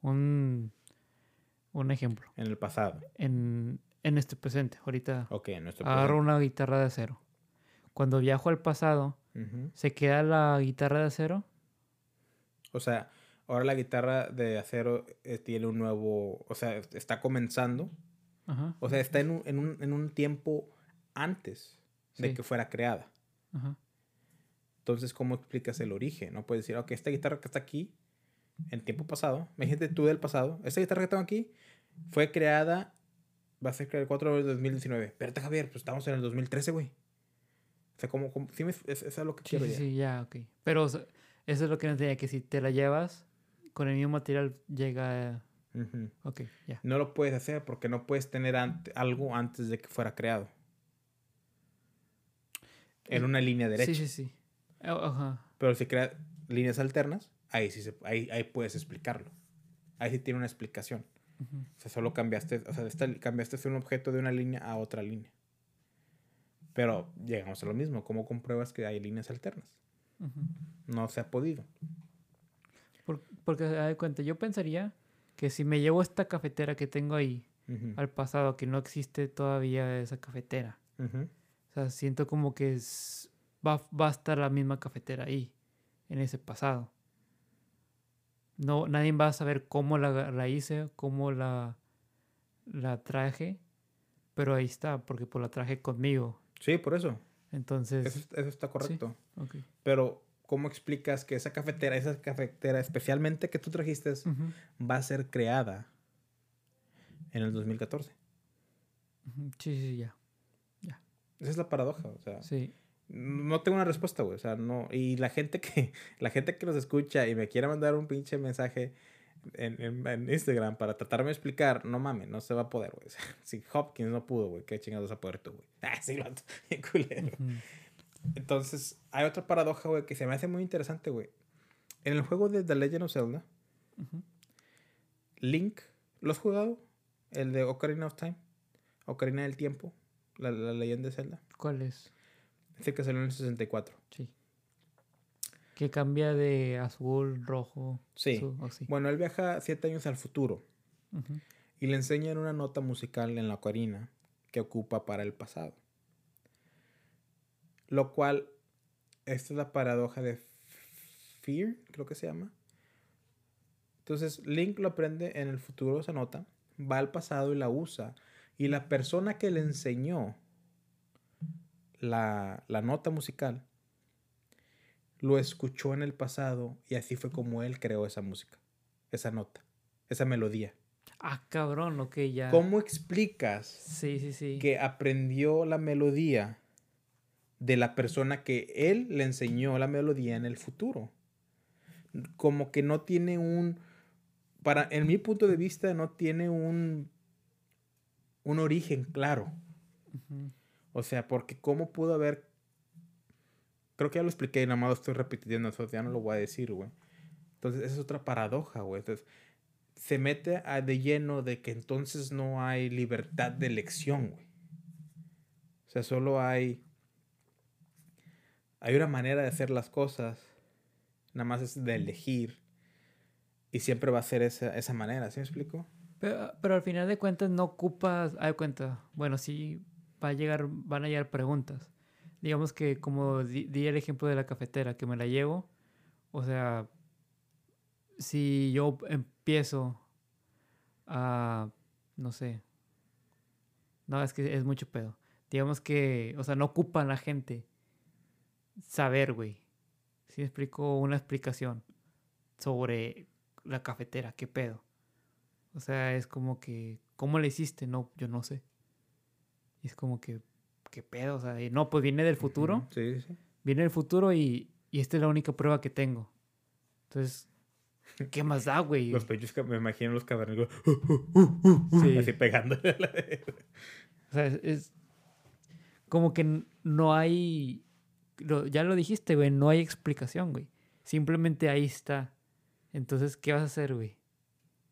Un, un ejemplo. En el pasado. En, en este presente, ahorita Ok, en nuestro agarro una guitarra de acero. Cuando viajo al pasado, presente. ¿se queda la guitarra de acero? O sea, ahora la guitarra de acero eh, tiene un nuevo, o sea, está comenzando Ajá, O sea, está en un, en un, en un tiempo antes de Sí. que fuera creada. ajá. Entonces, ¿cómo explicas el origen? No puedes decir, ok, esta guitarra que está aquí, en tiempo pasado, imagínate tú del pasado, esta guitarra que tengo aquí fue creada, va a ser el 4 de 2019. Espérate, Javier, pues estamos en el 2013, güey. O sea, ¿cómo, cómo- sí me- es, es lo que Sí, quiero sí, ya. sí, ya, ok. Pero o sea, eso es lo que no tenía, que si te la llevas con el mismo material llega... Ujú. Ok, ya. No lo puedes hacer porque no puedes tener ante- algo antes de que fuera creado. En Eh, una línea derecha. Sí, sí, sí. Ah, Ajá. Pero si crea líneas alternas, ahí sí se, ahí, ahí puedes explicarlo. Ahí sí tiene una explicación. O sea, solo cambiaste, o sea, esta- cambiaste un objeto de una línea a otra línea. Pero llegamos a lo mismo. ¿Cómo compruebas que hay líneas alternas? No se ha podido. Por- porque, haz de cuenta, yo pensaría que si me llevo esta cafetera que tengo ahí al pasado, que no existe todavía esa cafetera, o sea, siento como que es- va, va a estar la misma cafetera ahí, en ese pasado. No, nadie va a saber cómo la, la hice, cómo la, la traje, pero ahí está, porque pues la traje conmigo. Sí, por eso. Entonces, Eso, eso está correcto. Pero, ¿cómo explicas que esa cafetera, esa cafetera especialmente que tú trajiste, va a ser creada en el 2014? ujú. Sí, sí, ya. Esa es la paradoja. O sea, Sí. No tengo una respuesta, güey. O sea, no. Y la gente que, la gente que nos escucha y me quiera mandar un pinche mensaje en, en- en Instagram para tratarme de explicar, no mames, no se va a poder, güey. O sea, si Hopkins no pudo, güey, ¿qué chingados vas a poder tú, güey? Ah, sí, lo. Entonces, hay otra paradoja, güey, que se me hace muy interesante, güey. En el juego de The Legend of Zelda. Link, ¿lo has jugado? El de Ocarina of Time. Ocarina del Tiempo. La, la leyenda de Zelda. ¿Cuál es? Dice que salió en el 64. Sí. Que cambia de azul, rojo. Sí. azul, o sí. Bueno, él viaja siete años al futuro. Y le enseñan una nota musical en la ocarina que ocupa para el pasado. Lo cual, esta es la paradoja de Fear, creo que se llama. Entonces, Link lo aprende en el futuro, esa nota, va al pasado y la usa. Y la persona que le enseñó la, la nota musical lo escuchó en el pasado y así fue como él creó esa música, esa nota, esa melodía. Ah, cabrón, ok, ya. ¿Cómo explicas Sí, sí, sí. que aprendió la melodía de la persona que él le enseñó la melodía en el futuro? Como que no tiene un, para, en mi punto de vista, no tiene un, un origen claro. Ujú. O sea, porque cómo pudo haber... Creo que ya lo expliqué, nada más estoy repitiendo, eso ya no lo voy a decir, güey. Entonces, esa es otra paradoja, güey. Entonces, se mete a de lleno de que entonces no hay libertad de elección, güey. O sea, solo hay... Hay una manera de hacer las cosas. Nada más es de elegir. Y siempre va a ser esa, esa manera, ¿sí me explico? Pero, pero al final de cuentas no ocupas, hay cuenta, bueno, sí va a llegar, van a llegar preguntas. Digamos que como di, el ejemplo de la cafetera, que me la llevo, o sea, si yo empiezo a, no sé, no, es que es mucho pedo. Digamos que, o sea, no ocupan la gente saber, güey. Si explico una explicación sobre la cafetera, qué pedo. O sea, es como que, ¿cómo le hiciste? No, yo no sé. Y es como que, ¿qué pedo? O sea, y no, pues viene del futuro. Sí, sí. Viene del futuro y, y esta es la única prueba que tengo. Entonces, ¿qué más da, güey? Los pechos me imagino los cavernícolas Sí. así pegándole a la O sea, es, es como que no hay, lo- ya lo dijiste, güey, no hay explicación, güey. Simplemente ahí está. Entonces, ¿qué vas a hacer, güey?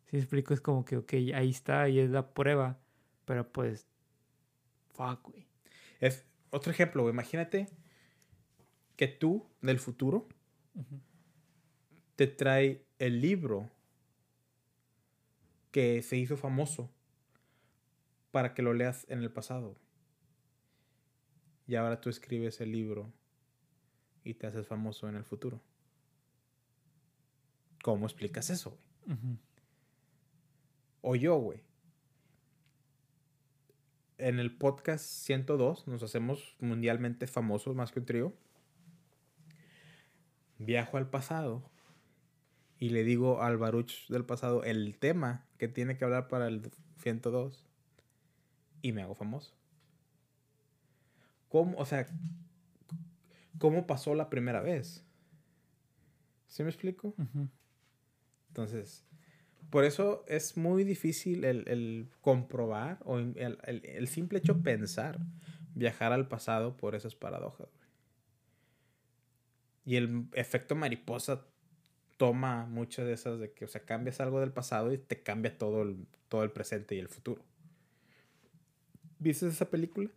Si explico, es como que, ok, ahí está y es la prueba, pero pues, fuck, güey. Es otro ejemplo, güey. Imagínate que tú, del futuro, te trae el libro que se hizo famoso para que lo leas en el pasado. Y ahora tú escribes el libro y te haces famoso en el futuro. ¿Cómo explicas eso, güey? O yo, güey. En el podcast 102 nos hacemos mundialmente famosos más que un trío. Viajo al pasado y le digo al Baruch del pasado el tema que tiene que hablar para el 102 y me hago famoso. ¿Cómo, o sea, cómo pasó la primera vez? ¿Sí me explico? Entonces, por eso es muy difícil el, el comprobar o el, el- el simple hecho pensar viajar al pasado por esas paradojas. güey. Y el efecto mariposa toma muchas de esas de que, o sea, cambias algo del pasado y te cambia todo el, todo el presente y el futuro. ¿Viste esa película?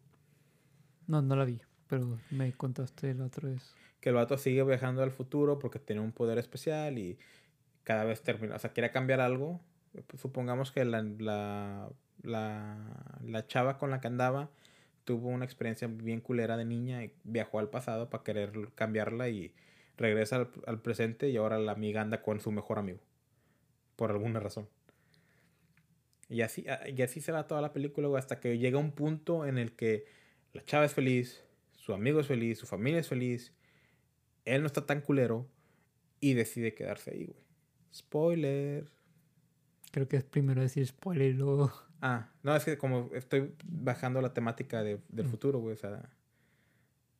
No, no la vi, pero me contaste la otra vez. que el vato sigue viajando al futuro porque tiene un poder especial y cada vez termina, o sea, quiere cambiar algo. Supongamos que la, la, la, la chava con la que andaba tuvo una experiencia bien culera de niña y viajó al pasado para querer cambiarla y regresa al, al presente y ahora la amiga anda con su mejor amigo. Por alguna razón. Y así, ah, y así se va toda la película, hasta que llega un punto en el que la chava es feliz, su amigo es feliz, su familia es feliz, él no está tan culero y decide quedarse ahí, güey. Spoiler. Creo que es primero decir spoiler y luego... Ah, no, es que como estoy bajando la temática de- del Mm. futuro, güey, o sea...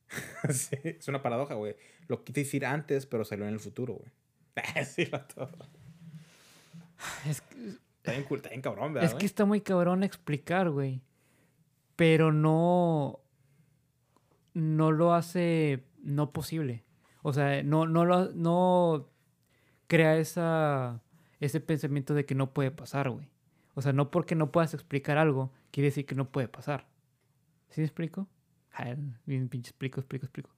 sí, es una paradoja, güey. Lo quise decir antes, pero salió en el futuro, güey. sí, vato. Es que, Está bien, cool, está bien cabrón, ¿verdad, es que está muy cabrón explicar, güey. Pero no... No lo hace no posible. O sea, no, no, lo, no crea esa, ese pensamiento de que no puede pasar, güey. O sea, no porque no puedas explicar algo, quiere decir que no puede pasar. ¿Sí me explico? Ay, bien pinche explico, explico, explico.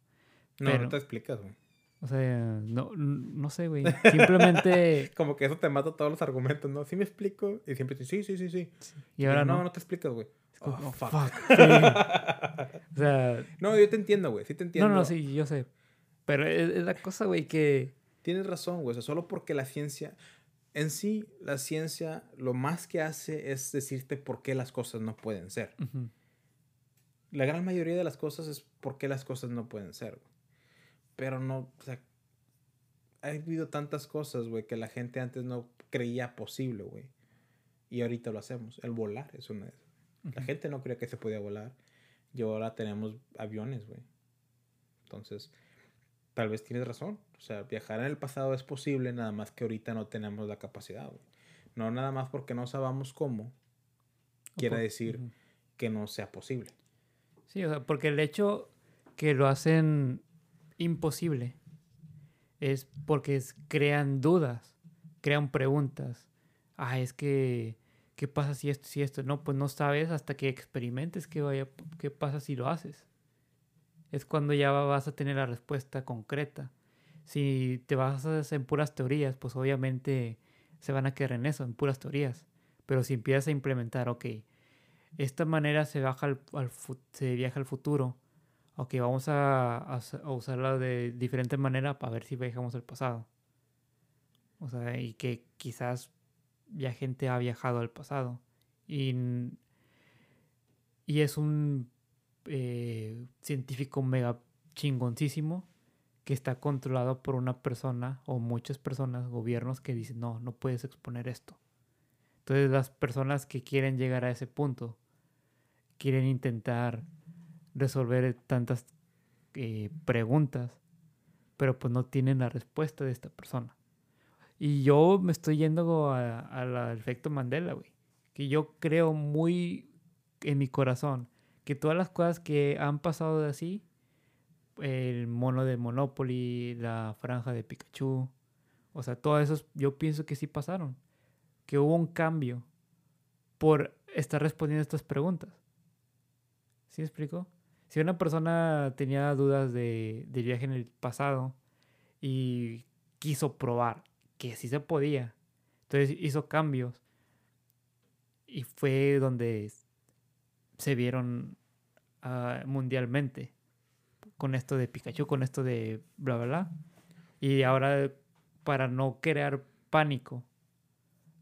No, pero- no te explicas, güey. O sea, no, no sé, güey. Simplemente... Como que eso te mata todos los argumentos, ¿no? Sí me explico. Y siempre dices, sí, sí, sí, sí. Y ahora no. no. No, te explicas, güey. Como, Oh, oh, fuck. fuck, sí. O sea, No, yo te entiendo, güey. Sí te entiendo. no, no, sí, yo sé. Pero es, es la cosa, güey, que... Tienes razón, güey. O sea, solo porque la ciencia. en sí, la ciencia lo más que hace es decirte por qué las cosas no pueden ser. La gran mayoría de las cosas es por qué las cosas no pueden ser. Pero no, o sea, ha habido tantas cosas, güey, que la gente antes no creía posible, güey. Y ahorita lo hacemos. El volar es una de esas. La gente no creía que se podía volar. Y ahora tenemos aviones, güey. Entonces, tal vez tienes razón. O sea, viajar en el pasado es posible, nada más que ahorita no tenemos la capacidad, güey. No nada más porque no sabamos cómo, quiere decir que no sea posible. Sí, o sea, porque el hecho que lo hacen imposible es porque crean dudas, crean preguntas. Ah, es que, ¿qué pasa si esto, si esto? No, pues no sabes hasta que experimentes qué, vaya, qué pasa si lo haces. Es cuando ya vas a tener la respuesta concreta. Si te basas en puras teorías, pues obviamente se van a quedar en eso, en puras teorías. Pero si empiezas a implementar, ok, esta manera se, viaja al futuro, ok, vamos a, a, usarla de diferente manera para ver si viajamos al pasado. O sea, y que quizás ya gente ha viajado al pasado. Y, y es un eh, científico mega chingoncísimo que está controlado por una persona o muchas personas, gobiernos que dicen, no, no puedes exponer esto. Entonces las personas que quieren llegar a ese punto, quieren intentar resolver tantas eh, preguntas, pero pues no tienen la respuesta de esta persona. Y yo me estoy yendo al efecto Mandela, güey. Que yo creo muy en mi corazón que todas las cosas que han pasado de así el mono de Monopoly, la franja de Pikachu. O sea, todo eso yo pienso que sí pasaron. Que hubo un cambio por estar respondiendo estas preguntas. ¿Sí me explico? Si una persona tenía dudas de, del viaje en el pasado y quiso probar que sí se podía, entonces hizo cambios y fue donde se vieron ah, mundialmente con esto de Pikachu, con esto de bla, bla, bla. Y ahora, para no crear pánico,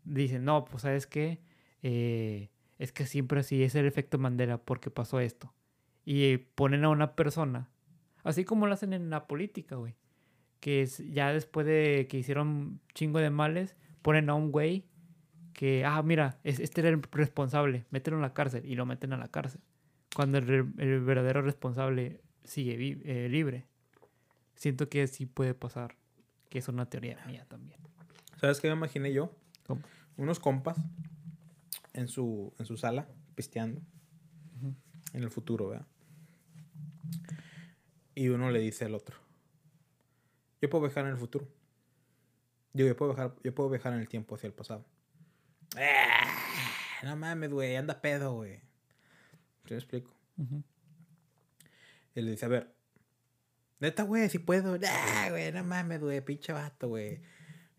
dicen, no, pues sabes qué, eh, es que siempre así es el efecto Mandela porque pasó esto. Y ponen a una persona, así como lo hacen en la política, güey. Que es, ya después de que hicieron chingo de males, ponen a un güey que, ah, mira, este era el responsable, mételo en la cárcel y lo meten a la cárcel. Cuando el verdadero responsable sigue eh, libre. Siento que sí puede pasar, que es una teoría mía también. ¿Sabes qué me imaginé yo? Unos compas en su, en su sala, pisteando, en el futuro, ¿verdad? Y uno le dice al otro, yo puedo viajar en el futuro. Yo, yo, puedo viajar, yo puedo viajar en el tiempo hacia el pasado. ¡Ah! No mames, güey, anda pedo, güey. ¿Te explico? Y le dice, a ver, neta, güey, si puedo. Nah, güey, no mames, güey, pinche vato, güey.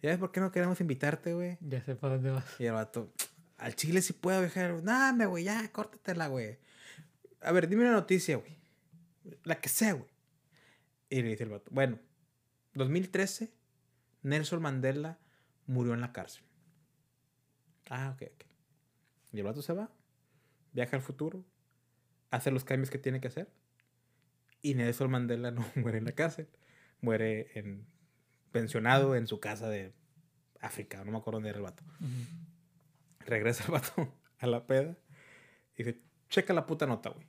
¿Ya ves por qué no queremos invitarte, güey? Ya sé para dónde vas. Y el vato, al chile si puedo viajar. No, güey, ya, córtatela, güey. A ver, dime una noticia, güey. La que sea, güey. Y le dice el vato, bueno, 2013, Nelson Mandela murió en la cárcel. Ah, ok, ok. Y el vato se va, viaja al futuro, hace los cambios que tiene que hacer y Nelson Mandela no muere en la cárcel, muere en pensionado en su casa de África, no me acuerdo dónde era el vato. Regresa el vato a la peda y dice, checa la puta nota, güey.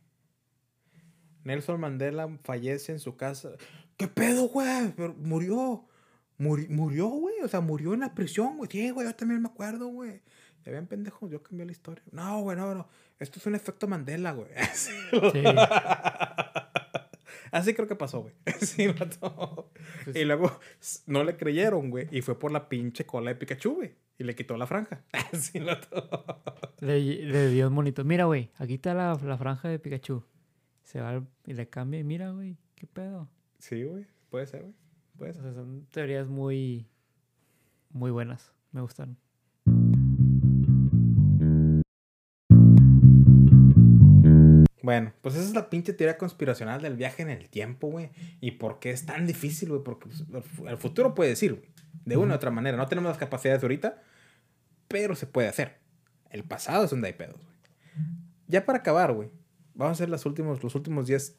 Nelson Mandela fallece en su casa. ¿Qué pedo, güey? Murió. murió, güey. O sea, murió en la prisión, güey. Sí, güey, yo también me acuerdo, güey. Ya ven, pendejos, yo cambié la historia. No, güey, no, no. Esto es un efecto Mandela, güey. sí. Así creo que pasó, güey. Sí, mató. Pues y luego no le creyeron, güey. Y fue por la pinche cola de Pikachu, güey. Y le quitó la franja. Sí, mató. Le, le dio un monito. Mira, güey, aquí está la, la, franja de Pikachu. Se va y le cambia y mira, güey, qué pedo. Sí, güey. Puede ser, güey. Puede ser. son teorías muy, muy buenas. Me gustan. Bueno, pues esa es la pinche teoría conspiracional del viaje en el tiempo, güey. ¿Y por qué es tan difícil, güey? Porque pues, el futuro puede decir, güey. De una u otra manera. No tenemos las capacidades ahorita, pero se puede hacer. El pasado es donde hay pedos, güey. Ya para acabar, güey. Vamos a hacer los últimos, los últimos 10,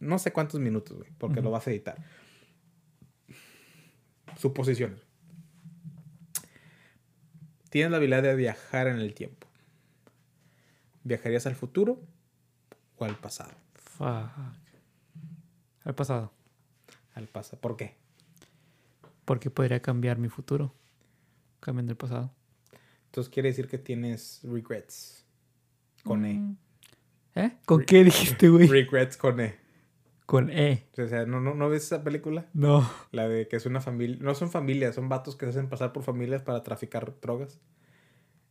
no sé cuántos minutos, güey, porque lo vas a editar. Suposiciones. Tienes la habilidad de viajar en el tiempo. ¿Viajarías al futuro o al pasado? Fuck. Al pasado. Al pasado. ¿Por qué? Porque podría cambiar mi futuro. Cambiando el pasado. Entonces quiere decir que tienes regrets. Con E. Mm. ¿Eh? ¿Con qué dijiste, güey? Regrets con E. Con E. O sea, ¿no, no, ¿no ves esa película? No. La de que es una familia. No son familias, son vatos que se hacen pasar por familias para traficar drogas.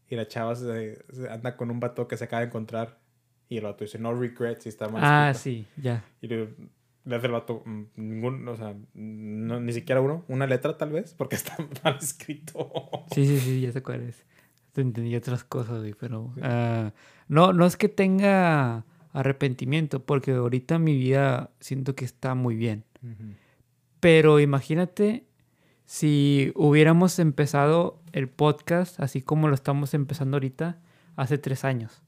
Y la chava se, se anda con un vato que se acaba de encontrar. Y el vato dice, no regrets, y está mal. Ah, escrito. sí, ya. Y le, le hace el vato, "Mm, ningún, o sea, no, ni siquiera uno, una letra tal vez, porque está mal escrito. Sí, sí, sí, ya sé cuál es. Te Entendí otras cosas, güey, pero... ah, no, no es que tenga arrepentimiento, porque ahorita mi vida siento que está muy bien. Pero imagínate si hubiéramos empezado el podcast así como lo estamos empezando ahorita hace tres años.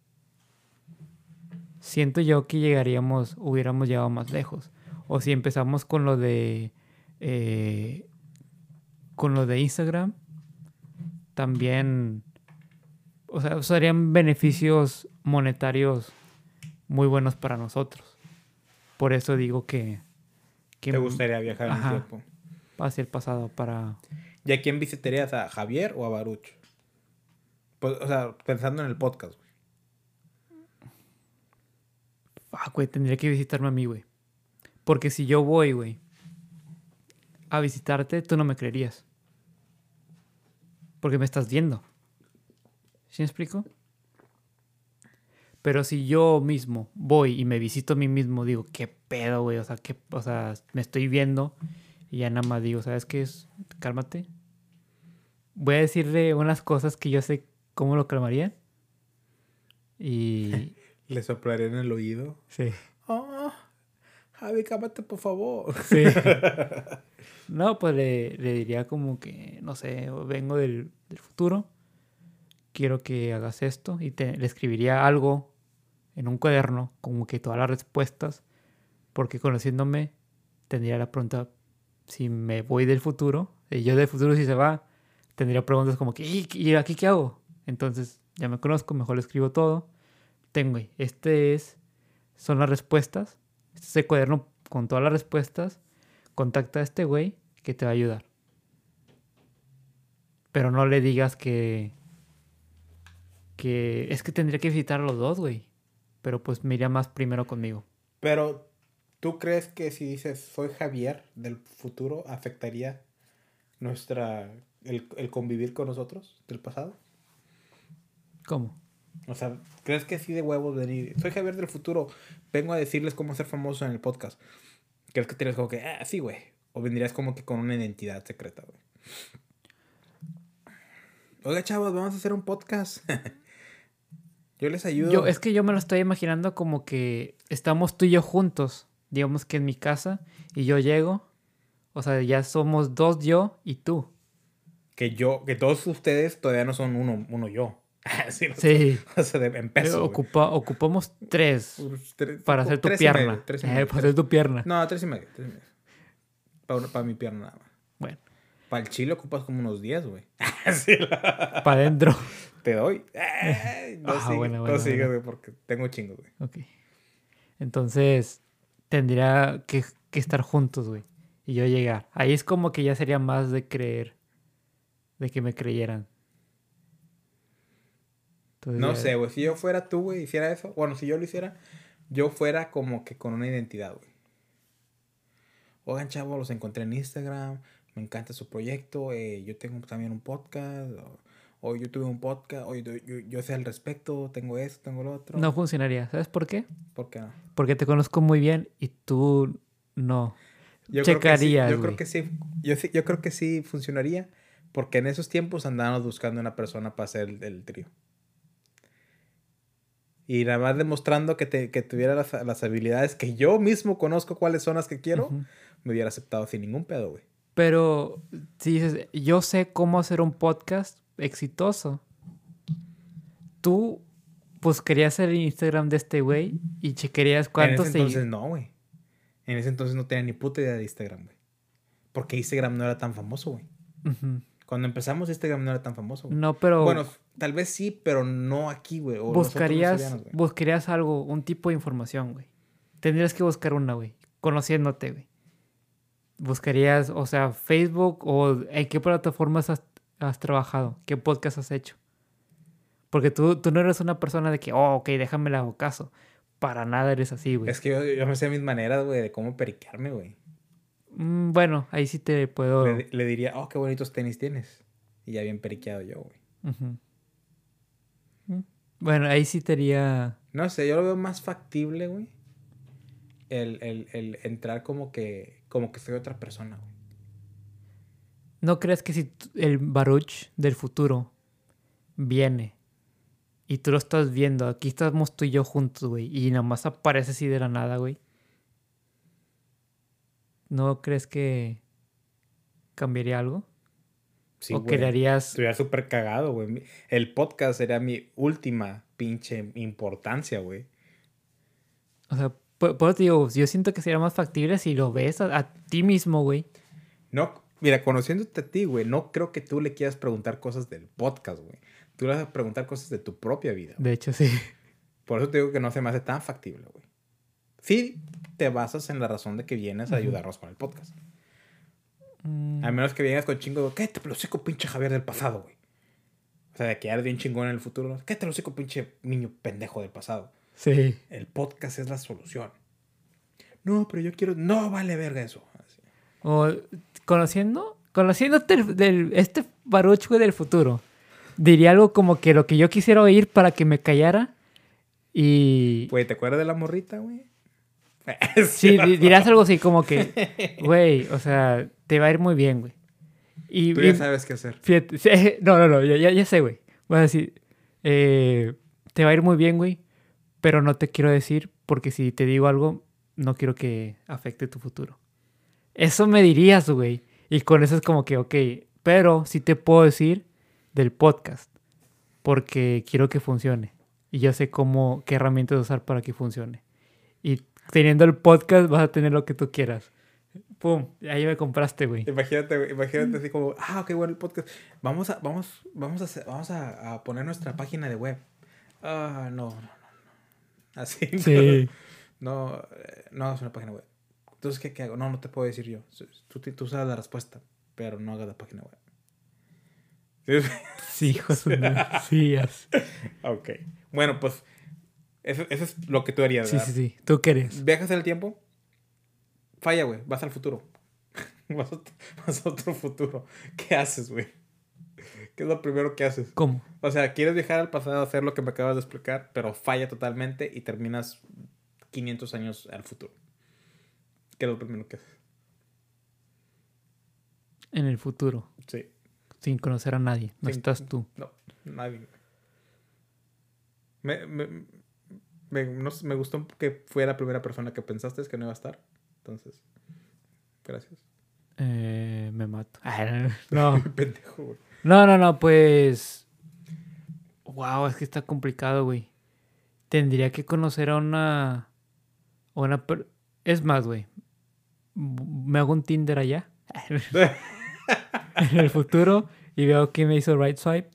Siento yo que llegaríamos, hubiéramos llegado más lejos. O si empezamos con lo de eh, con lo de Instagram, también, o sea, serían beneficios monetarios muy buenos para nosotros. Por eso digo que, que ¿Te gustaría viajar en el tiempo? hacia el pasado para... ¿Y a quién visitarías? ¿A Javier o a Baruch? Pues, o sea, pensando en el podcast, Ah, güey, tendría que visitarme a mí, güey. Porque si yo voy, güey, a visitarte, tú no me creerías. Porque me estás viendo. ¿Sí me explico? Pero si yo mismo voy y me visito a mí mismo, digo, ¿qué pedo, güey? O sea, ¿qué, o sea, me estoy viendo y ya nada más digo, ¿sabes qué es? Cálmate. Voy a decirle unas cosas que yo sé cómo lo calmarían. Y... Le soplaré en el oído. sí. Oh, Javi, cámate, por favor. Sí. No, pues le, le diría como que, no sé, vengo del, del futuro, quiero que hagas esto y te, le escribiría algo en un cuaderno, como que todas las respuestas, porque conociéndome tendría la pregunta, si me voy del futuro, y yo del futuro si se va, tendría preguntas como que, ¿y, y aquí qué hago? Entonces ya me conozco, mejor le escribo todo. Tengo, güey, este es, son las respuestas, este es el cuaderno con todas las respuestas contacta a este güey que te va a ayudar. Pero no le digas que. que. Es que tendría que visitar a los dos, güey. Pero pues me iría más primero conmigo. Pero, ¿tú crees que si dices soy Javier del futuro afectaría nuestra. el, el convivir con nosotros del pasado? ¿Cómo? O sea, ¿crees que sí de huevos venir? Soy Javier del futuro, vengo a decirles cómo ser famoso en el podcast. ¿Crees que tienes como que, ah, sí, güey? O vendrías como que con una identidad secreta, güey. Oiga, chavos, vamos a hacer un podcast. yo les ayudo. Yo, es que yo me lo estoy imaginando como que estamos tú y yo juntos. Digamos que en mi casa. Y yo llego. O sea, ya somos dos yo y tú. Que yo, que todos ustedes todavía no son uno, uno yo. sí, no Sí. sé. O sea, de- en Eh, peso. güey. ocupa- ocupamos tres para hacer tu tres y pierna. medio, tres y Eh, para hacer tu pierna. No, tres y medio. Tres y medio. Para, para mi pierna nada más. Bueno, Para el chile ocupas como unos 10, güey. Sí, la- para adentro. Te doy. No Ah, sigue, bueno, no bueno, sigue, bueno. porque tengo chingos, güey. Ok. Entonces, tendría que, que estar juntos, güey. Y yo llegar. Ahí es como que ya sería más de creer. De que me creyeran. Entonces, No sé, güey. Si yo fuera tú, güey, hiciera eso. Bueno, si yo lo hiciera, yo fuera como que con una identidad, güey. Oigan, chavos, los encontré en Instagram. Me encanta su proyecto. eh, yo tengo también un podcast. O, o yo tuve un podcast. O yo, yo, yo sé al respecto. Tengo esto, tengo lo otro. No funcionaría. ¿Sabes por qué? ¿Por qué no? Porque te conozco muy bien y tú no. Yo creo que sí, Checarías, yo creo que sí. Yo, yo creo que sí funcionaría. Porque en esos tiempos andábamos buscando una persona para hacer el, el trío. Y nada más demostrando que, te, que tuviera las, las habilidades que yo mismo conozco cuáles son las que quiero, me hubiera aceptado sin ningún pedo, güey. Pero si dices, yo sé cómo hacer un podcast exitoso, tú buscarías el Instagram de este güey y chequearías cuántos En ese entonces no, güey. En ese entonces no tenía ni puta idea de Instagram, güey. Porque Instagram no era tan famoso, güey. Ujú. Cuando empezamos Instagram no era tan famoso, güey. No, pero Bueno, tal vez sí, pero no aquí, güey. o buscarías, güey. buscarías algo, un tipo de información, güey. Tendrías que buscar una, güey. Conociéndote, güey. Buscarías, o sea, Facebook o en qué plataformas has, has trabajado, qué podcast has hecho. Porque tú, tú no eres una persona de que, oh, ok, déjame hago caso. Para nada eres así, güey. Es que yo, yo me sé mis maneras, güey, de cómo periquearme, güey. Mm, bueno, ahí sí te puedo. Le, le diría, oh, qué bonitos tenis tienes. Y ya bien periqueado yo, güey. Mm. Bueno, ahí sí te haría. No sé, yo lo veo más factible, güey. El, el, el entrar como que, como que soy otra persona, güey. ¿No crees que si el Baruch del futuro viene y tú lo estás viendo, aquí estamos tú y yo juntos, güey, y nada más aparece así de la nada, güey? ¿No crees que cambiaría algo? Sí, ¿O crearías... Estuviera súper cagado, güey. El podcast sería mi última pinche importancia, güey. O sea, por, por eso te digo, yo siento que sería más factible si lo ves a, a ti mismo, güey. No, mira, conociéndote a ti, güey, no creo que tú le quieras preguntar cosas del podcast, güey. Tú le vas a preguntar cosas de tu propia vida. De hecho, sí. Por eso te digo que no se me hace tan factible, güey. Sí, te basas en la razón de que vienes a ayudarnos con el podcast. Mm, A menos que vengas con chingo ¿qué te lo seco pinche Javier del pasado, güey? O sea, de que eres bien chingón en el futuro. ¿Qué te lo seco pinche niño pendejo del pasado? sí. El podcast es la solución. No, pero yo quiero. No vale verga eso. Así. O conociendo, conociéndote el- del, este Baruch, güey, del futuro, diría algo como que lo que yo quisiera oír para que me callara y... Güey, ¿te acuerdas de la morrita, güey? sí, di- dirás algo así como que, güey, o sea, te va a ir muy bien, güey. Y, Tú ya sabes qué hacer. fíjate, no, no, no, ya, ya, sé, güey. Voy a decir, eh, te va a ir muy bien, güey, pero no te quiero decir porque si te digo algo, no quiero que afecte tu futuro. Eso me dirías, güey. Y con eso es como que, ok, pero sí te puedo decir del podcast porque quiero que funcione. Y yo sé cómo, qué herramientas usar para que funcione. Y teniendo el podcast vas a tener lo que tú quieras. Pum, ahí me compraste, güey. Imagínate, güey, imagínate así como, ah, ok, bueno, el podcast. Vamos a, vamos, vamos a, hacer- vamos a, a poner nuestra página de web. Ah, no, no, no, no. Así. Sí. No, eh, no hagas una página web. Entonces, ¿qué, qué hago? No, no te puedo decir yo. Tú, tú sabes la respuesta, pero no hagas la página web. ¿Sí? Madre. Sí, as- ok. Bueno, pues, eso, eso es lo que tú harías, sí, ¿verdad? sí, sí. ¿Tú qué? Viajas en el tiempo, falla, güey. Vas al futuro. vas, a, ot- vas a otro futuro. ¿Qué haces, güey? ¿Qué es lo primero que haces? ¿Cómo? O sea, quieres viajar al pasado, hacer lo que me acabas de explicar, pero falla totalmente y terminas 500 años al futuro. ¿Qué es lo primero que haces? En el futuro, Sí. sin conocer a nadie. No Sin- estás tú. No, nadie. Me, me, me, no me gustó que fue la primera persona que pensaste que no iba a estar. Entonces, gracias. Eh, me mato. Ah, no. Pendejo, güey. No, no, no, pues. Wow, es que está complicado, güey. Tendría que conocer a una. a una per- Es más, güey. Me hago un Tinder allá. en el futuro. Y veo que me hizo right swipe.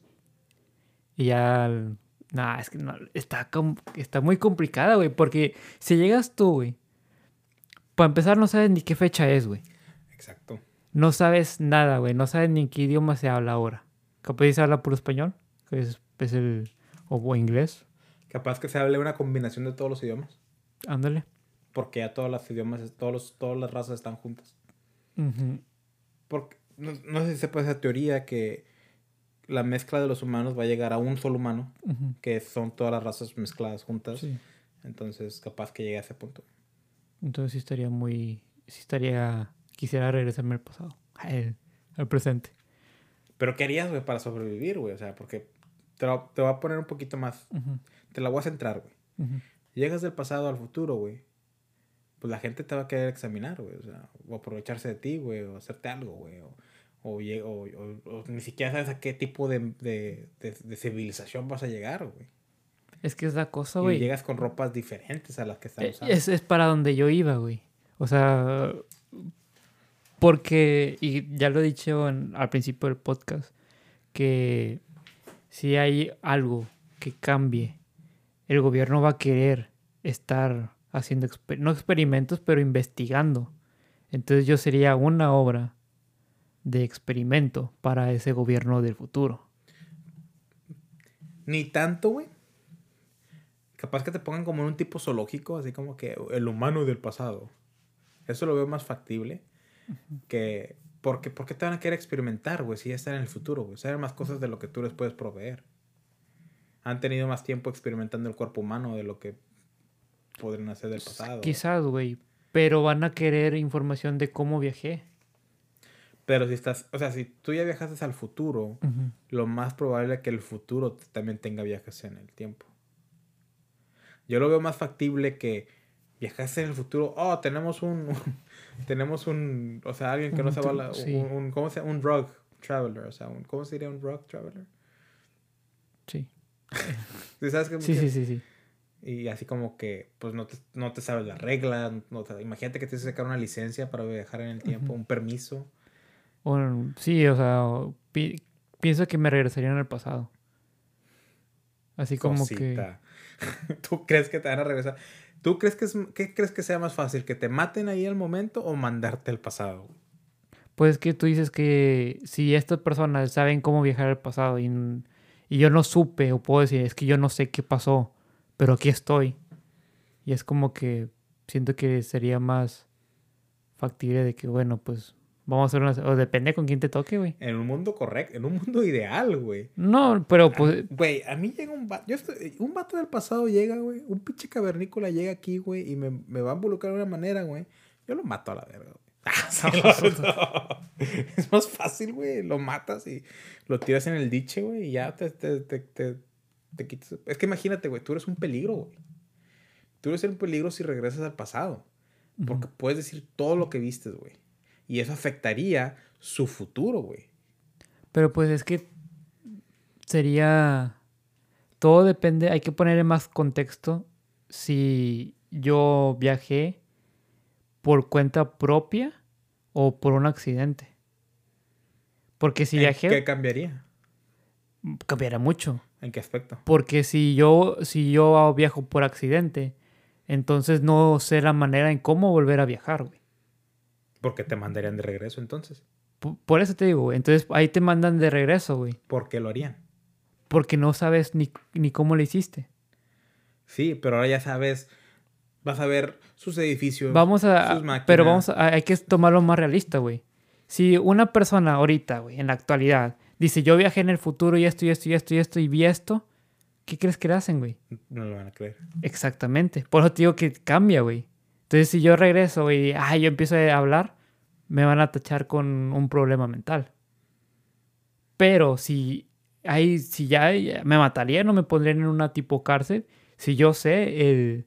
Y ya. Nah, es que no. Está, está muy complicada, güey. Porque si llegas tú, güey. Para empezar, no sabes ni qué fecha es, güey. Exacto. No sabes nada, güey. No sabes ni en qué idioma se habla ahora. Capaz se habla puro español, que es, es el. O, o inglés. Capaz que se hable una combinación de todos los idiomas. Ándale. Porque ya todos los idiomas, todos los, todas las razas están juntas. Porque, no, no sé si sepa esa teoría que la mezcla de los humanos va a llegar a un solo humano, que son todas las razas mezcladas juntas. Sí. Entonces, capaz que llegue a ese punto. Entonces sí estaría muy. Sí estaría. Quisiera regresarme al pasado. Al, al presente. Pero ¿qué harías, güey, para sobrevivir, güey? O sea, porque te, lo- te voy a poner un poquito más. Te la voy a centrar, güey. Llegas del pasado al futuro, güey. pues la gente te va a querer examinar, güey. O sea, o aprovecharse de ti, güey, o hacerte algo, güey. O, o, o, ni siquiera sabes a qué tipo de, de, de, civilización vas a llegar, güey. Es que es la cosa, güey. Y llegas con ropas diferentes a las que están e, usando. Es, es para donde yo iba, güey. O sea, porque, y ya lo he dicho al principio del podcast, que si hay algo que cambie, el gobierno va a querer estar haciendo, no experimentos, pero investigando. Entonces yo sería una obra de experimento para ese gobierno del futuro. Ni tanto, güey. Capaz que te pongan como en un tipo zoológico, así como que el humano del pasado. Eso lo veo más factible que... Porque, ¿Por qué te van a querer experimentar, güey? Si ya están en el futuro, güey. Saber más cosas de lo que tú les puedes proveer. Han tenido más tiempo experimentando el cuerpo humano de lo que podrían hacer del pasado. Quizás, güey. Pero van a querer información de cómo viajé. Pero si estás, o sea, si tú ya viajaste al futuro, lo más probable es que el futuro también tenga viajes en el tiempo. Yo lo veo más factible que viajaste en el futuro. Oh, tenemos un, tenemos un, o sea, alguien que no sabe la, un, ¿cómo se llama? Un drug traveler, o sea, un, ¿cómo sería un drug traveler? Sí. ¿Sí sabes qué? Sí, sí, sí, sí. Y así como que, pues no te, no te sabes las reglas. No imagínate que tienes que sacar una licencia para viajar en el tiempo, un permiso. Sí, o sea, pienso que me regresarían al pasado. Así como que. ¿Tú crees que te van a regresar? ¿Tú crees que es, qué crees que sea más fácil? ¿Que te maten ahí al momento o mandarte al pasado? Pues que tú dices que si estas personas saben cómo viajar al pasado y, y yo no supe, o puedo decir, es que yo no sé qué pasó pero aquí estoy. Y es como que siento que sería más factible de que, bueno, pues vamos a hacer una... O depende con quién te toque, güey. En un mundo correcto, en un mundo ideal, güey. No, pero pues... Güey, a mí llega un vato... un vato del pasado llega, güey. Un pinche cavernícola llega aquí, güey, y me, me, va a involucrar de una manera, güey. Yo lo mato a la verga, güey. es más fácil, güey. Lo matas y lo tiras en el diche, güey, y ya te, te, te es que imagínate, güey, tú eres un peligro, güey. Tú eres un peligro si regresas al pasado. Porque puedes decir todo lo que vistes, güey. Y eso afectaría su futuro, güey. Pero pues es que sería... Todo depende, hay que ponerle más contexto. Si yo viajé por cuenta propia o por un accidente. Porque si viajé... ¿Qué cambiaría? Cambiaría mucho. ¿En qué aspecto? Porque si yo, si yo viajo por accidente, entonces no sé la manera en cómo volver a viajar, güey. Porque te mandarían de regreso entonces. Por, eso te digo, güey. Entonces ahí te mandan de regreso, güey. ¿Por qué lo harían? Porque no sabes ni, ni cómo lo hiciste. Sí, pero ahora ya sabes, vas a ver sus edificios, vamos a, sus máquinas. Pero vamos a, hay que tomarlo más realista, güey. Si una persona ahorita, güey, en la actualidad, dice, yo viajé en el futuro y esto y esto y esto y esto y vi esto, ¿qué crees que le hacen, güey? No lo van a creer. Exactamente. Por eso te digo que cambia, güey. Entonces, si yo regreso y ay, yo empiezo a hablar, me van a tachar con un problema mental. Pero si, hay, si ya me matarían o me pondrían en una tipo cárcel, si yo sé el,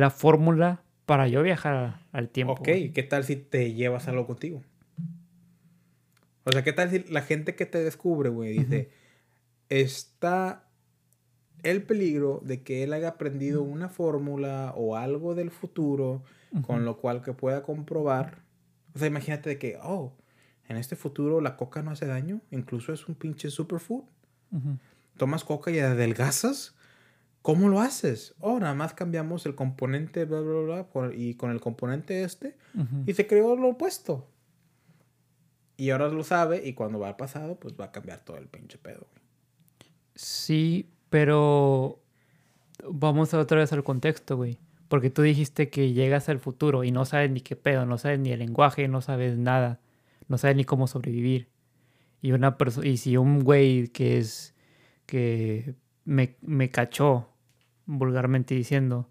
la fórmula para yo viajar al tiempo. Ok, ¿qué tal si te llevas algo contigo? O sea, ¿qué tal si la gente que te descubre, güey, dice, está el peligro de que él haya aprendido una fórmula o algo del futuro con lo cual que pueda comprobar? O sea, imagínate de que, oh, en este futuro la coca no hace daño, incluso es un pinche superfood. Tomas coca y adelgazas. ¿Cómo lo haces? Oh, nada más cambiamos el componente, bla, bla, bla, y con el componente este, y se creó lo opuesto. Y ahora lo sabe y cuando va al pasado, pues va a cambiar todo el pinche pedo. Sí, pero vamos otra vez al contexto, güey. Porque tú dijiste que llegas al futuro y no sabes ni qué pedo, no sabes ni el lenguaje, no sabes nada, no sabes ni cómo sobrevivir. Y una persona, y si un güey que es, que me, me cachó, vulgarmente diciendo,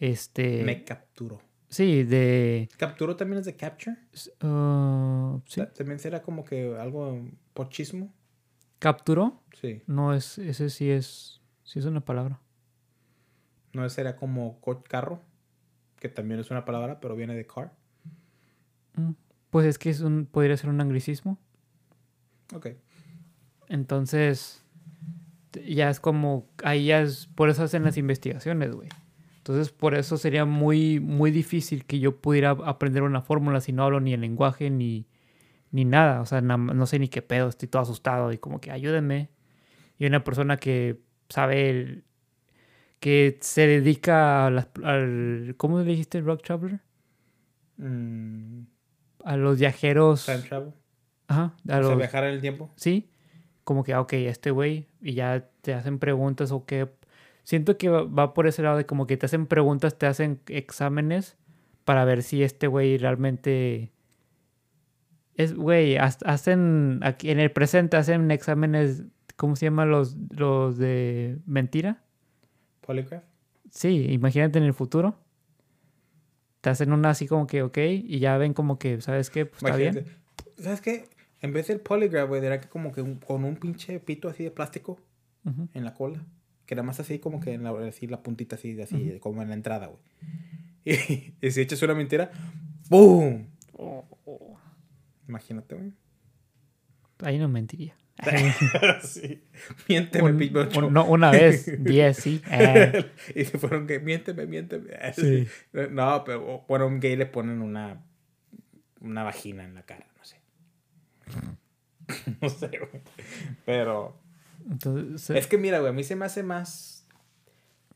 este... Me capturó. Sí, de... ¿Capturó también es de capture? Uh, sí. También será como que algo pochismo. ¿Capturó? Sí. No, es, ese sí es, sí es una palabra. ¿No será como carro? que también es una palabra, pero viene de car. Mm, Pues es que es un, podría ser un anglicismo. Ok. Entonces, ya es como, ahí ya es, por eso hacen las investigaciones, güey. Entonces, por eso sería muy, muy difícil que yo pudiera aprender una fórmula si no hablo ni el lenguaje ni, ni nada. O sea, no sé ni qué pedo, estoy todo asustado y como que ayúdenme. Y una persona que sabe, el- que se dedica a las, al, ¿cómo le dijiste? Rock Traveler. Mm, A los viajeros. time travel. Ajá, a O sea, los, viajar en el tiempo. Sí, como que, ok, este güey, y ya te hacen preguntas o que... Siento que va- va por ese lado de como que te hacen preguntas, te hacen exámenes para ver si este güey realmente... Es, güey, hacen, aquí en el presente hacen exámenes, ¿cómo se llaman los, los de mentira? Polygraph. Sí, imagínate en el futuro. Te hacen una así como que, ok, y ya ven como que, ¿sabes qué? Pues está bien. Imagínate. ¿Sabes qué? En vez del polygraph, güey, era que como que un- con un pinche pito así de plástico en la cola. Que era más así como que en la, así, la puntita así, así, como en la entrada, güey. Y, y si echas una mentira, ¡boom! Imagínate, güey. Ahí no mentiría. sí. Miénteme, Un- no, una vez, diez, sí. Eh, y se fueron que miénteme, miénteme. Sí. No, pero bueno, un gay le ponen una, una vagina en la cara, no sé. no sé, güey. Pero entonces, es que mira, güey, a mí se me hace más.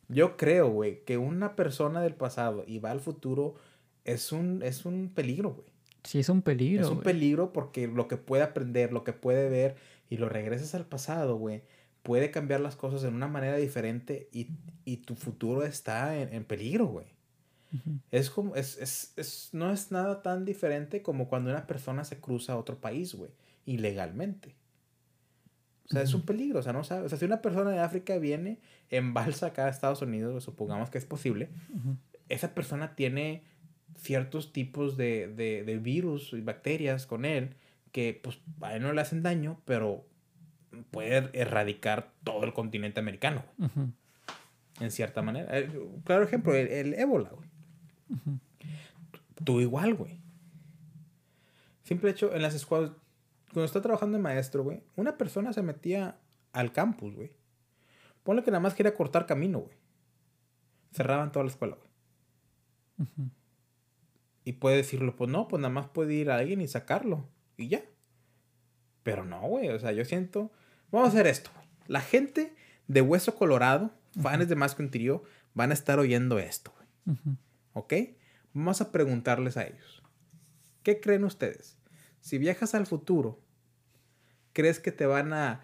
Yo creo, güey, que una persona del pasado y va al futuro es un, es un peligro, güey. Sí es un peligro. Es un güey. peligro porque lo que puede aprender, lo que puede ver y lo regresas al pasado, güey, puede cambiar las cosas en una manera diferente y, y tu futuro está en, en peligro, güey. Ujú. Es como, es, es, es, no es nada tan diferente como cuando una persona se cruza a otro país, güey, ilegalmente. O sea, es un peligro, o sea, no sabes. O sea, si una persona de África viene en balsa acá a Estados Unidos, supongamos que es posible, Ujú. esa persona tiene ciertos tipos de, de, de virus y bacterias con él que pues a él no le hacen daño, pero puede erradicar todo el continente americano, Ujú. en cierta manera. Eh, Claro ejemplo, el, el ébola, güey. Tú igual, güey. Simple hecho, en las escuelas, cuando está trabajando de maestro, güey, una persona se metía al campus, güey. Ponle que nada más quería cortar camino, güey. Cerraban toda la escuela, güey. Ujú. Y puede decirlo, pues no, pues nada más puede ir a alguien y sacarlo. Y ya. Pero no, güey. O sea, yo siento. Vamos a hacer esto. La gente de Hueso Colorado, fans de Más que un Trío, van a estar oyendo esto, güey. ¿Ok? Vamos a preguntarles a ellos. ¿Qué creen ustedes? Si viajas al futuro, ¿crees que te van a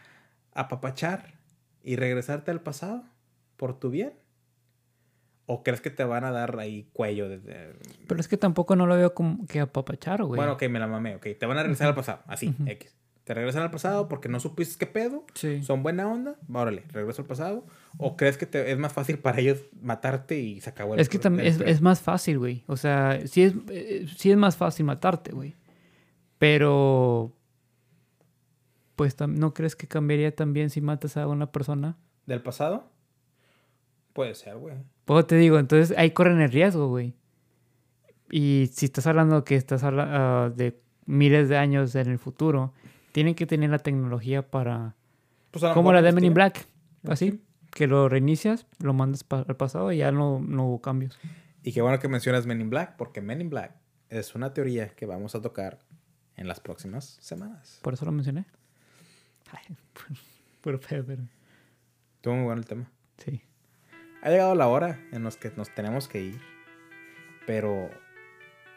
apapachar y regresarte al pasado por tu bien? ¿O crees que te van a dar ahí cuello desde... Pero es que tampoco no lo veo como que apapachar, güey. Bueno, ok, me la mamé, ok. Te van a regresar al pasado, así. X. Te regresan al pasado porque no supiste qué pedo, sí. son buena onda, órale, regreso al pasado. ¿O crees que te- es más fácil para ellos matarte y se acabó el Es que también es, más fácil, güey. O sea, sí es, eh, sí es más fácil matarte, güey. Pero, pues, ¿no crees que cambiaría también si matas a una persona? ¿Del pasado? Puede ser, güey. Pues te digo, entonces ahí corren el riesgo, güey. Y si estás hablando que estás hablando de miles de años en el futuro, tienen que tener la tecnología para... Pues Como la de Men in. Black. Así, que lo reinicias, lo mandas pa- al pasado y ya no, no hubo cambios. Y qué bueno que mencionas Men in Black, porque Men in Black es una teoría que vamos a tocar en las próximas semanas. Por eso lo mencioné. Ay, puro pedo, pero... Estuvo muy bueno el tema. Sí. Ha llegado la hora en los que nos tenemos que ir, pero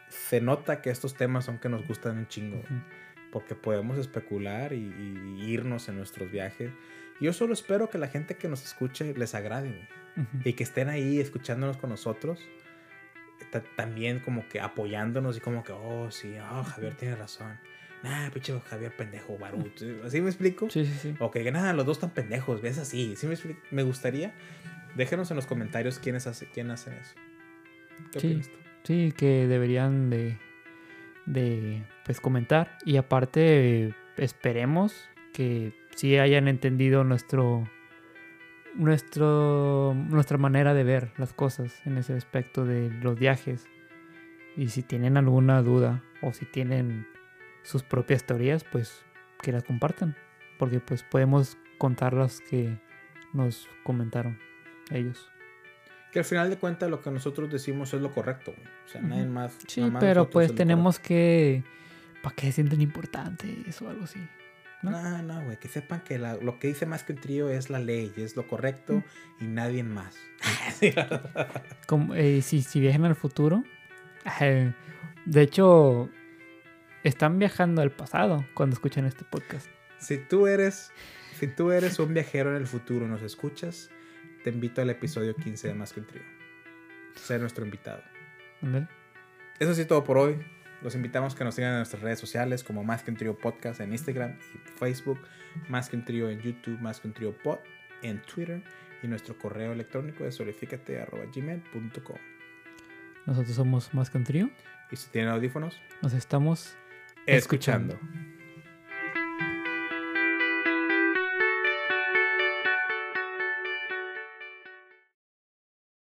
se nota que estos temas son que nos gustan un chingo, Ujú. porque podemos especular y, y irnos en nuestros viajes. Yo solo espero que la gente que nos escuche les agrade, güey. Ujú. y que estén ahí escuchándonos con nosotros, ta- también como que apoyándonos y como que, oh, sí, oh, Javier tiene razón. Nah, pinche Javier pendejo, Barut. ¿Así me explico? Sí, sí, sí. O que nada, los dos están pendejos, ves así. ¿Sí me, me gustaría. Déjenos en los comentarios quiénes hace, quién hacen eso. ¿Qué Sí. opinas tú? Sí, que deberían de, de pues comentar. Y aparte, esperemos que sí hayan entendido nuestro nuestro, nuestra manera de ver las cosas en ese aspecto de los viajes. Y si tienen alguna duda o si tienen sus propias teorías, pues que las compartan. Porque pues podemos contar las que nos comentaron ellos. Que al final de cuentas lo que nosotros decimos es lo correcto. güey. O sea, nadie más. Sí, nada más pero pues tenemos que... ¿Para qué se sienten importantes o algo así? ¿no? No, no, güey, que sepan que la- lo que dice más que un trío es la ley, es lo correcto y nadie más. Como, eh, si, si viajan al futuro. eh, de hecho, están viajando al pasado cuando escuchan este podcast. si tú eres, si tú eres un viajero en el futuro, nos escuchas, te invito al episodio 15 de Más que un trío. Ser nuestro invitado. ¿Ándale? Eso sí todo por hoy. Los invitamos que nos sigan en nuestras redes sociales como Más que un trío podcast en Instagram y Facebook, Más que un trío en YouTube, Más que un trío pod en Twitter y nuestro correo electrónico es solifícate@gmail.com. Nosotros somos más que un trío. Y si tienen audífonos, Nos estamos escuchando.